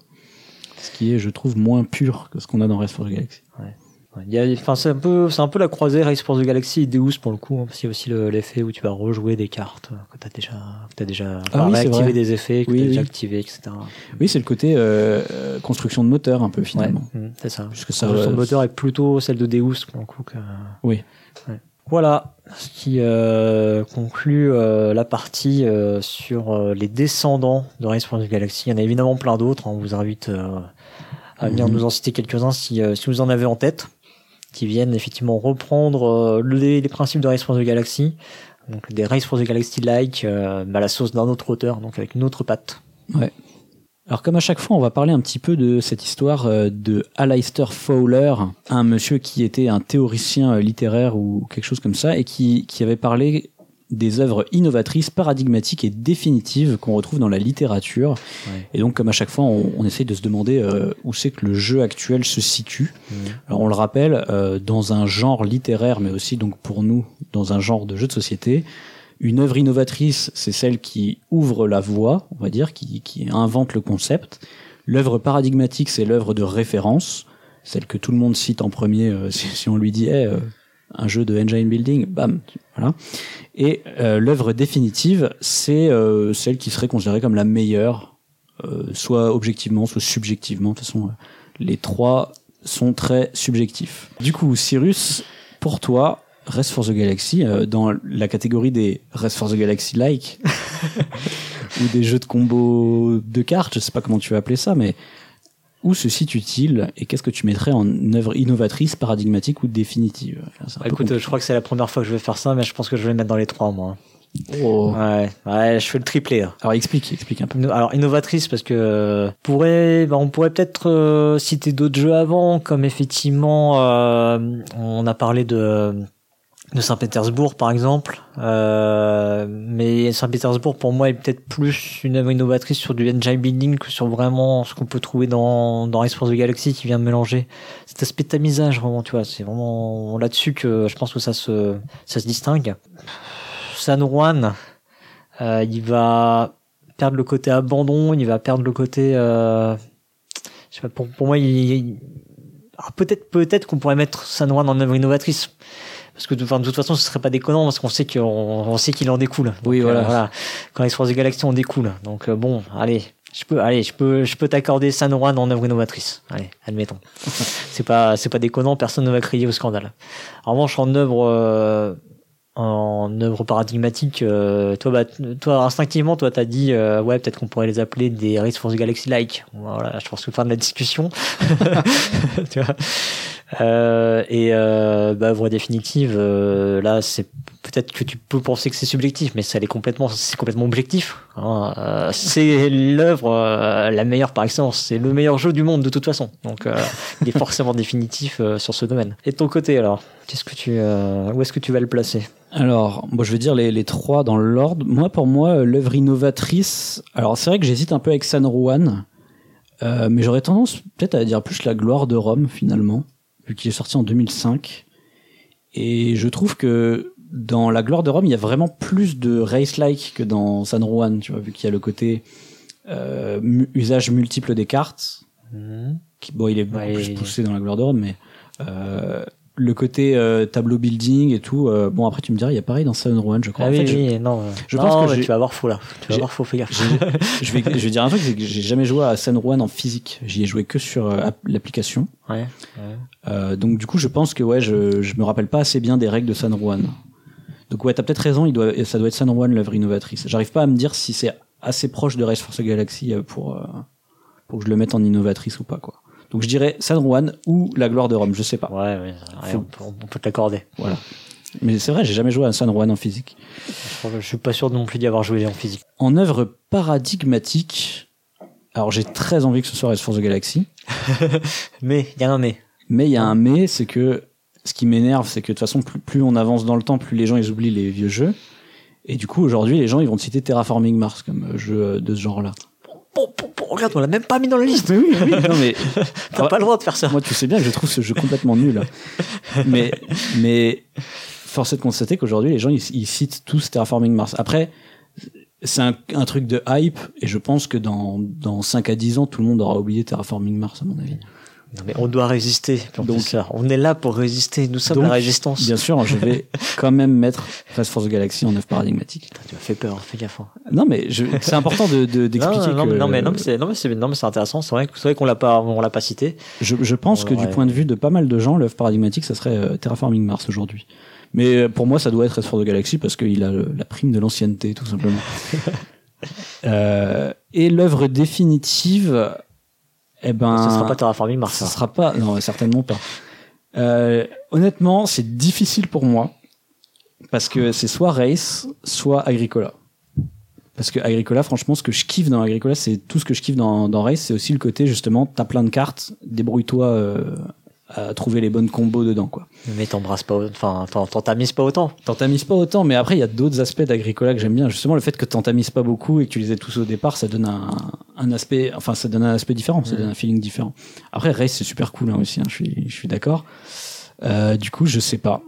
[SPEAKER 1] Ce qui est, je trouve, moins pur que ce qu'on a dans Race for the Galaxy.
[SPEAKER 2] Ouais, il y a, enfin, c'est un peu, c'est un peu la croisée Race for the Galaxy et Deus pour le coup, hein, parce qu'il y a aussi le- l'effet où tu vas rejouer des cartes euh, que t'as déjà, que t'as déjà
[SPEAKER 1] Ah oui,
[SPEAKER 2] des effets, que
[SPEAKER 1] Oui,
[SPEAKER 2] t'as déjà
[SPEAKER 1] oui.
[SPEAKER 2] activé, etc.
[SPEAKER 1] Oui, c'est le côté euh, euh, construction de moteur un peu finalement.
[SPEAKER 2] Ouais, mhm, c'est ça.
[SPEAKER 1] Puisque ça,
[SPEAKER 2] Son
[SPEAKER 1] euh,
[SPEAKER 2] moteur est plutôt celle de Deus pour le coup que.
[SPEAKER 1] Oui.
[SPEAKER 2] Ouais. Voilà, ce qui euh, conclut euh, la partie euh, sur les descendants de Race for the Galaxy. Il y en a évidemment plein d'autres. hein. On vous invite à venir
[SPEAKER 1] Mhm.
[SPEAKER 2] nous en citer quelques-uns si, si vous en avez en tête, qui viennent effectivement reprendre euh, les, principes de Race for the Galaxy. Donc des Race for the Galaxy-like, euh, la sauce d'un autre auteur, donc avec une autre patte.
[SPEAKER 1] Alors comme à chaque fois, on va parler un petit peu de cette histoire euh, de Aleister Fowler, un monsieur qui était un théoricien littéraire ou quelque chose comme ça, et qui, qui avait parlé des œuvres innovatrices, paradigmatiques et définitives qu'on retrouve dans la littérature.
[SPEAKER 2] Ouais.
[SPEAKER 1] Et donc comme à chaque fois, on, on essaye de se demander euh, où c'est que le jeu actuel se situe. Alors on le rappelle, euh, dans un genre littéraire, mais aussi donc pour nous, dans un genre de jeu de société, une œuvre innovatrice, c'est celle qui ouvre la voie, on va dire, qui, qui invente le concept. L'œuvre paradigmatique, c'est l'œuvre de référence, celle que tout le monde cite en premier euh, si, si on lui dit Eh, euh, un jeu de engine building, bam, voilà. Et euh, l'œuvre définitive, c'est euh, celle qui serait considérée comme la meilleure, euh, soit objectivement, soit subjectivement. De toute façon, les trois sont très subjectifs. Du coup, Cyrus, pour toi, Rest for the Galaxy, dans la catégorie des Rest for the Galaxy-like, [laughs] ou des jeux de combo de cartes, je sais pas comment tu vas appeler ça, mais où se situe-t-il et qu'est-ce que tu mettrais en œuvre innovatrice, paradigmatique ou définitive?
[SPEAKER 2] Bah, écoute, je crois que c'est la première fois que je vais faire ça, mais je pense que je vais le mettre dans les trois, moi.
[SPEAKER 1] Oh.
[SPEAKER 2] Ouais, ouais, je fais le triplé. là.
[SPEAKER 1] Alors explique, explique un peu.
[SPEAKER 2] Alors innovatrice parce que euh, pourrait, bah, on pourrait peut-être euh, citer d'autres jeux avant, comme effectivement euh, on a parlé de de Saint-Pétersbourg par exemple, euh, mais Saint-Pétersbourg pour moi est peut-être plus une œuvre innovatrice sur du engine building que sur vraiment ce qu'on peut trouver dans dans for the Galaxy qui vient mélanger cet aspect de tamisage vraiment, tu vois, c'est vraiment là-dessus que je pense que ça se ça se distingue. San Juan, euh, il va perdre le côté abandon, il va perdre le côté. Euh, je sais pas, pour, pour moi, il, peut-être peut-être qu'on pourrait mettre San Juan en œuvre innovatrice. Parce que de, enfin, de toute façon, ce serait pas déconnant parce qu'on sait qu'on on sait qu'il en découle. Donc,
[SPEAKER 1] Oui, voilà.
[SPEAKER 2] euh, voilà. Quand X Force Galaxy, on découle. Donc euh, bon, allez, je peux, allez, je peux, je peux t'accorder San Juan en œuvre innovatrice. Allez, admettons. [laughs] c'est pas, c'est pas déconnant, personne ne va crier au scandale. En revanche, en œuvre, euh, en œuvre paradigmatique, euh, toi, bah, toi, instinctivement, toi, t'as dit, euh, ouais, peut-être qu'on pourrait les appeler des Race for the Galaxy like. Voilà, je pense que fin de la discussion. [laughs] [laughs] tu vois. Euh, et euh, bah, œuvre définitive, euh, là, c'est peut-être que tu peux penser que c'est subjectif, mais ça l'est complètement, c'est complètement objectif. hein. Euh, c'est l'œuvre euh, la meilleure par excellence. C'est le meilleur jeu du monde de toute façon. Donc, euh, [laughs] il est forcément définitif sur ce domaine. Et de ton côté, alors, qu'est-ce que tu, euh, où est-ce que tu vas le placer?
[SPEAKER 1] Alors, moi, je vais dire les, les trois dans l'ordre. Moi, pour moi, l'œuvre innovatrice. Alors, c'est vrai que j'hésite un peu avec San Juan, euh, mais j'aurais tendance peut-être à dire plus la gloire de Rome finalement, vu qu'il est sorti en 2005. Et je trouve que dans la gloire de Rome, il y a vraiment plus de race-like que dans San Juan, tu vois, vu qu'il y a le côté euh, usage multiple des cartes.
[SPEAKER 2] Mhm.
[SPEAKER 1] qui, bon, il est beaucoup
[SPEAKER 2] Ouais,
[SPEAKER 1] plus poussé dans la gloire de Rome, mais euh, le côté euh, tableau building et tout. euh, bon, après, tu me diras, il y a pareil dans Sunrun, je crois.
[SPEAKER 2] Ah
[SPEAKER 1] En
[SPEAKER 2] oui,
[SPEAKER 1] fait, je-
[SPEAKER 2] oui, non.
[SPEAKER 1] je
[SPEAKER 2] non,
[SPEAKER 1] pense que
[SPEAKER 2] tu vas avoir faux là. Tu vas avoir faux, fais gaffe. [laughs]
[SPEAKER 1] je vais, je vais, dire un truc, c'est que j'ai jamais joué à Sunrun en physique. J'y ai joué que sur euh, app- l'application.
[SPEAKER 2] Ouais.
[SPEAKER 1] Euh, donc du coup, je pense que ouais, je, je me rappelle pas assez bien des règles de Sunrun. Donc ouais, t'as peut-être raison, il doit, ça doit être Sunrun l'œuvre innovatrice. J'arrive pas à me dire si c'est assez proche de Race for the Galaxy euh, pour pour que je le mette en innovatrice ou pas quoi. Donc je dirais Sunrun ou La Gloire de Rome, je sais pas.
[SPEAKER 2] Ouais, ouais, ouais,
[SPEAKER 1] Faut-
[SPEAKER 2] on, peut, on peut te l'accorder.
[SPEAKER 1] Voilà. Mais c'est vrai, j'ai jamais joué à Sunrun en physique.
[SPEAKER 2] Je suis pas sûr non plus d'y avoir joué en physique.
[SPEAKER 1] En œuvre paradigmatique, alors j'ai très envie que ce soit Race for the Galaxy. [laughs]
[SPEAKER 2] Mais, il y a un mais.
[SPEAKER 1] Mais il y a un mais, c'est que ce qui m'énerve, c'est que de toute façon, plus, plus on avance dans le temps, plus les gens ils oublient les vieux jeux. Et du coup, aujourd'hui, les gens ils vont te citer Terraforming Mars comme jeu de ce genre-là.
[SPEAKER 2] Regarde, on l'a même pas mis dans la liste.
[SPEAKER 1] Mais oui, oui, [laughs] non mais [laughs]
[SPEAKER 2] T'as pas le droit de faire ça.
[SPEAKER 1] moi, tu sais bien que je trouve ce jeu complètement nul. Mais, mais force est de constater qu'aujourd'hui, les gens ils, ils citent tous Terraforming Mars. Après, c'est un, un truc de hype, et je pense que dans, dans 5 à 10 ans, tout le monde aura oublié Terraforming Mars, à mon avis.
[SPEAKER 2] Non, mais on doit résister.
[SPEAKER 1] Donc-
[SPEAKER 2] Donc, ça, on est là pour résister. Nous sommes
[SPEAKER 1] Donc,
[SPEAKER 2] la résistance.
[SPEAKER 1] Bien sûr, je vais [laughs] quand même mettre Race for the Galaxy en œuvre paradigmatique.
[SPEAKER 2] Tu m'as fait peur, fais gaffe.
[SPEAKER 1] Non, mais c'est important de, de- [laughs] d'expliquer
[SPEAKER 2] non, non,
[SPEAKER 1] que
[SPEAKER 2] mais- non, mais non, mais c'est non, mais intéressant. C'est vrai, qu'on l'a pas, on l'a pas cité.
[SPEAKER 1] je, je pense que du point de vue de pas mal de gens, l'œuvre paradigmatique, ça serait euh, Terraforming Mars aujourd'hui. Mais euh, pour moi, ça doit être Race for the Galaxy parce qu'il a le- la prime de l'ancienneté, tout simplement. [laughs] Euh, et l'œuvre définitive, eh ben,
[SPEAKER 2] Ce sera pas Terraforming Mars. hein.
[SPEAKER 1] sera pas, non, certainement pas. Euh, honnêtement, c'est difficile pour moi parce que c'est soit Race, soit Agricola. Parce que Agricola, franchement, ce que je kiffe dans Agricola, c'est tout ce que je kiffe dans, dans Race, c'est aussi le côté justement, t'as plein de cartes, débrouille-toi euh, à trouver les bonnes combos dedans, quoi.
[SPEAKER 2] Mais t'embrasses pas, enfin, t'en t'en t'amuses pas autant.
[SPEAKER 1] T'en t'amuses pas autant, mais après il y a d'autres aspects d'Agricola que j'aime bien. Justement, le fait que t'en t'amuses pas beaucoup et que tu les aies tous au départ, ça donne un, un aspect, enfin ça donne un aspect différent, ça
[SPEAKER 2] Mhm.
[SPEAKER 1] donne un feeling différent. Après Race c'est super cool hein, aussi, hein, je suis, je suis d'accord. Euh, du coup, je sais pas.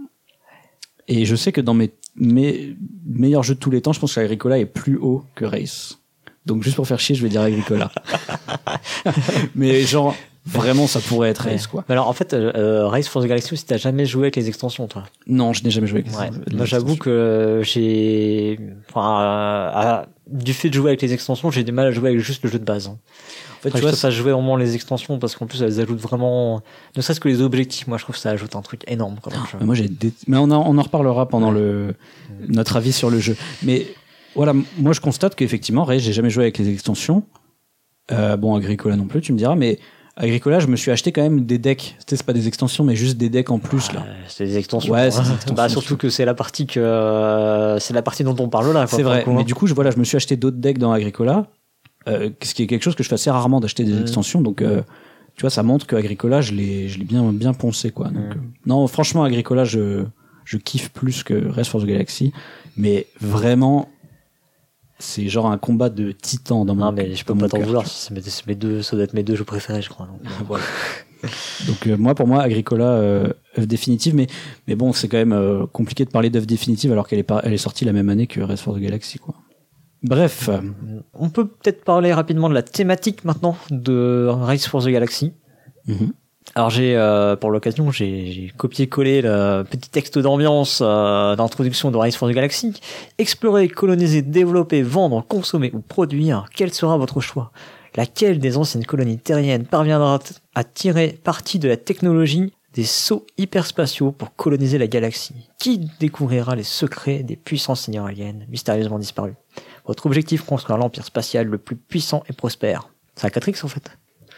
[SPEAKER 1] Et je sais que dans mes, mes meilleurs jeux de tous les temps, je pense que Agricola est plus haut que Race. Donc juste pour faire chier, je vais dire Agricola. [laughs] mais genre vraiment, ça pourrait être Race quoi.
[SPEAKER 2] Mais alors, en fait, euh, euh, Race for the Galaxy, si t'as jamais joué avec les extensions, toi.
[SPEAKER 1] Non, je n'ai jamais joué avec
[SPEAKER 2] Ouais.
[SPEAKER 1] les-
[SPEAKER 2] Moi, j'avoue que j'ai, enfin, euh, à- du fait de jouer avec les extensions, j'ai du mal à jouer avec juste le jeu de base. hein.
[SPEAKER 1] En fait,
[SPEAKER 2] Après,
[SPEAKER 1] tu vois,
[SPEAKER 2] préfère jouer au moins les extensions parce qu'en plus, elles ajoutent vraiment, ne serait-ce que les objectifs. Moi, je trouve que ça ajoute un truc énorme. Quand même.
[SPEAKER 1] Mais Moi, j'ai dé- mais on, en- on en reparlera pendant le notre avis sur le jeu. Mais voilà, moi, je constate qu'effectivement, Ray, j'ai jamais joué avec les extensions. Euh, bon, Agricola non plus, tu me diras, mais Agricola, je me suis acheté quand même des decks. C'est pas des extensions, mais juste des decks en plus là.
[SPEAKER 2] Euh, c'est des extensions.
[SPEAKER 1] Ouais,
[SPEAKER 2] hein.
[SPEAKER 1] c'est des [laughs] extensions,
[SPEAKER 2] bah,
[SPEAKER 1] surtout.
[SPEAKER 2] que c'est la partie que, euh, c'est la partie dont on parle là. quoi,
[SPEAKER 1] C'est vrai.
[SPEAKER 2] coup,
[SPEAKER 1] Mais
[SPEAKER 2] hein.
[SPEAKER 1] du coup, je, voilà, je me suis acheté d'autres decks dans Agricola, euh, ce qui est quelque chose que je fais assez rarement d'acheter des
[SPEAKER 2] Mm.
[SPEAKER 1] extensions. Donc, euh, tu vois, ça montre que Agricola, je l'ai, je l'ai bien, bien poncé, quoi. Donc,
[SPEAKER 2] Mm.
[SPEAKER 1] euh, non, franchement, Agricola, je, je kiffe plus que Rest for the Galaxy. Mais vraiment, c'est genre un combat de titans dans mon
[SPEAKER 2] Non, mais je peux
[SPEAKER 1] dans
[SPEAKER 2] pas
[SPEAKER 1] mon
[SPEAKER 2] t'en
[SPEAKER 1] cœur,
[SPEAKER 2] vouloir. C'est mes, c'est mes deux, ça doit être mes deux jeux préférés, je crois. donc, euh, [laughs]
[SPEAKER 1] Voilà. Donc euh, moi, pour moi, Agricola, euh, œuvre définitive, mais mais bon, c'est quand même euh, compliqué de parler d'œuvre définitive alors qu'elle est pas, elle est sortie la même année que Rest for the Galaxy, quoi. Bref, euh,
[SPEAKER 2] On peut peut-être parler rapidement de la thématique maintenant de Race for the Galaxy.
[SPEAKER 1] mhm.
[SPEAKER 2] Alors j'ai, euh, pour l'occasion, j'ai copié-collé le petit texte d'ambiance euh, d'introduction de Race for the Galaxy. Explorer, coloniser, développer, vendre, consommer ou produire, quel sera votre choix? Laquelle des anciennes colonies terriennes parviendra à tirer parti de la technologie des sauts hyperspatiaux pour coloniser la galaxie? Qui découvrira les secrets des puissants seigneurs aliens mystérieusement disparus Votre objectif, construire l'empire spatial le plus puissant et prospère. C'est un 4X en fait.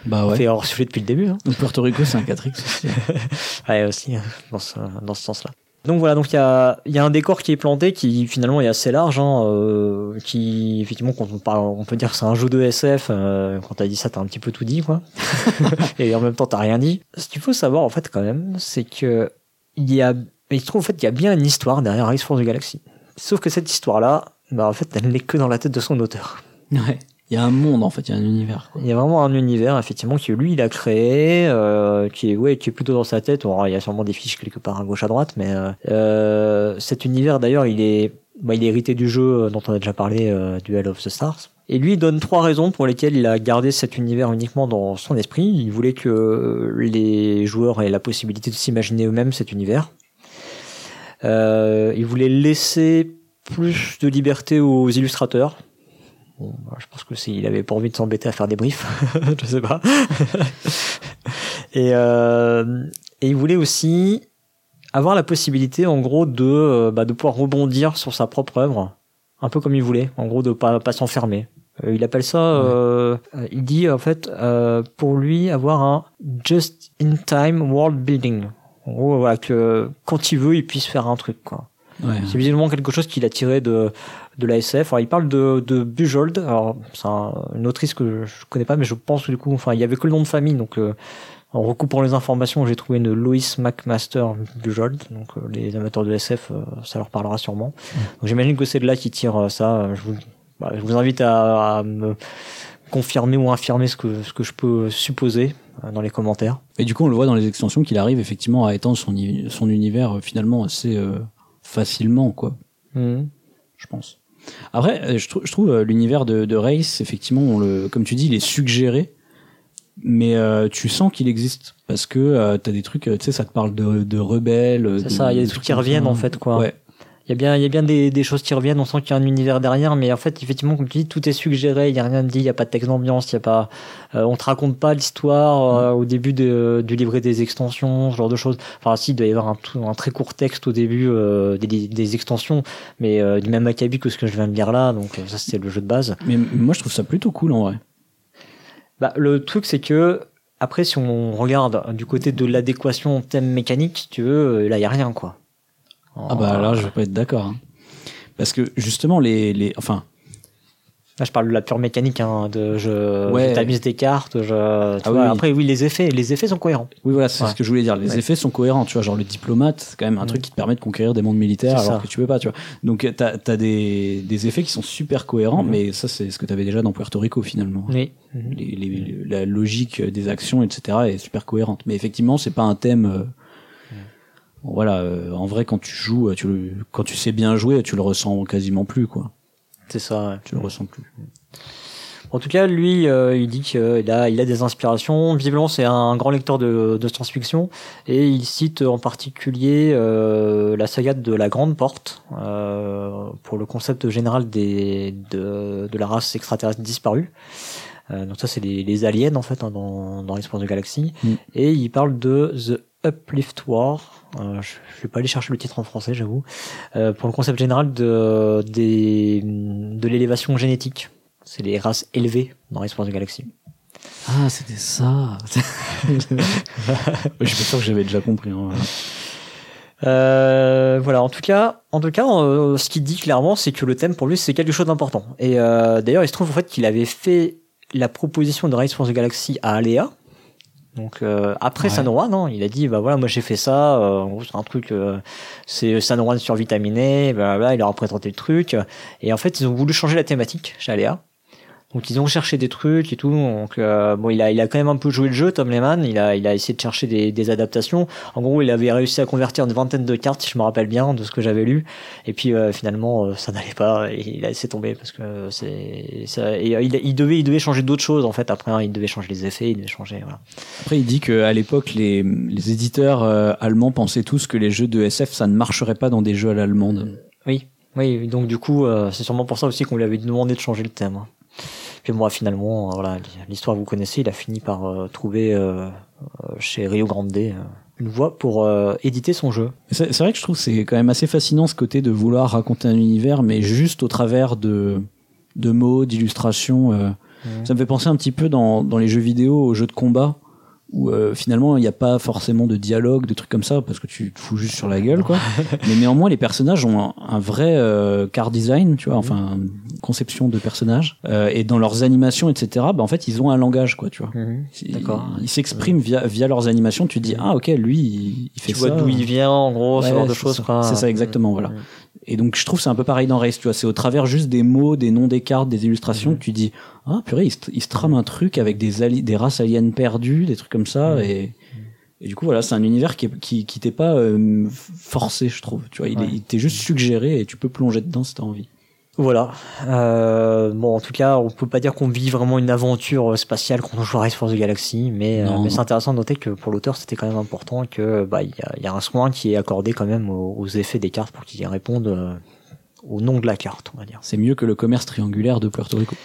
[SPEAKER 1] Bah
[SPEAKER 2] On
[SPEAKER 1] ouais.
[SPEAKER 2] fait hors sujet depuis le début. Hein.
[SPEAKER 1] Donc Puerto Rico, c'est un 4X aussi. [laughs]
[SPEAKER 2] Ouais, aussi, hein, dans ce, dans ce sens-là. Donc voilà, donc il y a, y a un décor qui est planté qui finalement est assez large, hein, euh, qui effectivement quand on parle, on peut dire que c'est un jeu de SF. euh, quand t'as dit ça, t'as un petit peu tout dit, quoi. [laughs] [laughs] Et en même temps, t'as rien dit. Ce qu'il faut savoir en fait quand même, c'est que il y a, il se trouve en fait qu'il y a bien une histoire derrière Race for the Galaxy. Sauf que cette histoire-là, bah en fait, elle n'est que dans la tête de son auteur.
[SPEAKER 1] ouais. Il y a un monde en fait, il y a un univers.
[SPEAKER 2] Il y a vraiment un univers effectivement que lui il a créé, euh, qui est ouais, qui est plutôt dans sa tête. Il y a sûrement des fiches quelque part à gauche à droite, mais euh, euh, cet univers d'ailleurs il est, bah, il est hérité du jeu dont on a déjà parlé, euh, Duel of the Stars. Et lui il donne trois raisons pour lesquelles il a gardé cet univers uniquement dans son esprit. Il voulait que les joueurs aient la possibilité de s'imaginer eux-mêmes cet univers. Il voulait laisser plus de liberté aux illustrateurs. Bon, je pense que s'il avait pas envie de s'embêter à faire des briefs, [laughs] je sais pas. et, euh, et il voulait aussi avoir la possibilité, en gros, de, euh, bah, de pouvoir rebondir sur sa propre œuvre, un peu comme il voulait, en gros, de pas, pas s'enfermer. Euh, il appelle ça, euh, il dit en fait, pour lui, avoir un just-in-time world building. En gros, voilà, que quand il veut, il puisse faire un truc, quoi.
[SPEAKER 1] Ouais.
[SPEAKER 2] C'est visiblement quelque chose qu'il a tiré de, de la SF. Alors, il parle de, de Bujold. Alors, c'est un- une autrice que je connais pas, mais je pense que du coup, enfin, il y avait que le nom de famille, donc, euh, en recoupant les informations, j'ai trouvé une Lois McMaster Bujold. Donc, euh, les amateurs de SF, euh, ça leur parlera sûrement. Donc, j'imagine que c'est de là qu'il tire euh, ça. Je vous, bah, je vous invite à, à me confirmer ou infirmer ce que, ce que je peux supposer dans les commentaires.
[SPEAKER 1] Et du coup, on le voit dans les extensions qu'il arrive effectivement à étendre son, univers finalement assez euh, facilement, quoi, je pense. Après, euh, je, trou- je trouve euh, l'univers de, de Race, effectivement, on le, comme tu dis, il est suggéré, mais euh, tu sens qu'il existe parce que euh, t'as des trucs, tu sais, ça te parle de, de rebelles.
[SPEAKER 2] C'est ça, il y a des
[SPEAKER 1] de
[SPEAKER 2] trucs qui reviennent en fait, quoi.
[SPEAKER 1] Ouais.
[SPEAKER 2] Il y a bien, il y a bien des, des choses qui reviennent. On sent qu'il y a un univers derrière, mais en fait, effectivement, comme tu dis, tout est suggéré. Il y a rien de dit. Il y a pas de texte d'ambiance. Il y a pas, euh, on te raconte pas l'histoire euh, au début de- du livret des extensions, ce genre de choses. Enfin, si, il doit y avoir un, un très court texte au début euh, des, des extensions, mais euh, du même acabit que ce que je viens de lire là. Donc euh, ça, c'est le jeu de base.
[SPEAKER 1] Mais moi, je trouve ça plutôt cool en vrai.
[SPEAKER 2] Bah, le truc, c'est que après, si on regarde du côté de l'adéquation thème mécanique, tu veux, euh, là, il y a rien, quoi.
[SPEAKER 1] Ah bah là, je vais pas être d'accord. hein. Parce que justement, les, les, enfin,
[SPEAKER 2] Là, je parle de la pure mécanique, hein, de je,
[SPEAKER 1] Ouais.
[SPEAKER 2] je tamise des cartes, je, tu
[SPEAKER 1] Ah
[SPEAKER 2] vois,
[SPEAKER 1] oui.
[SPEAKER 2] après, oui, les effets, les effets sont cohérents.
[SPEAKER 1] Oui, voilà, c'est
[SPEAKER 2] Ouais.
[SPEAKER 1] ce que je voulais dire. Les
[SPEAKER 2] Ouais.
[SPEAKER 1] effets sont cohérents, tu vois. Genre, le diplomate, c'est quand même un
[SPEAKER 2] Mm.
[SPEAKER 1] truc qui te permet de conquérir des mondes militaires alors
[SPEAKER 2] ça.
[SPEAKER 1] que tu peux pas, tu vois. Donc, t'as as des, des effets qui sont super cohérents,
[SPEAKER 2] Mhm.
[SPEAKER 1] mais ça, c'est ce que t'avais déjà dans Puerto Rico, finalement.
[SPEAKER 2] Oui.
[SPEAKER 1] Les, les- la logique des actions, etc., est super cohérente. Mais effectivement, c'est pas un thème. Bon, voilà, euh, en vrai, quand tu joues, tu le, quand tu sais bien jouer, tu le ressens quasiment plus, quoi.
[SPEAKER 2] C'est ça. ouais.
[SPEAKER 1] Tu le ressens plus.
[SPEAKER 2] En tout cas, lui, euh, il dit qu'il a, il a des inspirations. Visiblement, c'est un grand lecteur de, de science-fiction et il cite en particulier euh, la saga de la Grande Porte euh, pour le concept général des, de, de la race extraterrestre disparue. Euh, donc ça, c'est les, les aliens en fait hein, dans, dans l'espace de galaxie.
[SPEAKER 1] Mm.
[SPEAKER 2] Et il parle de The Uplift War. Euh, je, je vais pas aller chercher le titre en français, j'avoue. Euh, pour le concept général de, des, de l'élévation génétique. C'est les races élevées dans l'espace de galaxie.
[SPEAKER 1] Ah, c'était ça. [laughs] je suis pas sûr que j'avais déjà compris. hein.
[SPEAKER 2] Euh, voilà, en tout cas, en tout cas, euh, ce qu'il dit clairement, c'est que le thème pour lui, c'est quelque chose d'important. Et euh, d'ailleurs, il se trouve en fait qu'il avait fait la proposition de Race for the Galaxy à Aléa. Donc euh, après
[SPEAKER 1] Ouais.
[SPEAKER 2] San Juan, hein, il a dit bah voilà moi j'ai fait ça, euh, en gros c'est un truc, euh, c'est San Juan survitaminé, blablabla, il a représenté le truc. Et en fait ils ont voulu changer la thématique chez Aléa. Donc ils ont cherché des trucs et tout. Donc euh, bon, il a, il a quand même un peu joué le jeu, Tom Lehman. Il a, il a essayé de chercher des, des adaptations. En gros, il avait réussi à convertir une vingtaine de cartes, si je me rappelle bien, de ce que j'avais lu. Et puis euh, finalement, euh, ça n'allait pas. Et il a laissé tomber parce que c'est, ça, et, euh, il, il devait, il devait changer d'autres choses en fait. Après, hein, il devait changer les effets, il devait changer. Voilà.
[SPEAKER 1] Après, il dit qu'à l'époque, les, les éditeurs euh, allemands pensaient tous que les jeux de SF, ça ne marcherait pas dans des jeux à l'allemande.
[SPEAKER 2] Oui, oui. Donc du coup, euh, c'est sûrement pour ça aussi qu'on lui avait demandé de changer le thème. hein. Puis moi, finalement, euh, voilà, l'histoire vous connaissez, il a fini par euh, trouver euh, chez Rio Grande une voie pour euh, éditer son jeu.
[SPEAKER 1] C'est vrai que je trouve que c'est quand même assez fascinant ce côté de vouloir raconter un univers, mais juste au travers de, de mots, d'illustrations. euh. Ça me fait penser un petit peu dans, dans les jeux vidéo, aux jeux de combat, où euh, finalement il n'y a pas forcément de dialogue, de trucs comme ça, parce que tu te fous juste sur la gueule, quoi. [laughs] mais néanmoins, les personnages ont un, un vrai euh, car design, tu vois, enfin, conception de personnages. Euh, et dans leurs animations, etc., bah, en fait, ils ont un langage, quoi, tu vois. Ils-
[SPEAKER 2] D'accord.
[SPEAKER 1] Ils s'expriment via, via leurs animations. Tu te dis, ah, ok, lui, il, il fait
[SPEAKER 2] Tu
[SPEAKER 1] ça.
[SPEAKER 2] vois d'où il vient, en gros, ce genre de choses. quoi.
[SPEAKER 1] C'est ça, exactement, voilà.
[SPEAKER 2] Mhm.
[SPEAKER 1] Et donc, je trouve c'est un peu pareil dans Race, tu vois. C'est au travers juste des mots, des noms des cartes, des illustrations que tu dis, ah, purée, il se, il se trame un truc avec des, ali- des races aliens perdues, des trucs comme ça. Et, et du coup, voilà, c'est un univers qui, est- qui, qui t'est pas euh, forcé, je trouve. Tu vois, il,
[SPEAKER 2] Ouais.
[SPEAKER 1] t'est juste suggéré et tu peux plonger dedans si t'as envie.
[SPEAKER 2] Voilà. Euh, bon, en tout cas, on peut pas dire qu'on vit vraiment une aventure spatiale quand on joue à Race for the Galaxy, mais, euh, mais c'est intéressant de noter que pour l'auteur, c'était quand même important que bah il y y a un soin qui est accordé quand même aux, aux effets des cartes pour qu'ils répondent euh, au nom de la carte, on va dire.
[SPEAKER 1] C'est mieux que le commerce triangulaire de Puerto Rico.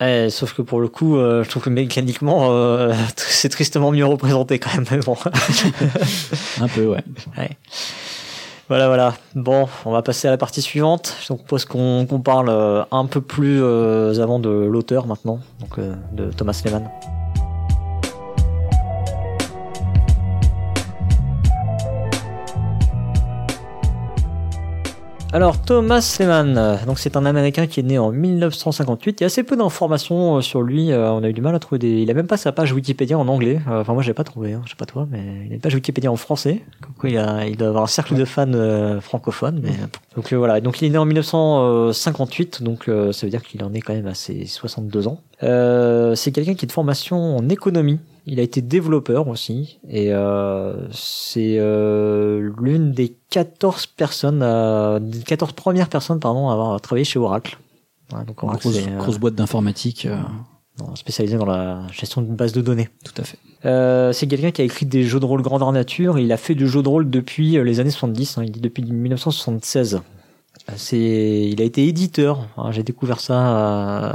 [SPEAKER 2] Eh, sauf que pour le coup, euh, je trouve que mécaniquement, euh, [laughs] c'est tristement mieux représenté quand même. Mais bon. [laughs]
[SPEAKER 1] Un peu, ouais.
[SPEAKER 2] Ouais. Voilà, voilà. Bon, on va passer à la partie suivante. Je propose qu'on parle euh, un peu plus euh, avant de l'auteur maintenant, donc euh, de Thomas Lehmann. Alors Thomas Lehmann, euh, donc c'est un Américain qui est né en 1958. Il y a assez peu d'informations euh, sur lui. euh, On a eu du mal à trouver des. Il a même pas sa page Wikipédia en anglais. Enfin moi j'ai pas trouvé. Hein, je sais pas toi, mais il a une page Wikipédia en français. Il, doit avoir un cercle de fans francophones. Donc voilà. Donc il est né en 1958. Donc ça veut dire qu'il en est quand même à ses 62 ans. C'est quelqu'un qui est de formation en économie. Il a été développeur aussi et euh, c'est euh, l'une des 14 personnes, euh, des 14 premières personnes pardon, à avoir travaillé chez Oracle. Ouais, donc Oracle,
[SPEAKER 1] grosse, boîte d'informatique, euh,
[SPEAKER 2] spécialisé dans la gestion d'une base de données.
[SPEAKER 1] tout à fait.
[SPEAKER 2] C'est quelqu'un qui a écrit des jeux de rôle grandeur nature. Il a fait du jeu de rôle depuis les années 70. hein, il dit depuis 1976. C'est, il a été éditeur. hein, J'ai découvert ça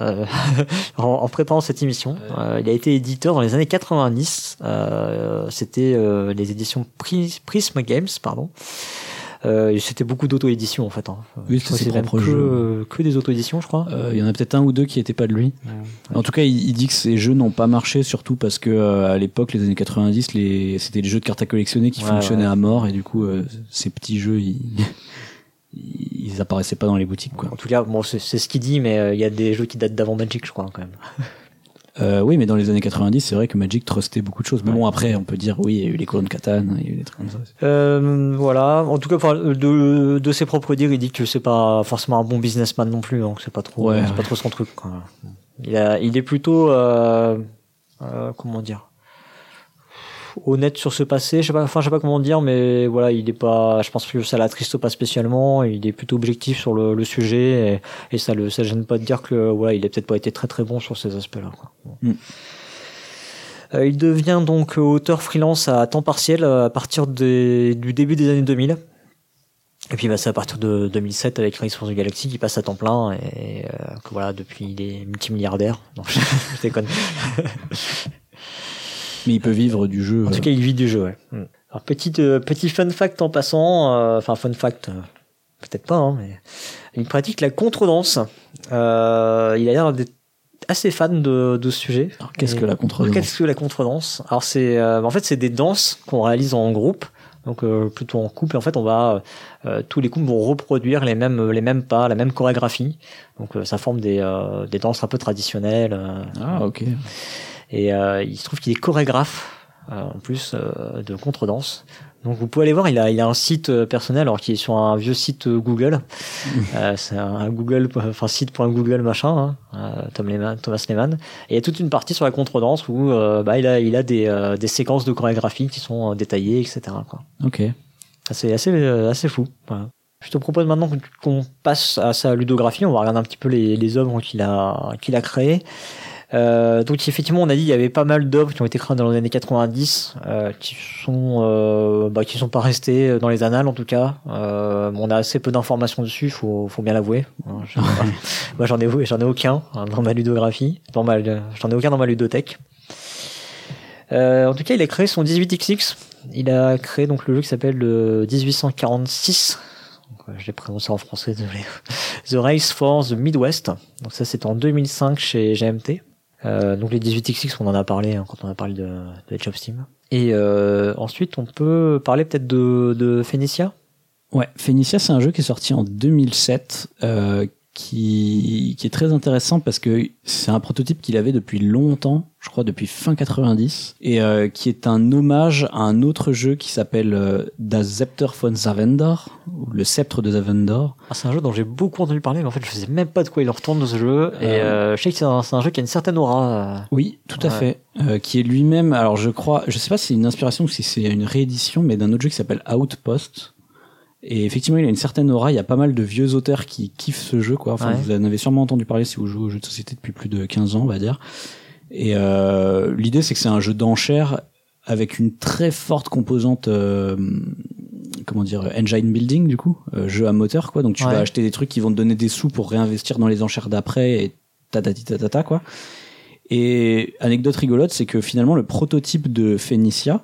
[SPEAKER 2] euh, [laughs] en, en préparant cette émission. Euh, il a été éditeur dans les années 90. Euh, c'était euh, les éditions Pris- Prism Games, pardon. Euh, c'était beaucoup d'auto-édition en fait. Hein.
[SPEAKER 1] Oui, c'était ses propres
[SPEAKER 2] que,
[SPEAKER 1] jeux.
[SPEAKER 2] que des auto-éditions, je crois.
[SPEAKER 1] Euh, Il y en a peut-être un ou deux qui étaient pas de lui. En tout cas, il, il dit que ces jeux n'ont pas marché, surtout parce que euh, à l'époque, les années 90, les, c'était les jeux de cartes à collectionner qui
[SPEAKER 2] Ouais,
[SPEAKER 1] fonctionnaient
[SPEAKER 2] ouais.
[SPEAKER 1] à mort, et du coup, euh, ces petits jeux, ils, ils apparaissaient pas dans les boutiques, quoi.
[SPEAKER 2] En tout cas, bon, c'est ce qu'il dit, mais euh, il y a des jeux qui datent d'avant Magic, je crois, quand même. [laughs]
[SPEAKER 1] Euh, oui, mais dans les années 90, c'est vrai que Magic trustait beaucoup de choses. Mais
[SPEAKER 2] Ouais.
[SPEAKER 1] bon, après, on peut dire, oui, il y a eu les colons de Catane, il y a eu des trucs comme ça.
[SPEAKER 2] Euh, voilà. En tout cas, de, de ses propres dires, il dit que c'est pas forcément un bon businessman non plus, donc c'est pas trop,
[SPEAKER 1] Ouais,
[SPEAKER 2] c'est pas trop son truc. Quoi. Il, a, il est plutôt, comment dire, honnête sur ce passé. Je sais pas, enfin, je sais pas comment dire, mais voilà, il est pas, je pense que ça l'attriste pas spécialement. Il est plutôt objectif sur le, le sujet et, et ça le, ça gêne pas de dire que, voilà, il a peut-être pas été très très bon sur ces aspects-là.
[SPEAKER 1] Mm.
[SPEAKER 2] Euh, il devient donc auteur freelance à temps partiel à partir des- du début des années 2000. Et puis bah, c'est à partir de 2007 avec Race for the Galaxy qui passe à temps plein et euh, que voilà depuis il est multimilliardaire. Non, je, je [laughs] déconne.
[SPEAKER 1] Mais il peut vivre du jeu.
[SPEAKER 2] En tout cas, il vit du jeu. Ouais. Mm. Alors petit euh, petit fun fact en passant, euh, enfin fun fact, euh, peut-être pas, hein, mais il pratique la contredanse. Euh, il a l'air d'être assez fan de, de ce sujet.
[SPEAKER 1] Alors, qu'est-ce que la contredanse
[SPEAKER 2] Qu'est-ce que la contredanse? Alors c'est, euh, en fait, c'est des danses qu'on réalise en groupe, donc euh, plutôt en couple. Et en fait, on va euh, tous les couples vont reproduire les mêmes les mêmes pas, la même chorégraphie. Donc euh, ça forme des euh, des danses un peu traditionnelles. euh,
[SPEAKER 1] Ah, ok.
[SPEAKER 2] Et euh, il se trouve qu'il est chorégraphe euh, en plus euh, de contredanse. Donc vous pouvez aller voir, il a, il a un site personnel alors qui est sur un vieux site Google. [laughs] Euh, c'est un Google, enfin site.google machin, hein, Tom Lehman, Thomas Lehman. Et il y a toute une partie sur la contredanse où euh, bah, il a, il a des, euh, des séquences de chorégraphie qui sont détaillées, etc. Quoi.
[SPEAKER 1] Ok.
[SPEAKER 2] C'est assez, assez fou. Voilà. Je te propose maintenant qu'on passe à sa ludographie. On va regarder un petit peu les, les œuvres qu'il a, qu'il a créées. Euh, donc effectivement, on a dit il y avait pas mal d'œuvres qui ont été créées dans les années 90, euh, qui sont euh, bah, qui sont pas restées dans les annales en tout cas. Euh, on a assez peu d'informations dessus, faut faut bien l'avouer. Moi [laughs] j'en ai j'en ai aucun hein, dans ma ludographie, dans ma j'en ai aucun dans ma ludothèque. Euh, en tout cas, il a créé son 18XX. Il a créé donc le jeu qui s'appelle le 1846. Euh, je l'ai prononcé en français, [laughs] désolé. The Race for the Midwest. Donc ça, c'était en 2005 chez GMT. Euh, donc les 18XX, on en a parlé hein, quand on a parlé de, de Age of Steam. Et euh, ensuite, on peut parler peut-être de, de Phoenicia.
[SPEAKER 1] Ouais, Phoenicia, c'est un jeu qui est sorti en 2007, euh, qui, qui est très intéressant parce que c'est un prototype qu'il avait depuis longtemps, je crois depuis fin 90, et euh, qui est un hommage à un autre jeu qui s'appelle euh, Das Scepter von Zavendor, ou le sceptre de Zavendor.
[SPEAKER 2] Ah, c'est un jeu dont j'ai beaucoup entendu parler, mais en fait, je sais même pas de quoi il retourne de ce jeu. Et
[SPEAKER 1] Euh.
[SPEAKER 2] euh, je sais que c'est un, jeu qui a une certaine aura.
[SPEAKER 1] Oui, tout à
[SPEAKER 2] Ouais.
[SPEAKER 1] fait. Qui est lui-même, alors je crois, je sais pas si c'est une inspiration ou si c'est une réédition, mais d'un autre jeu qui s'appelle Outpost, Et effectivement, il a une certaine aura. Il y a pas mal de vieux auteurs qui kiffent ce jeu, quoi. Enfin,
[SPEAKER 2] Ouais.
[SPEAKER 1] vous en avez sûrement entendu parler si vous jouez aux jeux de société depuis plus de 15 ans, on va dire. Et euh, l'idée, c'est que c'est un jeu d'enchères avec une très forte composante, euh, comment dire, engine building, du coup, euh, jeu à moteur, quoi. Donc tu
[SPEAKER 2] Ouais.
[SPEAKER 1] vas acheter des trucs qui vont te donner des sous pour réinvestir dans les enchères d'après et tatati tatata, quoi. Et anecdote rigolote, c'est que finalement, le prototype de Phoenicia,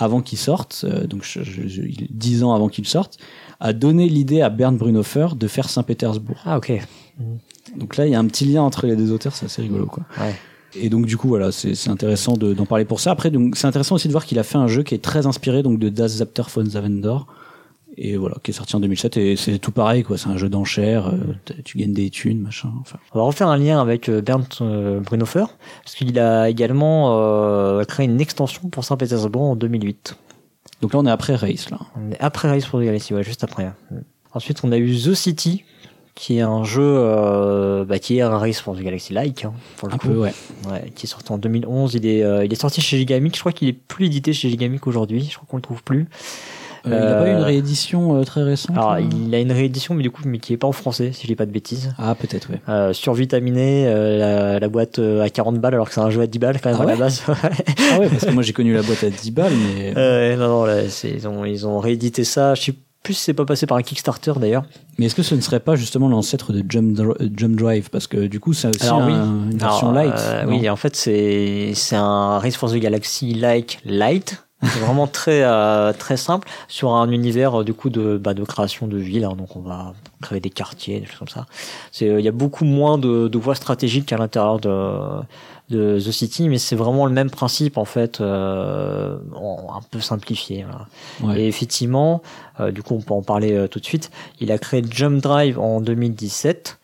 [SPEAKER 1] avant qu'il sorte, euh, donc je, je- je- dix ans avant qu'il sorte, a donné l'idée à Bernd Brunhofer de faire Saint-Pétersbourg.
[SPEAKER 2] Ah, ok.
[SPEAKER 1] Donc là, il y a un petit lien entre les deux auteurs, c'est assez rigolo, quoi.
[SPEAKER 2] Ouais.
[SPEAKER 1] Et donc du coup, voilà, c'est intéressant de- d'en parler pour ça. Après, c'est intéressant aussi de voir qu'il a fait un jeu qui est très inspiré donc de Das Zapter von Zavendor, et voilà, qui est sorti en 2007. Et c'est tout pareil, quoi. C'est un jeu d'enchères, euh, t- tu gagnes des thunes, machin. Enfin,
[SPEAKER 2] On va refaire un lien avec euh, Bernd euh, Brunhofer, parce qu'il a également euh, créé une extension pour Saint-Pétersbourg en 2008.
[SPEAKER 1] donc là, on est après Race, là.
[SPEAKER 2] On est après Race for the Galaxy, ouais, juste après. Ensuite, on a eu The City, qui est un jeu euh, bah, qui est un Race for the Galaxy like, hein, pour le
[SPEAKER 1] Un
[SPEAKER 2] coup.
[SPEAKER 1] peu, ouais.
[SPEAKER 2] Ouais, qui est sorti en 2011. Il est, euh, il est sorti chez Gigamic. Je crois qu'il est plus édité chez Gigamic aujourd'hui. Je crois qu'on le trouve plus.
[SPEAKER 1] Euh, Il a pas eu une
[SPEAKER 2] Euh,
[SPEAKER 1] réédition euh, très récente
[SPEAKER 2] Alors,
[SPEAKER 1] là
[SPEAKER 2] il a une réédition, mais du coup, mais qui est pas en français, si je dis pas de bêtises.
[SPEAKER 1] Ah, peut-être.
[SPEAKER 2] Euh, survitaminé, la, la boîte à 40 balles, alors que c'est un jeu à 10 balles quand même
[SPEAKER 1] Ah
[SPEAKER 2] à la base. [laughs]
[SPEAKER 1] Ah ouais, parce que moi j'ai connu la boîte à 10 balles, mais. [laughs]
[SPEAKER 2] Euh, non, non, là, ils, ont, ils ont réédité ça. Je sais plus si c'est pas passé par un Kickstarter d'ailleurs.
[SPEAKER 1] Mais est-ce que ce ne serait pas justement l'ancêtre de Jump, Dr- Jump Drive? Parce que du coup, c'est aussi
[SPEAKER 2] Alors, oui.
[SPEAKER 1] un- une version
[SPEAKER 2] Alors,
[SPEAKER 1] light.
[SPEAKER 2] euh, oui, en fait, c'est c'est un Race for the Galaxy like light. C'est vraiment très euh, très simple sur un univers euh, du coup de bah, de création de villes. hein. donc on va créer des quartiers, des choses comme ça. C'est euh, il y a beaucoup moins de, de voies stratégiques à l'intérieur de de The City, mais c'est vraiment le même principe en fait, euh, un peu simplifié. voilà.
[SPEAKER 1] Ouais.
[SPEAKER 2] Et effectivement, euh, du coup, on peut en parler tout de suite. Il a créé Jump Drive en 2017,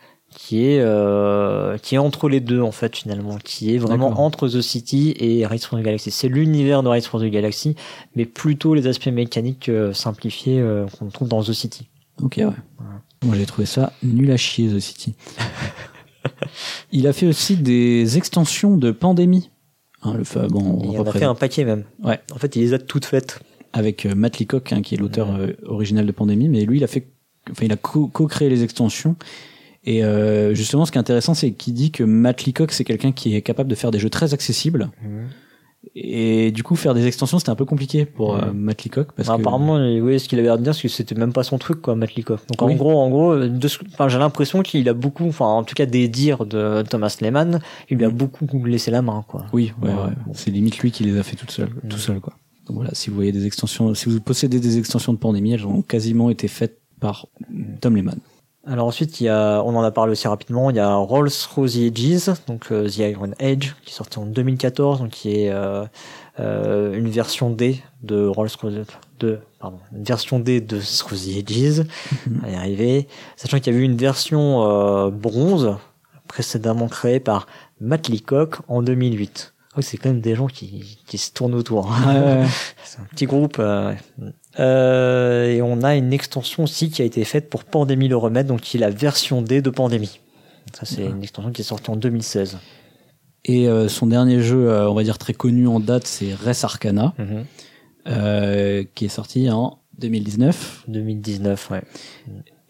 [SPEAKER 2] qui est euh, qui est entre les deux en fait finalement, qui est vraiment entre The City et Race for the Galaxy. C'est l'univers de Race for the Galaxy, mais plutôt les aspects mécaniques euh, simplifiés euh, qu'on trouve dans The City.
[SPEAKER 1] Ok, ouais. Moi j'ai trouvé ça nul à chier, The City. [laughs] Il a fait aussi des extensions de Pandémie. Hein, le fa- bon, on
[SPEAKER 2] Il en a fait un paquet même.
[SPEAKER 1] Ouais.
[SPEAKER 2] En fait, il les a toutes faites.
[SPEAKER 1] avec Matt Leacock, hein, qui est l'auteur original de Pandémie, mais lui, il a fait, enfin, il a co- co-créé les extensions. Et euh, justement, ce qui est intéressant, c'est qu'il dit que Matt Leacock, c'est quelqu'un qui est capable de faire des jeux très accessibles. Et du coup, faire des extensions, c'était un peu compliqué pour euh, Matt Leacock. Parce que...
[SPEAKER 2] Apparemment, oui, ce qu'il avait de dire, c'est que c'était même pas son truc, quoi, Matt Leacock. Donc en gros, en gros, enfin, j'ai l'impression qu'il a beaucoup, enfin, en tout cas, des dires de Thomas Lehman, il lui a beaucoup laissé la main, quoi.
[SPEAKER 1] Oui, ouais,
[SPEAKER 2] Ouais,
[SPEAKER 1] ouais.
[SPEAKER 2] bon.
[SPEAKER 1] c'est limite lui qui les a fait tout seul,
[SPEAKER 2] Mm.
[SPEAKER 1] tout seul quoi. Donc voilà, si vous voyez des extensions, si vous possédez des extensions de pandémie, elles ont quasiment été faites par Tom Lehman.
[SPEAKER 2] Alors ensuite, il y a, on en a parlé aussi rapidement, il y a Rolls Through the Edges, donc euh, The Iron Age, qui est sorti en 2014, donc qui est euh, euh, une version D de Rolls Through de, pardon, une version D de Through the Edges, va y arriver, sachant qu'il y avait eu une version euh, bronze précédemment créée par Matt Leacock en 2008. Oh, c'est quand même des gens qui, qui se tournent autour. hein. [laughs] C'est un petit groupe. Euh, et on a une extension aussi qui a été faite pour Pandémie le remède, donc qui est la version D de Pandémie. Ça, c'est une extension qui est sortie en 2016.
[SPEAKER 1] Et euh, son dernier jeu, euh, on va dire très connu en date, c'est Res Arcana, euh, qui est sorti en 2019,
[SPEAKER 2] 2019, ouais.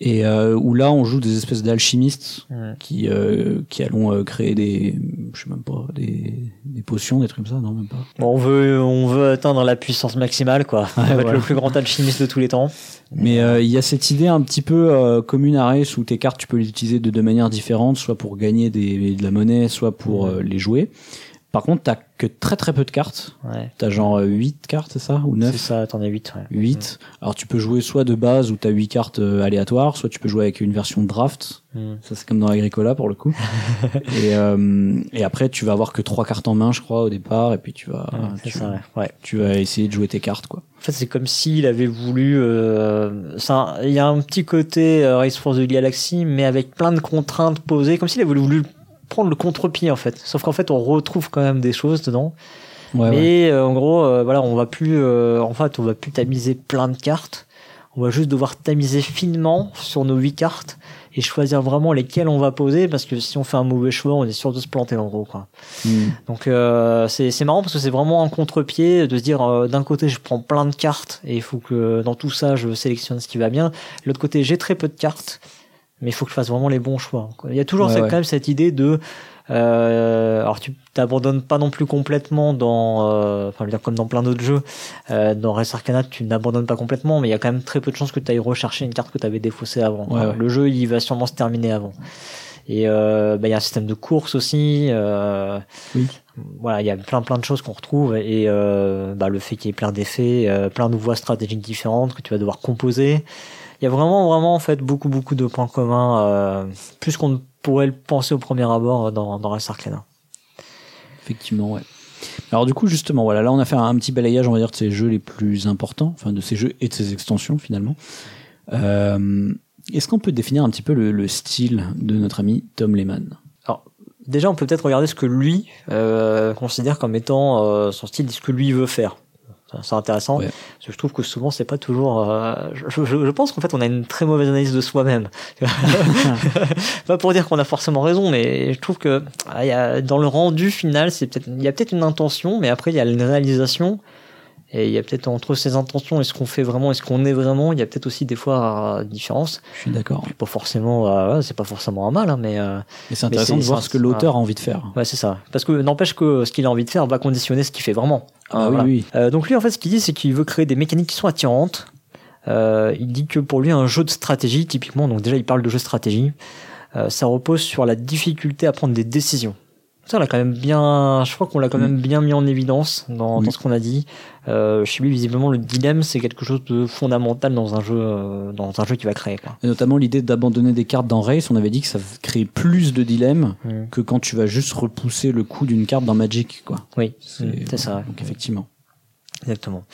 [SPEAKER 1] Et euh, où là on joue des espèces d'alchimistes qui euh, qui allons euh, créer des, je sais même pas, des, des potions, des trucs comme ça, non même pas.
[SPEAKER 2] Bon, on veut, on veut atteindre la puissance maximale, quoi. [laughs] on
[SPEAKER 1] Ouais,
[SPEAKER 2] va être le plus grand alchimiste de tous les temps.
[SPEAKER 1] Mais euh, il y a cette idée un petit peu euh, commune à Race où tes cartes tu peux les utiliser de deux manières différentes, soit pour gagner des, de la monnaie, soit pour euh, les jouer. Par contre, t'as que très très peu de cartes.
[SPEAKER 2] Ouais.
[SPEAKER 1] T'as genre 8 cartes, c'est ça Ou
[SPEAKER 2] C'est
[SPEAKER 1] 9
[SPEAKER 2] ça, t'en as 8, ouais.
[SPEAKER 1] 8. Alors tu peux jouer soit de base où t'as 8 cartes euh, aléatoires, soit tu peux jouer avec une version draft.
[SPEAKER 2] Mm.
[SPEAKER 1] Ça c'est comme dans Agricola pour le coup. [laughs] et, euh, et après tu vas avoir que 3 cartes en main je crois au départ et puis tu vas,
[SPEAKER 2] Ouais, c'est
[SPEAKER 1] tu,
[SPEAKER 2] ça, ouais. ouais.
[SPEAKER 1] tu vas essayer de jouer tes cartes quoi.
[SPEAKER 2] En fait, c'est comme s'il avait voulu. Euh, ça, il y a un petit côté euh, Race for the Galaxy, mais avec plein de contraintes posées, comme s'il avait voulu prendre le contre-pied en fait. Sauf qu'en fait, on retrouve quand même des choses dedans.
[SPEAKER 1] Ouais, ouais.
[SPEAKER 2] mais euh, en gros, euh, voilà, on va plus. euh, en fait, on va plus tamiser plein de cartes. on va juste devoir tamiser finement sur nos huit cartes et choisir vraiment lesquelles on va poser parce que si on fait un mauvais choix, on est sûr de se planter en gros quoi.
[SPEAKER 1] Hmm.
[SPEAKER 2] Donc euh, c'est c'est marrant parce que c'est vraiment un contre-pied de se dire euh, d'un côté je prends plein de cartes et il faut que dans tout ça je sélectionne ce qui va bien. L'autre côté j'ai très peu de cartes mais il faut que je fasse vraiment les bons choix. quoi. Il y a toujours
[SPEAKER 1] Ouais,
[SPEAKER 2] cette-
[SPEAKER 1] ouais.
[SPEAKER 2] quand même cette idée de euh, alors tu t'abandonnes pas non plus complètement dans euh, enfin je veux dire comme dans plein d'autres jeux euh, dans Res Arcana tu n'abandonnes pas complètement mais il y a quand même très peu de chances que tu ailles rechercher une carte que tu avais défaussée avant.
[SPEAKER 1] Ouais.
[SPEAKER 2] Le jeu il va sûrement se terminer avant. Et bah, il y a un système de course aussi.
[SPEAKER 1] Oui.
[SPEAKER 2] Voilà, il y a plein plein de choses qu'on retrouve et bah, le fait qu'il y ait plein d'effets, plein de voies stratégiques différentes que tu vas devoir composer. Il y a vraiment vraiment en fait beaucoup beaucoup de points communs, euh, plus qu'on ne pourrait le penser au premier abord euh, dans dans Res Arcana.
[SPEAKER 1] Effectivement, ouais. Alors du coup, justement, voilà, là on a fait un, petit balayage, on va dire, de ces jeux les plus importants, enfin de ces jeux et de ces extensions finalement. Euh, Est-ce qu'on peut définir un petit peu le, le style de notre ami Tom Lehman
[SPEAKER 2] Déjà, on peut peut-être regarder ce que lui euh, considère comme étant euh, son style, ce que lui veut faire. C'est intéressant.
[SPEAKER 1] Ouais.
[SPEAKER 2] Parce que je trouve que souvent, c'est pas toujours. euh, je, je- je pense qu'en fait, on a une très mauvaise analyse de soi-même. [laughs] pas pour dire qu'on a forcément raison, mais je trouve que ah, y a, dans le rendu final, c'est peut-être il y a peut-être une intention, mais après il y a une réalisation. Et il y a peut-être entre ces intentions et ce qu'on fait vraiment et ce qu'on est vraiment, il y a peut-être aussi des fois euh, différence.
[SPEAKER 1] Je suis d'accord.
[SPEAKER 2] Pas forcément, euh, c'est pas forcément un mal, hein, mais euh,
[SPEAKER 1] Et c'est intéressant de voir ce que l'auteur a envie de faire.
[SPEAKER 2] Ouais, c'est ça. Parce que n'empêche que ce qu'il a envie de faire va conditionner ce qu'il fait vraiment.
[SPEAKER 1] Ah
[SPEAKER 2] Euh,
[SPEAKER 1] oui,
[SPEAKER 2] voilà.
[SPEAKER 1] oui.
[SPEAKER 2] Euh, donc lui, en fait, ce qu'il dit, c'est qu'il veut créer des mécaniques qui sont attirantes. Il dit que pour lui, un jeu de stratégie, typiquement, donc déjà, il parle de jeu de stratégie, ça repose sur la difficulté à prendre des décisions. On l'a quand même bien, je crois qu'on l'a quand même bien mis en évidence dans,
[SPEAKER 1] Mm. Oui.
[SPEAKER 2] dans ce qu'on a dit. Euh, chez lui, visiblement, le dilemme, c'est quelque chose de fondamental dans un jeu, euh, dans un jeu qu'il va créer. Quoi.
[SPEAKER 1] Et notamment l'idée d'abandonner des cartes dans Race, on avait dit que ça crée plus de dilemmes
[SPEAKER 2] Mm.
[SPEAKER 1] que quand tu vas juste repousser le coup d'une carte dans Magic, quoi.
[SPEAKER 2] Oui,
[SPEAKER 1] C'est
[SPEAKER 2] Mm, ça.
[SPEAKER 1] Donc effectivement.
[SPEAKER 2] Exactement.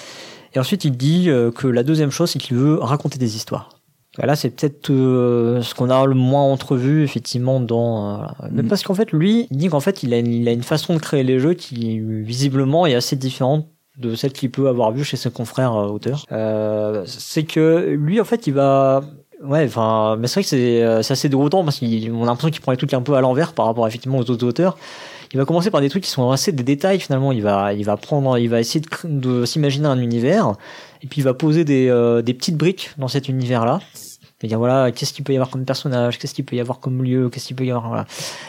[SPEAKER 2] Et ensuite, il dit euh, que la deuxième chose, c'est qu'il veut raconter des histoires. Là, c'est peut-être euh, ce qu'on a le moins entrevu, effectivement, dans... euh, mais
[SPEAKER 1] Mm.
[SPEAKER 2] parce qu'en fait, lui, il dit qu'en fait, il a, une, il a une façon de créer les jeux qui, visiblement, est assez différente de celle qu'il peut avoir vue chez ses confrères euh, auteurs. Euh, c'est que lui, en fait, il va... Ouais, enfin, mais c'est vrai que c'est euh, c'est assez déroutant parce qu'on a l'impression qu'il prend les trucs un peu à l'envers par rapport effectivement aux autres auteurs. Il va commencer par des trucs qui sont assez des détails finalement. Il va, il va prendre, il va essayer de, s'imaginer un univers et puis il va poser des, euh, des petites briques dans cet univers-là. Il va dire voilà, qu'est-ce qu'il peut y avoir comme personnage, qu'est-ce qu'il peut y avoir comme lieu, qu'est-ce qu'il peut y avoir, voilà.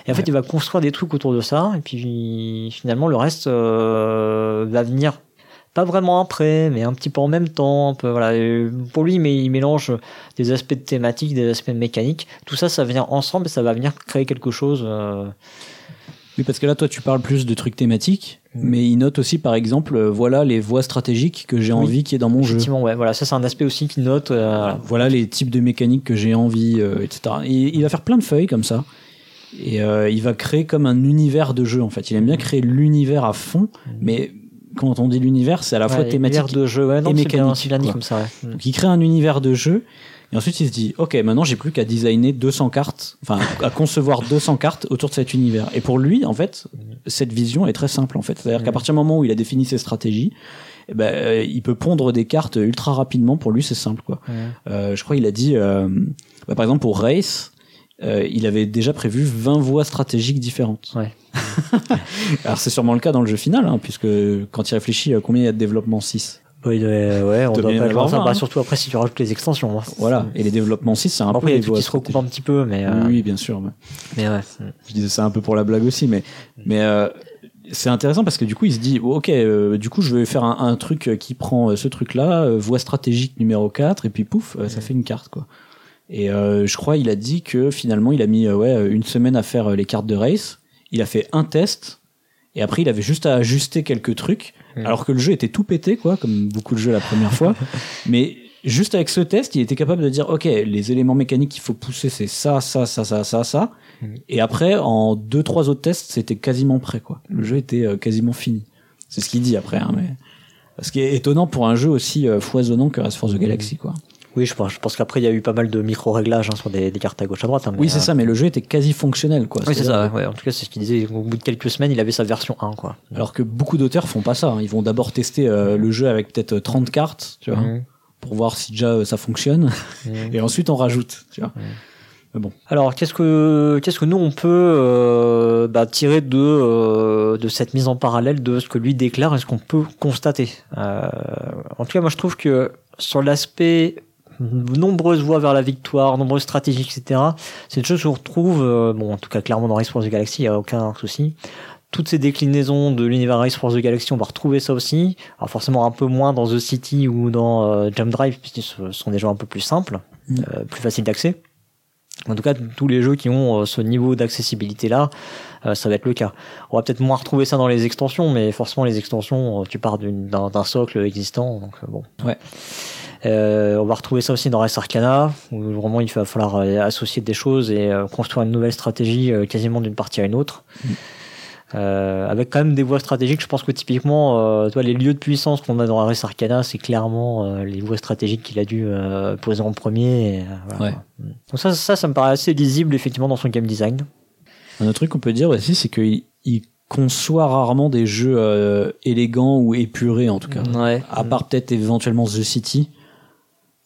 [SPEAKER 2] Et en fait,
[SPEAKER 1] Ouais.
[SPEAKER 2] il va construire des trucs autour de ça et puis finalement le reste euh, va venir pas vraiment après, mais un petit peu en même temps. Un peu, voilà. Et pour lui, mais il mélange des aspects de thématique, des aspects de mécanique. Tout ça, ça vient ensemble et ça va venir créer quelque chose. euh,
[SPEAKER 1] Oui, parce que là, toi, tu parles plus de trucs thématiques,
[SPEAKER 2] Mm.
[SPEAKER 1] mais il note aussi, par exemple, euh, voilà les voies stratégiques que j'ai
[SPEAKER 2] Oui.
[SPEAKER 1] envie qu'il y ait dans mon jeu.
[SPEAKER 2] Effectivement, ouais, voilà, ça c'est un aspect aussi qu'il note. euh, voilà.
[SPEAKER 1] Les types de mécaniques que j'ai envie, euh, etc. Et il va faire plein de feuilles comme ça. Et il va créer comme un univers de jeu, en fait. Il aime bien créer l'univers à fond, mais quand on dit l'univers, c'est à la fois
[SPEAKER 2] Ouais,
[SPEAKER 1] thématique
[SPEAKER 2] univers de jeu, ouais, non,
[SPEAKER 1] et
[SPEAKER 2] bien,
[SPEAKER 1] mécanique,
[SPEAKER 2] bien dit comme ça. ouais.
[SPEAKER 1] Donc il crée un univers de jeu et ensuite il se dit ok maintenant j'ai plus qu'à designer 200 cartes, enfin à concevoir 200 cartes autour de cet univers. Et pour lui en fait cette vision est très simple en fait, c'est-à-dire qu'à partir du moment où il a défini ses stratégies, eh ben, euh, il peut pondre des cartes ultra rapidement. Pour lui c'est simple quoi.
[SPEAKER 2] Ouais.
[SPEAKER 1] Euh, je crois il a dit euh, bah, par exemple pour Race. euh, il avait déjà prévu 20 voies stratégiques différentes.
[SPEAKER 2] Ouais. [laughs]
[SPEAKER 1] Alors c'est sûrement le cas dans le jeu final, hein, puisque quand il réfléchit, euh, combien il y a de développement? 6
[SPEAKER 2] Ouais, ouais, ouais, on
[SPEAKER 1] Doit
[SPEAKER 2] pas
[SPEAKER 1] en avoir
[SPEAKER 2] jouer ça.
[SPEAKER 1] vingt,
[SPEAKER 2] Bah,
[SPEAKER 1] hein.
[SPEAKER 2] surtout après si tu rajoutes les extensions. hein.
[SPEAKER 1] Voilà, et les développements 6 c'est un peu
[SPEAKER 2] Après, il y a qui se recoupent un petit peu, mais, euh,
[SPEAKER 1] Oui, bien sûr. mais-
[SPEAKER 2] mais ouais.
[SPEAKER 1] Je disais ça un peu pour la blague aussi, mais mais euh, c'est intéressant parce que du coup il se dit oh, ok euh, du coup je vais faire un, un truc qui prend euh, ce truc là voie stratégique numéro 4 et puis pouf euh, ça fait une carte quoi. Et euh, je crois il a dit que finalement il a mis euh, ouais une semaine à faire euh, les cartes de race. Il a fait un test et après il avait juste à ajuster quelques trucs
[SPEAKER 2] Mm.
[SPEAKER 1] alors que le jeu était tout pété quoi comme beaucoup de jeux la première fois. [laughs] Mais juste avec ce test il était capable de dire ok les éléments mécaniques qu'il faut pousser c'est ça ça ça ça ça ça
[SPEAKER 2] Mm.
[SPEAKER 1] et après, en deux, trois autres tests, c'était quasiment prêt, quoi. Le jeu était euh, quasiment fini. C'est ce qu'il dit après, hein, mais. Ce qui est étonnant pour un jeu aussi euh, foisonnant que Race for the Galaxy, quoi.
[SPEAKER 2] Oui, je pense, je pense qu'après il y a eu pas mal de micro-réglages hein, sur des, des cartes à gauche à droite. hein,
[SPEAKER 1] Oui, c'est
[SPEAKER 2] euh,
[SPEAKER 1] ça, mais le jeu était quasi fonctionnel, quoi.
[SPEAKER 2] Oui, c'est ça. Ouais. En tout cas, c'est ce qu'il disait. Au bout de quelques semaines, il avait sa version 1, quoi.
[SPEAKER 1] Alors que beaucoup d'auteurs font pas ça. hein. Ils vont d'abord tester euh, le jeu avec peut-être 30 cartes, tu vois.
[SPEAKER 2] Mhm.
[SPEAKER 1] pour voir si déjà euh, ça fonctionne, [laughs] et ensuite on rajoute, tu vois. Mais bon.
[SPEAKER 2] Alors, qu'est-ce que qu'est-ce que nous on peut euh, bah, tirer de euh, de cette mise en parallèle de ce que lui déclare et ce qu'on peut constater? Euh, En tout cas, moi je trouve que sur l'aspect nombreuses voies vers la victoire, nombreuses stratégies, etc. C'est une chose je retrouve, euh, bon, en tout cas clairement dans Race for the Galaxy, il n'y a aucun souci. Toutes ces déclinaisons de l'univers Race for the Galaxy, on va retrouver ça aussi. Alors forcément un peu moins dans The City ou dans euh, Jump Drive, puisque ce sont des jeux un peu plus simples,
[SPEAKER 1] Mm.
[SPEAKER 2] euh, plus faciles d'accès. En tout cas, tous les jeux qui ont euh, ce niveau d'accessibilité là, ça va être le cas. On va peut-être moins retrouver ça dans les extensions, mais forcément les extensions, tu pars d'un socle existant, donc bon.
[SPEAKER 1] Ouais.
[SPEAKER 2] Euh, on va retrouver ça aussi dans Res Arcana, où vraiment il va falloir euh, associer des choses et euh, construire une nouvelle stratégie euh, quasiment d'une partie à une autre.
[SPEAKER 1] Mm.
[SPEAKER 2] Euh, avec quand même des voies stratégiques, je pense que typiquement, euh, vois, les lieux de puissance qu'on a dans Res Arcana, c'est clairement euh, les voies stratégiques qu'il a dû euh, poser en premier. et, euh, voilà,
[SPEAKER 1] Ouais.
[SPEAKER 2] Mm. Donc ça, ça, ça me paraît assez lisible effectivement dans son game design.
[SPEAKER 1] Un autre truc qu'on peut dire aussi, c'est qu'il il conçoit rarement des jeux euh, élégants ou épurés en tout cas.
[SPEAKER 2] Ouais.
[SPEAKER 1] À part peut-être éventuellement The City.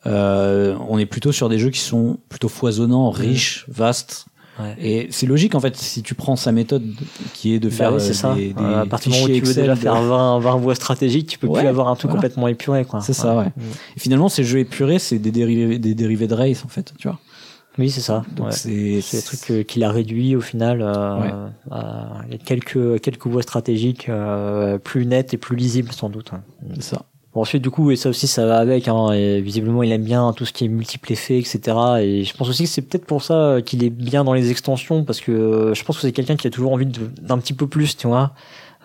[SPEAKER 1] Euh, on est plutôt sur des jeux qui sont plutôt foisonnants, riches, vastes.
[SPEAKER 2] Ouais.
[SPEAKER 1] Et c'est logique en fait si tu prends sa méthode qui est de
[SPEAKER 2] Bah
[SPEAKER 1] faire
[SPEAKER 2] oui,
[SPEAKER 1] euh,
[SPEAKER 2] ça.
[SPEAKER 1] des, des
[SPEAKER 2] Euh, à partir du moment où tu veux
[SPEAKER 1] Excel
[SPEAKER 2] déjà
[SPEAKER 1] de-
[SPEAKER 2] faire 20, 20 voies stratégiques, tu peux
[SPEAKER 1] Ouais,
[SPEAKER 2] plus avoir un truc
[SPEAKER 1] voilà.
[SPEAKER 2] complètement épuré, quoi.
[SPEAKER 1] C'est ça, ouais.
[SPEAKER 2] Mm.
[SPEAKER 1] Et finalement, ces jeux épurés, c'est des dérivés, des dérivés de race en fait, tu vois.
[SPEAKER 2] Oui, c'est ça.
[SPEAKER 1] C'est
[SPEAKER 2] trucs euh, qu'il a réduit au final euh, à quelques quelques voies stratégiques euh, plus nettes et plus lisibles sans doute. hein.
[SPEAKER 1] c'est ça.
[SPEAKER 2] Bon, ensuite du coup et ça aussi ça va avec. Hein, et visiblement il aime bien tout ce qui est multiple effet etc. Et je pense aussi que c'est peut-être pour ça euh, qu'il est bien dans les extensions parce que euh, je pense que c'est quelqu'un qui a toujours envie d'un petit peu plus, tu vois.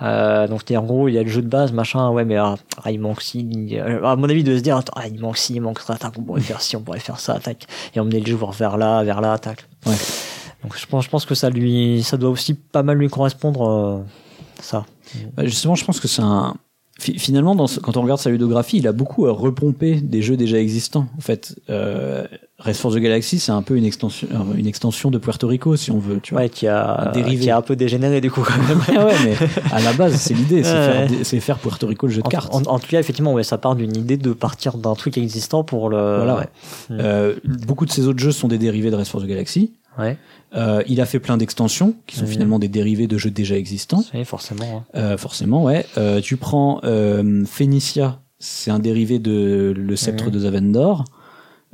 [SPEAKER 2] Euh, donc en gros il y a le jeu de base machin ouais mais ah, ah, il manque si euh, à mon avis de se dire attends, ah, il manque si il manque ça tac on pourrait faire ci on pourrait faire ça tac et emmener le joueur vers là vers là tac
[SPEAKER 1] Ouais.
[SPEAKER 2] donc je pense je pense que ça lui ça doit aussi pas mal lui correspondre euh, ça
[SPEAKER 1] Bah, justement, je pense que c'est un. Fi- Finalement, dans ce- quand on regarde sa ludographie, il a beaucoup euh, repompé des jeux déjà existants. En fait, euh, Race for the Galaxy, c'est un peu une extension, euh, une extension de Puerto Rico, si on veut, tu vois.
[SPEAKER 2] ouais qui a
[SPEAKER 1] Un dérivé.
[SPEAKER 2] qui a un peu dégénéré du coup quand même [laughs]
[SPEAKER 1] Ouais, mais à la base, c'est l'idée, c'est
[SPEAKER 2] Ouais,
[SPEAKER 1] faire, Puerto Rico le jeu de
[SPEAKER 2] en,
[SPEAKER 1] cartes.
[SPEAKER 2] en- en tout cas effectivement ouais ça part d'une idée de partir d'un truc existant pour le
[SPEAKER 1] Voilà.
[SPEAKER 2] ouais.
[SPEAKER 1] Euh, beaucoup de ses autres jeux sont des dérivés de Race for the Galaxy.
[SPEAKER 2] Ouais
[SPEAKER 1] Euh, il a fait plein d'extensions qui sont finalement des dérivés de jeux déjà existants.
[SPEAKER 2] oui forcément hein.
[SPEAKER 1] Euh, forcément, ouais. Euh, tu prends euh, Phoenicia, c'est un dérivé de le sceptre de Zavendor.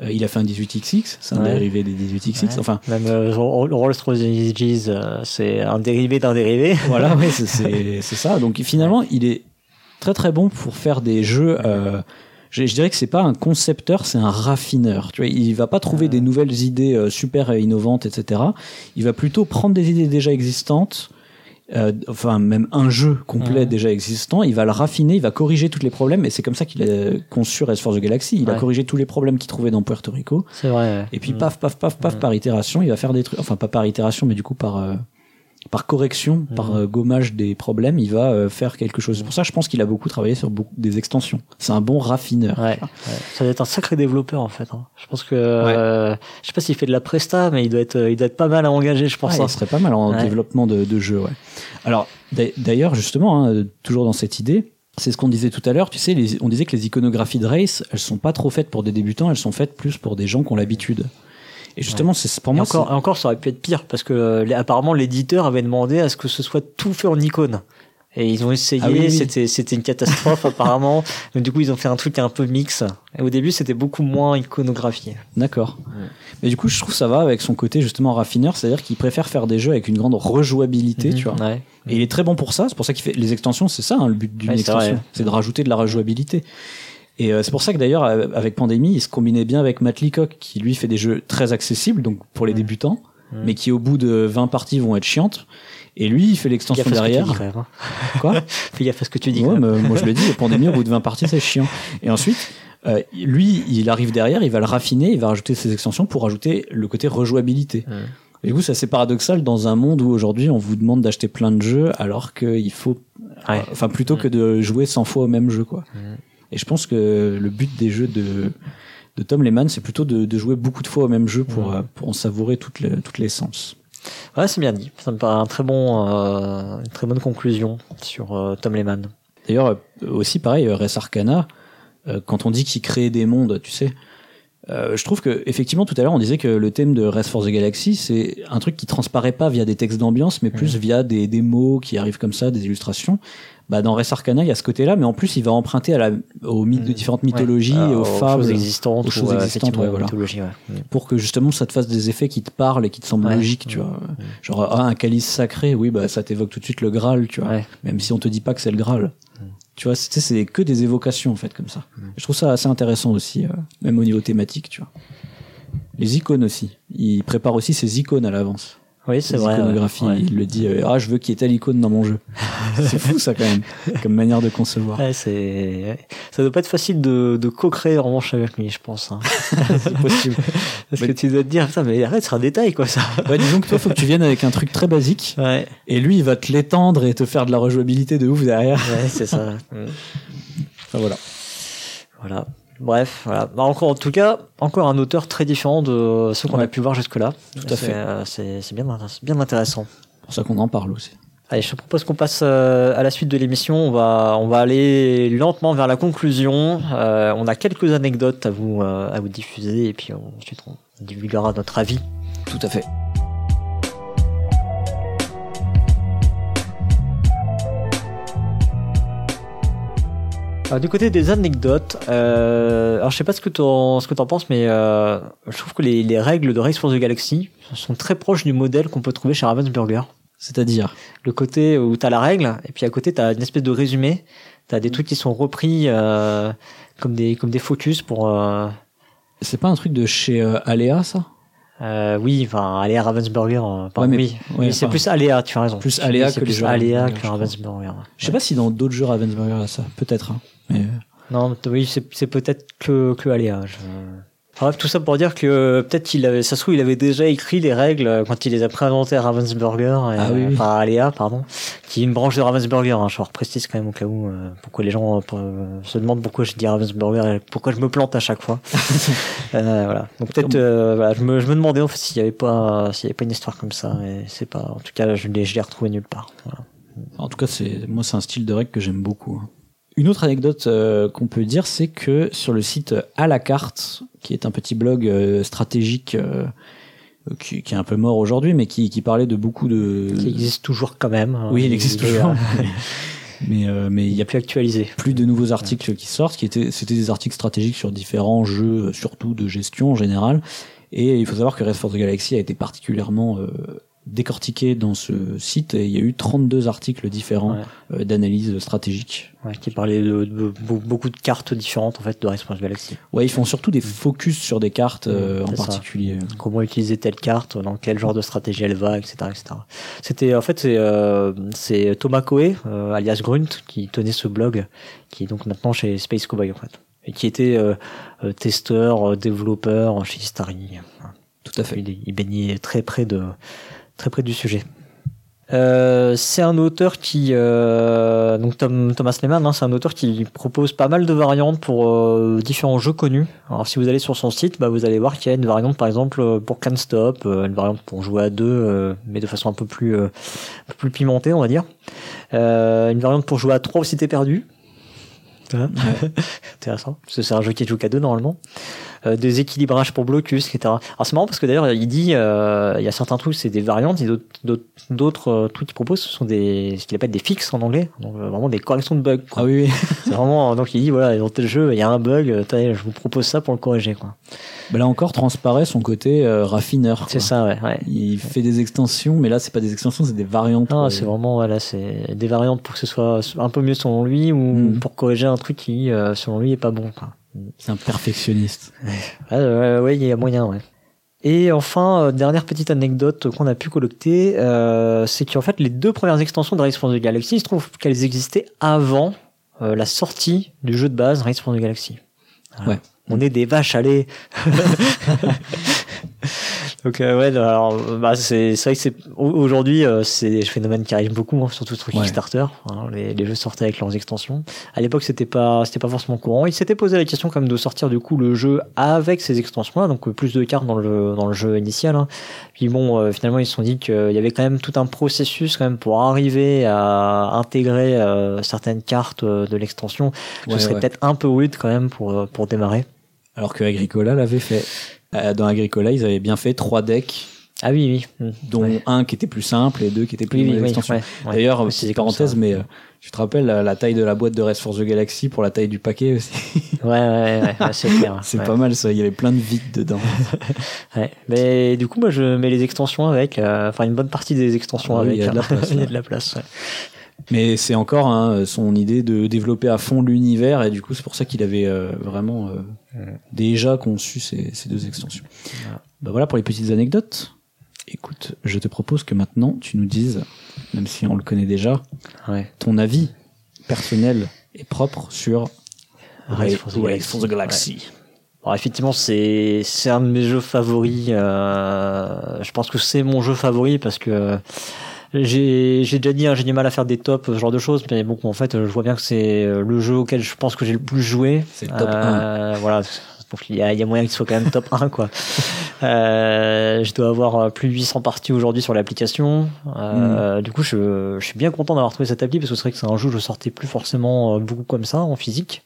[SPEAKER 1] Euh, il a fait un 18XX, c'est un
[SPEAKER 2] Ouais.
[SPEAKER 1] dérivé des 18XX.
[SPEAKER 2] Ouais.
[SPEAKER 1] Enfin,
[SPEAKER 2] Même euh, Roll Roll Strategies, euh, c'est un dérivé d'un dérivé. [laughs]
[SPEAKER 1] voilà, ouais, [laughs] c'est ça. Donc finalement, il est très très bon pour faire des jeux. Je, je dirais que c'est pas un concepteur, c'est un raffineur. Tu vois, il va pas trouver des nouvelles idées euh, super innovantes, etc. Il va plutôt prendre des idées déjà existantes. euh, enfin même un jeu complet déjà existant, il va le raffiner, il va corriger tous les problèmes, et c'est comme ça qu'il a conçu Race for the Galaxy. Il a
[SPEAKER 2] Ouais.
[SPEAKER 1] corrigé tous les problèmes qu'il trouvait dans Puerto Rico,
[SPEAKER 2] C'est vrai.
[SPEAKER 1] et puis
[SPEAKER 2] Mm.
[SPEAKER 1] paf, paf, paf, paf, par itération, il va faire des trucs, enfin pas par itération, mais du coup par euh, par correction, par euh, gommage des problèmes, il va euh, faire quelque chose. C'est pour ça, que je pense qu'il a beaucoup travaillé sur beaucoup des extensions. C'est un bon raffineur.
[SPEAKER 2] Ouais, ouais. ça doit être un sacré développeur en fait. hein. Je pense que euh, je sais pas s'il fait de la presta, mais il doit être, euh, il doit être pas mal à engager, je pense.
[SPEAKER 1] Ouais,
[SPEAKER 2] hein.
[SPEAKER 1] il serait pas mal en
[SPEAKER 2] Ouais.
[SPEAKER 1] développement de, de jeu. Ouais. Alors d'a- d'ailleurs, justement, hein, toujours dans cette idée. C'est ce qu'on disait tout à l'heure, tu sais, les- on disait que les iconographies de race, elles sont pas trop faites pour des débutants, elles sont faites plus pour des gens qui ont l'habitude. Et justement, c'est pour
[SPEAKER 2] Et
[SPEAKER 1] moi,
[SPEAKER 2] encore, ça aurait pu être pire parce que euh, apparemment l'éditeur avait demandé à ce que ce soit tout fait en icône. Et ils ont essayé,
[SPEAKER 1] Ah oui, oui.
[SPEAKER 2] c'était c'était une catastrophe [laughs] apparemment. Donc du coup ils ont fait un truc un peu mix. Et au début c'était beaucoup moins iconographié.
[SPEAKER 1] D'accord. Mais du coup, je trouve ça va avec son côté justement raffineur, c'est-à-dire qu'il préfère faire des jeux avec une grande rejouabilité, tu vois.
[SPEAKER 2] Mhm. Ouais.
[SPEAKER 1] Et il est très bon pour ça. C'est pour ça qu'il fait les extensions. C'est ça hein, le but d'une
[SPEAKER 2] Ouais,
[SPEAKER 1] extension, c'est de rajouter de la rejouabilité. Et euh, c'est pour ça que d'ailleurs euh, avec Pandémie, il se combinait bien avec Matt Leacock, qui lui fait des jeux très accessibles, donc pour les débutants, mais qui au bout de 20 parties vont être chiantes. Et lui, il fait l'extension
[SPEAKER 2] ce que tu
[SPEAKER 1] derrière.
[SPEAKER 2] dis, même, hein.
[SPEAKER 1] Quoi? [laughs]
[SPEAKER 2] Fais gaffe à ce que tu dis.
[SPEAKER 1] Ouais, mais moi je le dis, Pandémie au bout de 20 parties, c'est chiant. Et ensuite, euh, lui, il arrive derrière, il va le raffiner, il va rajouter ses extensions pour rajouter le côté rejouabilité. Et du coup, c'est assez paradoxal dans un monde où aujourd'hui on vous demande d'acheter plein de jeux alors qu'il faut,
[SPEAKER 2] Ouais.
[SPEAKER 1] enfin plutôt que de jouer 100 fois au même jeu, quoi. Et je pense que le but des jeux de de Tom Lehman, c'est plutôt de, de jouer beaucoup de fois au même jeu pour, euh, pour en savourer toute, le- l'essence.
[SPEAKER 2] Ouais, c'est bien dit. Ça me paraît un très bon, euh, une très bonne conclusion sur euh, Tom Lehman.
[SPEAKER 1] D'ailleurs, aussi pareil, Res Arcana, euh, quand on dit qu'il crée des mondes, tu sais. Euh, je trouve que effectivement tout à l'heure on disait que le thème de Race for the Galaxy c'est un truc qui transparaît pas via des textes d'ambiance mais plus via des, des mots qui arrivent comme ça, des illustrations. Bah dans Res Arcana il y a ce côté-là mais en plus il va emprunter à la, aux mythes de différentes mythologies,
[SPEAKER 2] Euh,
[SPEAKER 1] et aux fables,
[SPEAKER 2] choses existantes,
[SPEAKER 1] aux choses
[SPEAKER 2] ou,
[SPEAKER 1] existantes, ouais,
[SPEAKER 2] aux
[SPEAKER 1] voilà.
[SPEAKER 2] mythologies, ouais. Mm.
[SPEAKER 1] pour que justement ça te fasse des effets qui te parlent et qui te semblent
[SPEAKER 2] Ouais.
[SPEAKER 1] logiques, tu vois. Genre ah, un calice sacré, oui bah ça t'évoque tout de suite le Graal, tu vois.
[SPEAKER 2] Ouais.
[SPEAKER 1] Même si on te dit pas que c'est le Graal. Tu vois, c'est c'est que des évocations en fait comme ça. Je trouve ça assez intéressant aussi, euh, même au niveau thématique, tu vois. Les icônes aussi. Il prépare aussi ses icônes à l'avance.
[SPEAKER 2] Oui, c'est vrai.
[SPEAKER 1] iconographies.
[SPEAKER 2] Ouais.
[SPEAKER 1] Il le dit, euh, ah je veux qu'il y ait telle icône dans mon jeu. [laughs] c'est fou ça quand même, comme manière de concevoir.
[SPEAKER 2] Ouais, c'est, ça doit pas être facile de, de co-créer en revanche avec lui, je pense. Hein. [laughs]
[SPEAKER 1] c'est possible.
[SPEAKER 2] Parce que tu dois te dire, putain, mais arrête, c'est un détail, quoi, ça.
[SPEAKER 1] Ouais, disons que toi, faut que tu viennes avec un truc très basique.
[SPEAKER 2] Ouais,
[SPEAKER 1] Et lui, il va te l'étendre et te faire de la rejouabilité de ouf derrière.
[SPEAKER 2] ouais, c'est ça. [laughs]
[SPEAKER 1] Enfin, voilà.
[SPEAKER 2] Voilà. Bref, voilà. Bah, encore, en tout cas, encore un auteur très différent de ceux qu'on
[SPEAKER 1] Ouais.
[SPEAKER 2] a pu voir jusque-là.
[SPEAKER 1] Tout à fait.
[SPEAKER 2] euh, C'est, bien, bien intéressant.
[SPEAKER 1] C'est pour ça qu'on en parle aussi.
[SPEAKER 2] Allez, je te propose qu'on passe euh, à la suite de l'émission. On va, on va aller lentement vers la conclusion. Euh, on a quelques anecdotes à vous, à vous diffuser et puis ensuite on divulguera notre avis.
[SPEAKER 1] Tout à fait.
[SPEAKER 2] Alors, du côté des anecdotes, euh, alors je sais pas ce que t'en, ce que t'en penses, mais euh, je trouve que les, les règles de Race for the Galaxy sont très proches du modèle qu'on peut trouver chez Ravensburger.
[SPEAKER 1] C'est-à-dire
[SPEAKER 2] Le côté où t'as la règle, et puis à côté t'as une espèce de résumé, t'as des trucs qui sont repris euh, comme des comme des focus pour. Euh,
[SPEAKER 1] C'est pas un truc de chez euh, Aléa, ça?
[SPEAKER 2] euh, oui, enfin, Aléa Ravensburger, euh, pardon,
[SPEAKER 1] Ouais, mais-
[SPEAKER 2] oui,
[SPEAKER 1] ouais,
[SPEAKER 2] Oui, c'est plus Aléa, tu as raison.
[SPEAKER 1] plus Aléa
[SPEAKER 2] c'est
[SPEAKER 1] que les
[SPEAKER 2] plus
[SPEAKER 1] jeux
[SPEAKER 2] Aléa
[SPEAKER 1] Ravensburger,
[SPEAKER 2] que. Ravensburger.
[SPEAKER 1] Je sais pas si dans d'autres jeux Ravensburger, il y a ça. Peut-être. hein. Mais, euh,
[SPEAKER 2] Non, oui, c'est peut-être que, que Aléa. Je... Bref, tout ça pour dire que peut-être qu'il avait, ça se trouve, il avait déjà écrit les règles quand il les a préinventées à Ravensburger, et,
[SPEAKER 1] Ah oui, oui.
[SPEAKER 2] enfin à Aléa, pardon, qui est une branche de Ravensburger. Hein, je reprécise quand même au cas où, euh, pourquoi les gens euh, se demandent pourquoi je dis Ravensburger et pourquoi je me plante à chaque fois. [laughs] Euh, voilà. Donc peut-être, euh, voilà, je me, je me demandais en fait s'il y avait pas, s'il y avait pas une histoire comme ça, et c'est pas, en tout cas, je l'ai, je l'ai retrouvé nulle part. Voilà.
[SPEAKER 1] en tout cas, c'est moi, c'est un style de règle que j'aime beaucoup. hein. Une autre anecdote euh, qu'on peut dire, c'est que sur le site à la carte, qui est un petit blog euh, stratégique euh, qui, qui est un peu mort aujourd'hui, mais qui, qui parlait de beaucoup de.
[SPEAKER 2] Qui existe toujours quand même. hein.
[SPEAKER 1] Oui, il existe toujours. [laughs] mais euh, mais il y a
[SPEAKER 2] plus actualisé.
[SPEAKER 1] plus de nouveaux articles qui sortent, qui étaient, c'était des articles stratégiques sur différents jeux, surtout de gestion en général. Et il faut savoir que Red for the Galaxy a été particulièrement euh, décortiqué dans ce site et il y a eu 32 articles différents
[SPEAKER 2] Ouais.
[SPEAKER 1] euh, d'analyse stratégique.
[SPEAKER 2] Ouais, qui parlait de, de- be- beaucoup de cartes différentes en fait de Response Galaxy.
[SPEAKER 1] Ouais, ils font surtout des focus sur des cartes euh,
[SPEAKER 2] Mm,
[SPEAKER 1] en
[SPEAKER 2] c'est ça.
[SPEAKER 1] particulier.
[SPEAKER 2] Comment utiliser telle carte, dans quel genre de stratégie elle va, etc., etc. C'était en fait c'est euh, c'est Thomas Coe, euh, alias Grunt, qui tenait ce blog, qui est donc maintenant chez Space Cowboy en fait, et qui était euh, euh, testeur, euh, développeur chez Starry.
[SPEAKER 1] Tout à fait.
[SPEAKER 2] Il, il baignait très près de très près du sujet. Euh, c'est un auteur qui euh, donc Tom- Thomas Lehman, hein, c'est un auteur qui propose pas mal de variantes pour euh, différents jeux connus. Alors si vous allez sur son site, bah, vous allez voir qu'il y a une variante par exemple pour Can't Stop, une variante pour jouer à deux, mais de façon un peu plus un peu plus pimentée, on va dire. Une variante pour jouer à trois aussi t'es perdu. [laughs] Intéressant, parce que c'est un jeu qui joue qu'à deux normalement. Euh, des équilibrages pour blocus, etc. Alors c'est marrant parce que d'ailleurs il dit, euh, il y a certains trucs c'est des variantes, et d'autres- euh, trucs qu'il propose ce sont des ce qu'il appelle des fixes en anglais, donc vraiment des corrections de bugs. Quoi.
[SPEAKER 1] Ah oui, oui. [laughs]
[SPEAKER 2] C'est vraiment donc il dit voilà dans tel jeu il y a un bug, je vous propose ça pour le corriger quoi.
[SPEAKER 1] Bah là encore transparaît son côté euh, raffineur.
[SPEAKER 2] C'est ça ouais. ouais.
[SPEAKER 1] Il fait des extensions, mais là c'est pas des extensions, c'est des variantes.
[SPEAKER 2] Non, c'est vraiment voilà, c'est des variantes pour que ce soit un peu mieux selon lui ou
[SPEAKER 1] Mm.
[SPEAKER 2] pour corriger un truc qui euh, selon lui est pas bon. Quoi.
[SPEAKER 1] C'est un perfectionniste.
[SPEAKER 2] Ouais, il y a moyen, ouais. Et enfin, euh, dernière petite anecdote qu'on a pu collecter, euh, c'est qu'en fait, les deux premières extensions de Race for the Galaxy, il se trouve qu'elles existaient avant euh, la sortie du jeu de base Race for the Galaxy. Voilà.
[SPEAKER 1] Ouais.
[SPEAKER 2] On est des vaches lait. [laughs] Donc euh, ouais, alors bah, c'est vrai que c'est aujourd'hui euh, c'est des phénomènes qui arrivent beaucoup, hein, surtout sur Kickstarter. Hein, les, les, jeux sortaient avec leurs extensions. À l'époque, c'était pas c'était pas forcément courant. Ils s'étaient posé la question quand même de sortir du coup le jeu avec ces extensions-là, donc plus de cartes dans le dans le jeu initial. Hein. Puis bon, euh, finalement, ils se sont dit qu'il y avait quand même tout un processus quand même pour arriver à intégrer certaines cartes de l'extension. Ce serait peut-être un peu weird quand même pour pour démarrer.
[SPEAKER 1] Alors que Agricola l'avait fait. Euh, dans Agricola, ils avaient bien fait trois decks.
[SPEAKER 2] Ah oui, oui.
[SPEAKER 1] Mm. Dont un qui était plus simple et deux qui étaient plus oui, oui, D'ailleurs, c'est parenthèse, mais euh, tu te rappelles la, taille de la boîte de Rest for the Galaxy pour la taille du paquet aussi?
[SPEAKER 2] Ouais, ouais, ouais, [laughs] c'est clair.
[SPEAKER 1] c'est pas mal ça, il y avait plein de vides dedans. [laughs]
[SPEAKER 2] ouais. Mais du coup, moi, je mets les extensions avec, euh, enfin, une bonne partie des extensions ah avec. Il y a de la place. il y a de la place,
[SPEAKER 1] mais c'est encore hein, son idée de développer à fond l'univers et du coup c'est pour ça qu'il avait euh, vraiment euh, déjà conçu ces, ces deux extensions. Bah voilà pour les petites anecdotes. Écoute, je te propose que maintenant tu nous dises, même si on le connaît déjà, ouais. ton avis personnel et propre sur
[SPEAKER 2] Race for the, Galaxy. Alors effectivement, c'est c'est un de mes jeux favoris. Euh, je pense que c'est mon jeu favori parce que j'ai déjà dit, hein, j'ai du mal à faire des tops, ce genre de choses, mais bon, en fait, je vois bien que c'est euh, le jeu auquel je pense que j'ai le plus joué.
[SPEAKER 1] C'est top 1. Euh,
[SPEAKER 2] voilà. Donc il y a, il y a moyen qu'il soit quand même top 1 quoi. [laughs] Euh, je dois avoir plus de 800 parties aujourd'hui sur l'application. Euh, mm. Du coup, je, je, suis bien content d'avoir trouvé cette appli parce que c'est vrai que c'est un jeu que je sortais plus forcément euh, beaucoup comme ça en physique.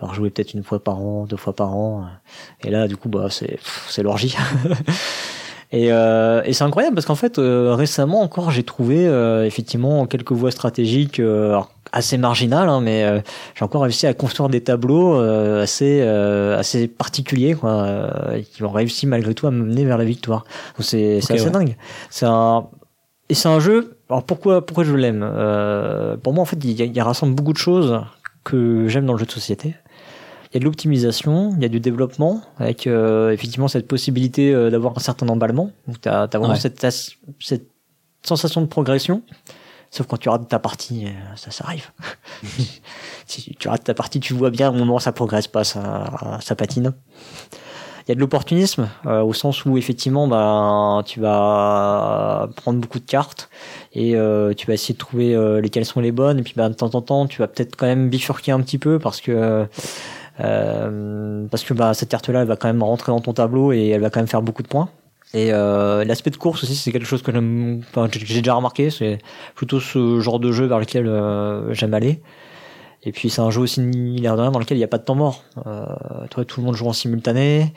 [SPEAKER 2] Je jouer peut-être une fois par an, deux fois par an. Et là, du coup, bah c'est c'est l'orgie. [laughs] Et, euh, et c'est incroyable parce qu'en fait, euh, récemment encore, j'ai trouvé euh, effectivement quelques voies stratégiques euh, assez marginales, hein, mais euh, j'ai encore réussi à construire des tableaux assez assez particuliers, quoi, qui ont réussi malgré tout à me mener vers la victoire. Donc c'est c'est assez dingue. C'est un et c'est un jeu. Alors pourquoi pourquoi je l'aime Pour moi, en fait, il, il rassemble beaucoup de choses que j'aime dans le jeu de société il y a de l'optimisation, il y a du développement, avec euh, effectivement cette possibilité euh, d'avoir un certain emballement. Donc tu as, vraiment cette, cette sensation de progression. Sauf quand tu rates ta partie, euh, ça, ça arrive. [laughs] si tu rates ta partie, tu vois bien au moment où ça progresse pas, ça, ça patine. Il y a de l'opportunisme au sens où effectivement bah tu vas prendre beaucoup de cartes et tu vas essayer de trouver lesquelles sont les bonnes et puis bah, de temps en temps tu vas peut-être quand même bifurquer un petit peu parce que euh, parce que bah, cette carte-là, elle va quand même rentrer dans ton tableau et elle va quand même faire beaucoup de points. Et euh, l'aspect de course aussi, c'est quelque chose que enfin, j'ai déjà remarqué. C'est plutôt ce genre de jeu vers lequel euh, j'aime aller. Et puis c'est un jeu aussi l'air dans lequel il n'y a pas de temps mort. Toi, tout le monde joue en simultané.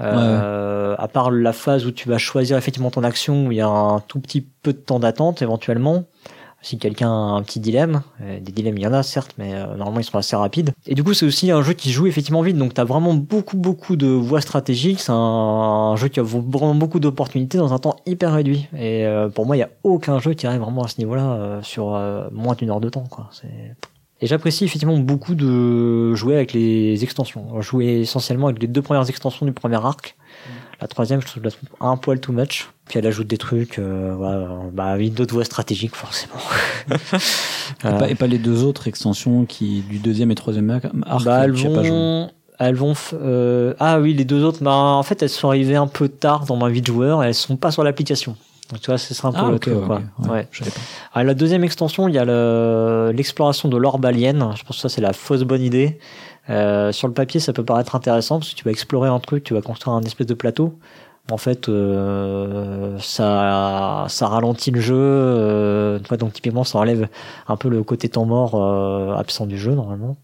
[SPEAKER 2] Euh, À part la phase où tu vas choisir effectivement ton action, où il y a un tout petit peu de temps d'attente éventuellement si quelqu'un a un petit dilemme, euh, des dilemmes il y en a certes, mais euh, normalement ils sont assez rapides. Et du coup c'est aussi un jeu qui joue effectivement vite, donc t'as vraiment beaucoup beaucoup de voies stratégiques, c'est un, jeu qui a vraiment beaucoup d'opportunités dans un temps hyper réduit. Et euh, pour moi il y a aucun jeu qui arrive vraiment à ce niveau-là sur moins d'une heure de temps. Quoi. Et j'apprécie effectivement beaucoup de jouer avec les extensions. Jouer essentiellement avec les deux premières extensions du premier arc. La troisième, je trouve un poil too much. Puis elle ajoute des trucs, euh, bah, avec d'autres voies stratégiques forcément. [laughs]
[SPEAKER 1] et, pas, les deux autres extensions qui du deuxième et troisième arc.
[SPEAKER 2] Bah, elles vont, elles vont, euh, ah oui, les deux autres, bah, en fait, elles sont arrivées un peu tard dans ma vie de joueur. Et elles sont pas sur l'application. Donc, tu vois, ce sera un peu ah, le truc, quoi. Ouais, pas. la deuxième extension, il y a l'exploration de l'orbe alien. Je pense que ça, c'est la fausse bonne idée. Euh, sur le papier, ça peut paraître intéressant parce que tu vas explorer un truc, tu vas construire un espèce de plateau. En fait, euh, ça, ça ralentit le jeu. Euh, donc typiquement, ça enlève un peu le côté temps mort euh, absent du jeu normalement.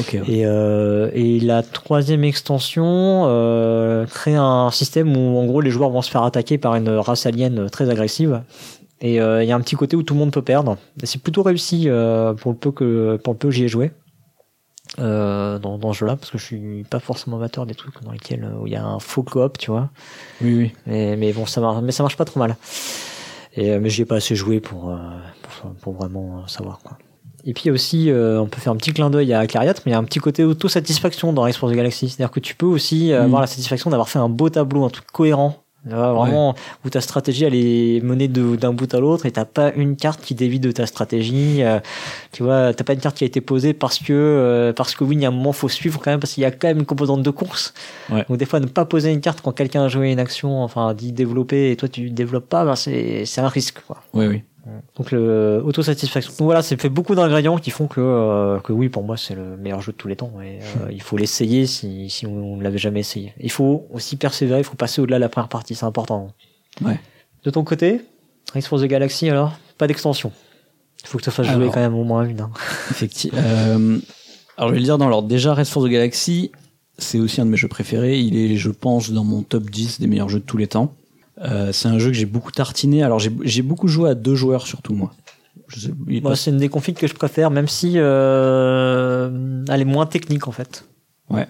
[SPEAKER 1] Okay,
[SPEAKER 2] et, euh, et la troisième extension euh, crée un système où en gros les joueurs vont se faire attaquer par une race alien très agressive. Et il y a un petit côté où tout le monde peut perdre. C'est plutôt réussi pour le peu que pour le peu que j'y ai joué euh, dans, dans ce jeu-là parce que je suis pas forcément amateur des trucs dans lesquels euh, où il y a un faux coop, tu vois.
[SPEAKER 1] Oui, oui.
[SPEAKER 2] Mais, mais bon, ça marche, mais ça marche pas trop mal. Et euh, mais j'y ai pas assez joué pour, pour, pour vraiment savoir quoi. Et puis aussi, on peut faire un petit clin d'œil à Clariot, mais il y a un petit côté auto-satisfaction dans Race for the Galaxy. C'est-à-dire que tu peux aussi avoir mm. la satisfaction d'avoir fait un beau tableau, un truc cohérent vraiment, où ta stratégie elle est menée d'un bout à l'autre et t'as pas une carte qui dévie de ta stratégie. Euh, tu vois, t'as pas une carte qui a été posée parce que euh, parce que oui, il y a un moment faut suivre quand même parce qu'il y a quand même une composante de course. Donc des fois, ne pas poser une carte quand quelqu'un a joué une action, enfin dit développer et toi tu développes pas, ben, c'est c'est un risque. Quoi.
[SPEAKER 1] Oui, oui.
[SPEAKER 2] Donc le autosatisfaction. Donc voilà, c'est fait beaucoup d'ingrédients qui font que euh, que oui, pour moi, c'est le meilleur jeu de tous les temps. Et euh, [laughs] il faut l'essayer si si on ne l'avait jamais essayé. Il faut aussi persévérer. Il faut passer au-delà de la première partie. C'est important.
[SPEAKER 1] Ouais.
[SPEAKER 2] De ton côté, Race for the Galaxy alors, pas d'extension. Il faut que tu fasses jouer quand même au moins une. Hein.
[SPEAKER 1] Effectivement. Euh, alors je vais le dire dans l'ordre. Déjà, Race for the Galaxy, c'est aussi un de mes jeux préférés. Il est, je pense, dans mon top 10 des meilleurs jeux de tous les temps. Euh, c'est un jeu que j'ai beaucoup tartiné. Alors j'ai beaucoup joué à deux joueurs surtout moi.
[SPEAKER 2] moi, c'est une des configs que je préfère, même si euh, elle est moins technique en fait.
[SPEAKER 1] Ouais.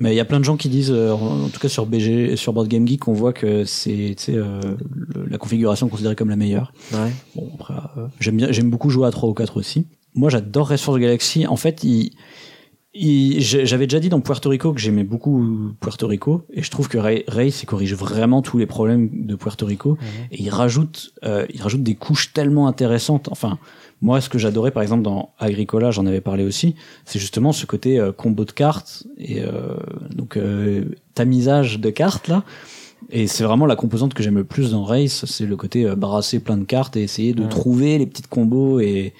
[SPEAKER 1] Mais il y a plein de gens qui disent, euh, en tout cas sur BG, sur Board Game Geek, on voit que c'est euh, la configuration considérée comme la meilleure.
[SPEAKER 2] Ouais.
[SPEAKER 1] Bon après, j'aime beaucoup jouer à 3 ou 4 aussi. Moi, j'adore the Galaxy. En fait, il j'avais déjà dit dans Puerto Rico que j'aimais beaucoup Puerto Rico et je trouve que Ray, Ray corrige vraiment tous les problèmes de Puerto Rico. Mhm. et il rajoute euh, il rajoute des couches tellement intéressantes. Enfin moi ce que j'adorais par exemple dans Agricola j'en avais parlé aussi c'est justement ce côté euh, combo de cartes et euh, donc euh, tamisage de cartes là. Et c'est vraiment la composante que j'aime le plus dans Race, c'est le côté euh, brasser plein de cartes et essayer de trouver les petites combos et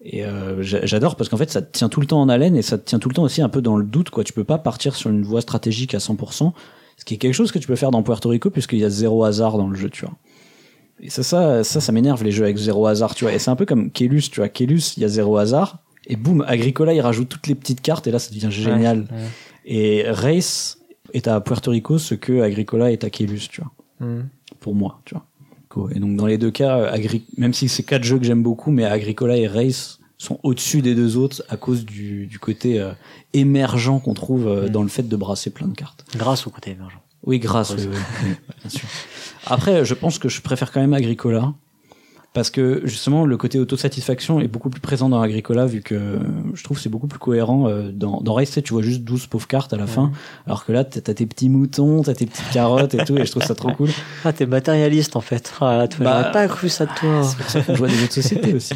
[SPEAKER 1] et euh, j'adore parce qu'en fait, ça te tient tout le temps en haleine et ça te tient tout le temps aussi un peu dans le doute. Quoi. Tu peux pas partir sur une voie stratégique à 100%, ce qui est quelque chose que tu peux faire dans Puerto Rico puisqu'il y a zéro hasard dans le jeu, tu vois. Et ça, ça, ça, ça m'énerve les jeux avec zéro hasard, tu vois. Et c'est un peu comme Kelus, tu vois. Kelus, il y a zéro hasard. Et boum, Agricola, il rajoute toutes les petites cartes et là, ça devient génial. Et Race est à Puerto Rico ce que Agricola est à Kelus, tu vois. Mm. Pour moi, tu vois. Et donc dans les deux cas, euh, Agri même si c'est quatre jeux que j'aime beaucoup, mais Agricola et Race sont au-dessus des deux autres à cause du, du côté euh, émergent qu'on trouve euh, mm. dans le fait de brasser plein de cartes.
[SPEAKER 2] Grâce au côté émergent.
[SPEAKER 1] Oui, grâce. Oui, bien sûr. Après, je pense que je préfère quand même Agricola parce que justement le côté autosatisfaction est beaucoup plus présent dans Agricola vu que je trouve c'est beaucoup plus cohérent euh, dans dans Race tu vois juste 12 pauvres cartes à la fin alors que là t'as tes petits moutons t'as tes petites carottes et tout et je trouve ça trop cool.
[SPEAKER 2] Ah t'es matérialiste en fait. Ah, tu bah, pas cru ça de toi.
[SPEAKER 1] c'est pour ça des jeux de société aussi.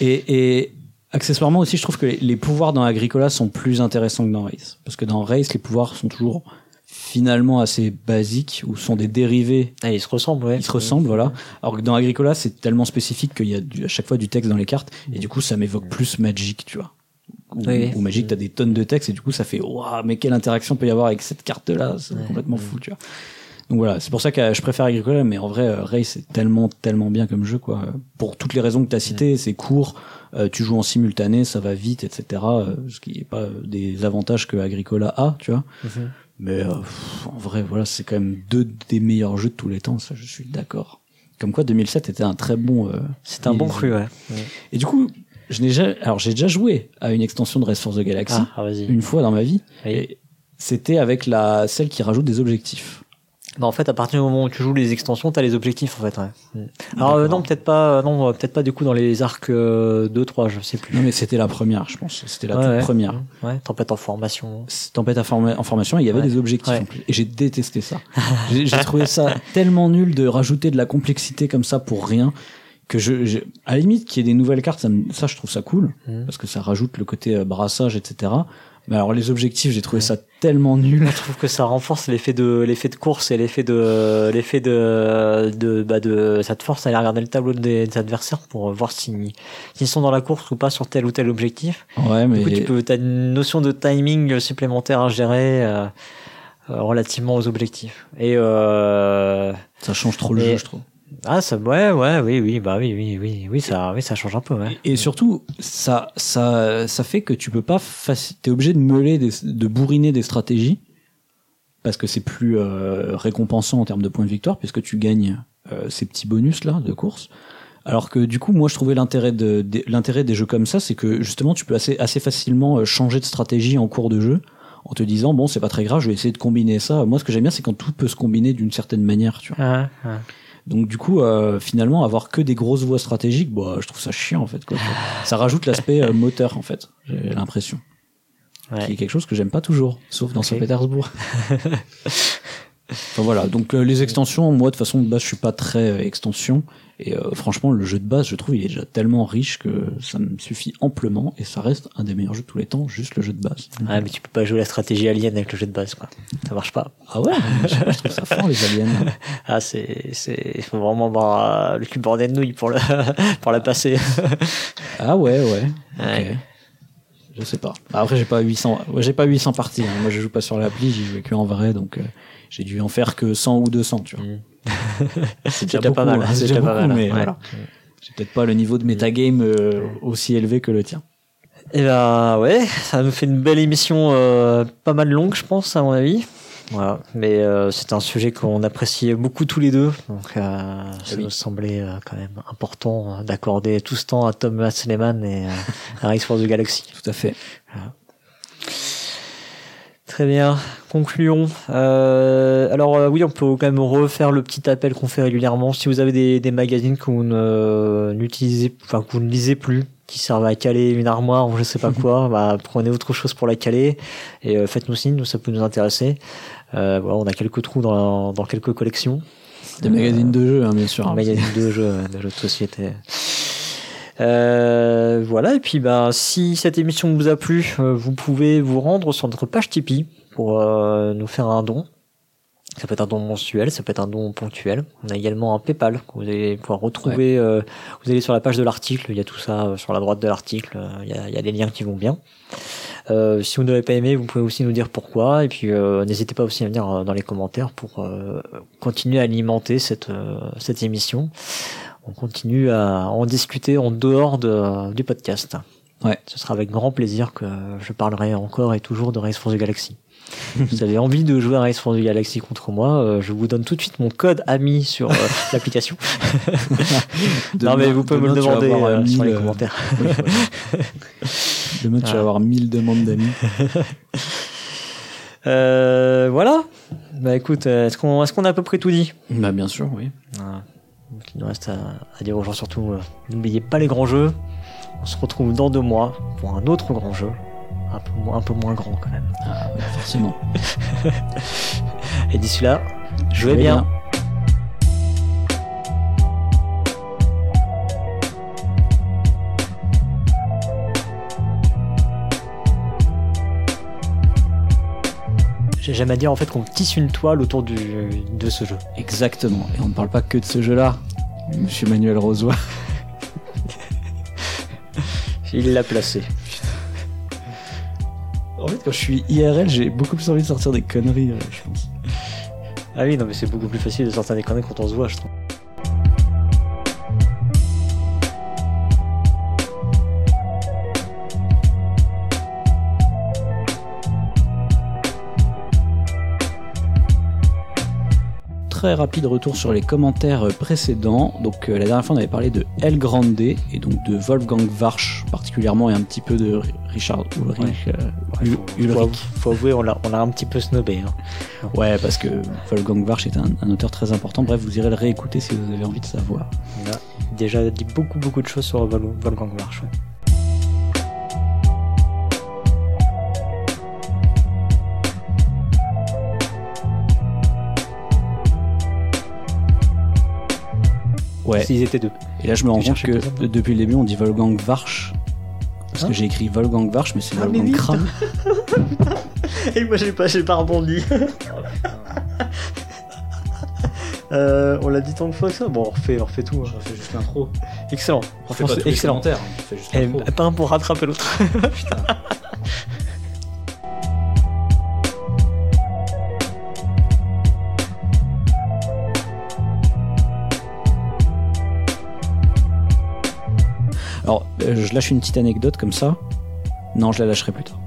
[SPEAKER 1] Et, et accessoirement aussi je trouve que les, les pouvoirs dans Agricola sont plus intéressants que dans Race parce que dans Race les pouvoirs sont toujours finalement assez basiques ou sont des dérivés.
[SPEAKER 2] Ah, ils se ressemblent, ouais.
[SPEAKER 1] Ils se ressemblent, voilà. Alors que dans Agricola, c'est tellement spécifique qu'il y a à chaque fois du texte dans les cartes et du coup, ça m'évoque plus Magic, tu vois. Ou, oui. ou Magic, t'as des tonnes de textes et du coup, ça fait waouh, mais quelle interaction peut y avoir avec cette carte-là? C'est complètement fou, tu vois. Donc voilà, c'est pour ça que je préfère Agricola, mais en vrai, euh, Ray c'est tellement tellement bien comme jeu quoi. Pour toutes les raisons que tu as citées, c'est court, euh, tu joues en simultané, ça va vite, etc. Euh, ce qui est pas des avantages que Agricola a, tu vois. Mhm. Mais euh, en vrai, voilà, c'est quand même deux des meilleurs jeux de tous les temps, ça, je suis d'accord. Comme quoi, 2007 était un très bon. Euh,
[SPEAKER 2] c'est un bon cru, ouais.
[SPEAKER 1] Et du coup, je n'ai déjà, alors j'ai déjà joué à une extension de Race for the Galaxy ah, ah une fois dans ma vie. Et c'était avec la celle qui rajoute des objectifs.
[SPEAKER 2] Bah en fait, à partir du moment où tu joues les extensions, t'as les objectifs en fait. Ouais. Mm. Alors euh, non, peut-être pas, euh, non, euh, peut-être pas du coup dans les arcs euh, 2, 3, je sais plus.
[SPEAKER 1] Non, mais c'était la première, je pense. C'était la toute première.
[SPEAKER 2] Ouais, tempête en formation.
[SPEAKER 1] Tempête en, formation, il y avait des objectifs en plus. Et j'ai détesté ça. [laughs] j'ai trouvé ça tellement nul de rajouter de la complexité comme ça pour rien que je, à la limite qu'il y ait des nouvelles cartes, ça, ça je trouve ça cool mm. parce que ça rajoute le côté brassage, etc. Mais alors les objectifs, j'ai trouvé ça tellement nul.
[SPEAKER 2] Je trouve que ça renforce l'effet de l'effet de course et l'effet de l'effet de de bah de ça te force à aller regarder le tableau des, adversaires pour voir s'ils s'ils sont dans la course ou pas sur tel ou tel objectif.
[SPEAKER 1] Ouais, mais
[SPEAKER 2] du coup, tu peux t'as une notion de timing supplémentaire à gérer euh, euh relativement aux objectifs. Et euh,
[SPEAKER 1] ça change trop le jeu, je trouve.
[SPEAKER 2] Ah ça ouais ouais oui oui bah oui oui oui oui ça oui ça change un peu ouais.
[SPEAKER 1] Et, surtout ça ça ça fait que tu peux pas t'es obligé de meuler de bourriner des stratégies parce que c'est plus euh, récompensant en termes de points de victoire puisque tu gagnes euh, ces petits bonus là de course. Alors que du coup moi je trouvais l'intérêt de, l'intérêt des jeux comme ça c'est que justement tu peux assez assez facilement euh, changer de stratégie en cours de jeu en te disant bon c'est pas très grave je vais essayer de combiner ça. Moi ce que j'aime bien c'est quand tout peut se combiner d'une certaine manière tu vois.
[SPEAKER 2] Ah, ah.
[SPEAKER 1] Donc du coup, euh, finalement, avoir que des grosses voies stratégiques, bah, je trouve ça chiant en fait. Quoi. ça rajoute l'aspect euh, moteur en fait. J'ai l'impression. Ouais. Qui est quelque chose que j'aime pas toujours, sauf dans Saint-Pétersbourg. [laughs] Enfin voilà, donc euh, les extensions, moi de façon de base, je suis pas très euh, extension. Et euh, franchement, le jeu de base, je trouve, il est déjà tellement riche que ça me suffit amplement et ça reste un des meilleurs jeux de tous les temps, juste le jeu de base.
[SPEAKER 2] Ouais, mais tu peux pas jouer la stratégie alien avec le jeu de base, quoi. Ça marche pas.
[SPEAKER 1] Ah ouais, je, je trouve ça fort les aliens. [laughs]
[SPEAKER 2] Ah, c'est, c'est, il faut vraiment avoir le cul bordé de nouilles pour le, [laughs] pour la passer. [laughs]
[SPEAKER 1] Ah ouais, ouais.
[SPEAKER 2] Ouais.
[SPEAKER 1] Je sais pas. Bah, Après, j'ai pas 800, ouais, j'ai pas 800 parties. hein. Moi, je joue pas sur l'appli, j'y joue que en vrai, donc j'ai dû en faire que 100 ou 200, tu vois.
[SPEAKER 2] Mm. [laughs]
[SPEAKER 1] C'est
[SPEAKER 2] déjà pas mal,
[SPEAKER 1] hein.
[SPEAKER 2] c'est
[SPEAKER 1] déjà
[SPEAKER 2] pas
[SPEAKER 1] beaucoup,
[SPEAKER 2] mal,
[SPEAKER 1] mais
[SPEAKER 2] ouais.
[SPEAKER 1] voilà. J'ai peut-être pas le niveau de metagame euh, aussi élevé que le tien.
[SPEAKER 2] Et ben ouais, ça nous fait une belle émission, euh, pas mal longue, je pense, à mon avis. Voilà, mais euh, c'est un sujet qu'on appréciait beaucoup tous les deux, donc euh, ça
[SPEAKER 1] oui.
[SPEAKER 2] nous semblait euh, quand même important euh, d'accorder tout ce temps à Thomas Lehman et euh, à Race for the Galaxy.
[SPEAKER 1] Tout à fait.
[SPEAKER 2] Très bien, concluons. Euh, alors euh, oui, on peut quand même refaire le petit appel qu'on fait régulièrement. Si vous avez des, des magazines que vous ne n'utilisez, enfin que vous ne lisez plus, qui servent à caler une armoire ou je sais pas [laughs] quoi, bah, prenez autre chose pour la caler et euh, faites-nous signe, nous ça peut nous intéresser. Euh, voilà, on a quelques trous dans, dans quelques collections.
[SPEAKER 1] Des magazines de jeux, hein, bien sûr.
[SPEAKER 2] Un magazine de jeux, de jeux de société. Euh, voilà, et puis ben, si cette émission vous a plu, euh, vous pouvez vous rendre sur notre page Tipeee pour euh, nous faire un don. Ça peut être un don mensuel, ça peut être un don ponctuel. On a également un PayPal que vous allez pouvoir retrouver. euh, vous allez sur la page de l'article, il y a tout ça euh, sur la droite de l'article. euh, Il y, a, il y a des liens qui vont bien. Si vous n'avez pas aimé, vous pouvez aussi nous dire pourquoi. Et puis n'hésitez pas aussi à venir dans les commentaires pour continuer à alimenter cette, cette émission. On continue à en discuter en dehors de, du podcast.
[SPEAKER 1] Ouais.
[SPEAKER 2] Ce sera avec grand plaisir que je parlerai encore et toujours de Race for the Galaxy. [laughs] vous avez envie de jouer à Race for the Galaxy contre moi, euh, je vous donne tout de suite mon code ami sur euh, [laughs] l'application. non mais vous pouvez me le
[SPEAKER 1] demain, tu vas
[SPEAKER 2] demander
[SPEAKER 1] avoir,
[SPEAKER 2] euh, sur les
[SPEAKER 1] euh,
[SPEAKER 2] commentaires. [laughs]
[SPEAKER 1] Oui, voilà. Demain, tu vas
[SPEAKER 2] Ah.
[SPEAKER 1] avoir 1000 demandes d'amis.
[SPEAKER 2] Euh, voilà. Bah écoute, euh, est-ce qu'on a à peu près tout dit?
[SPEAKER 1] Bah, bien sûr, oui.
[SPEAKER 2] Voilà. Donc, il nous reste à, à dire aux gens surtout, euh, n'oubliez pas les grands jeux. On se retrouve dans deux mois pour un autre grand jeu, un peu, mo- un peu moins grand quand même.
[SPEAKER 1] Ah, forcément. [laughs]
[SPEAKER 2] Et d'ici là, jouez bien. Jamais à dire en fait qu'on tisse une toile autour du, de ce jeu.
[SPEAKER 1] Exactement. Et on ne parle pas que de ce jeu-là. Monsieur Manuel Rosoy. [laughs]
[SPEAKER 2] Il l'a placé.
[SPEAKER 1] En fait, quand je suis IRL, j'ai beaucoup plus envie de sortir des conneries, euh, je pense.
[SPEAKER 2] Ah oui, non mais c'est beaucoup plus facile de sortir des conneries quand on se voit, je trouve.
[SPEAKER 1] Très rapide retour sur les commentaires euh, précédents. Donc euh, la dernière fois on avait parlé de El Grande et donc de Wolfgang Warsch particulièrement et un petit peu de Ri- Richard Ulrich. euh, Ul-
[SPEAKER 2] faut,
[SPEAKER 1] Ulrich.
[SPEAKER 2] faut, faut avouer, on l'a, un petit peu snobé. Hein. [laughs]
[SPEAKER 1] Ouais, parce que Wolfgang Warsch est un, un auteur très important. Bref, vous irez le réécouter si vous avez envie de savoir.
[SPEAKER 2] On a déjà dit beaucoup beaucoup de choses sur Wolfgang Warsch. ouais.
[SPEAKER 1] Ouais.
[SPEAKER 2] S'ils étaient deux.
[SPEAKER 1] Et là je me rends compte que depuis le début on dit Wolfgang Warsch. Parce
[SPEAKER 2] Hein
[SPEAKER 1] que j'ai écrit Wolfgang Warsch, mais c'est
[SPEAKER 2] Ah,
[SPEAKER 1] Wolfgang. Kram. [laughs]
[SPEAKER 2] Et moi j'ai pas, j'ai pas rebondi. [laughs] Euh, on l'a dit tant de fois que ça? Bon, on refait, on refait tout. hein.
[SPEAKER 1] fais juste l'intro.
[SPEAKER 2] Excellent. Franchement, c'est excellent.
[SPEAKER 1] on fait juste
[SPEAKER 2] Et pas un pour rattraper l'autre. [laughs]
[SPEAKER 1] Alors, euh, je lâche une petite anecdote comme ça. Non, je la lâcherai plus tard.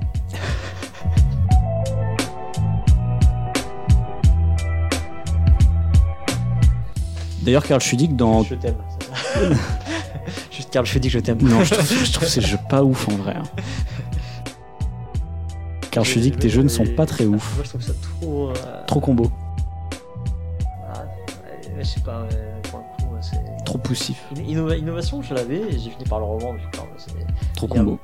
[SPEAKER 1] D'ailleurs, Karl Schudig dans.
[SPEAKER 2] Je t'aime. [laughs] Juste Karl, que je t'aime.
[SPEAKER 1] Non, je [laughs] trouve, je trouve ces jeux pas ouf en vrai. hein. Karl Schudig, tes jeux ne sont pas très ouf.
[SPEAKER 2] Moi je trouve ça trop. euh,
[SPEAKER 1] Trop combo,
[SPEAKER 2] ah, je sais pas, euh,
[SPEAKER 1] trop poussif,
[SPEAKER 2] Inno- innova- innovation, je l'avais et j'ai fini par le fait, ah, ouais, c'est-
[SPEAKER 1] trop combo.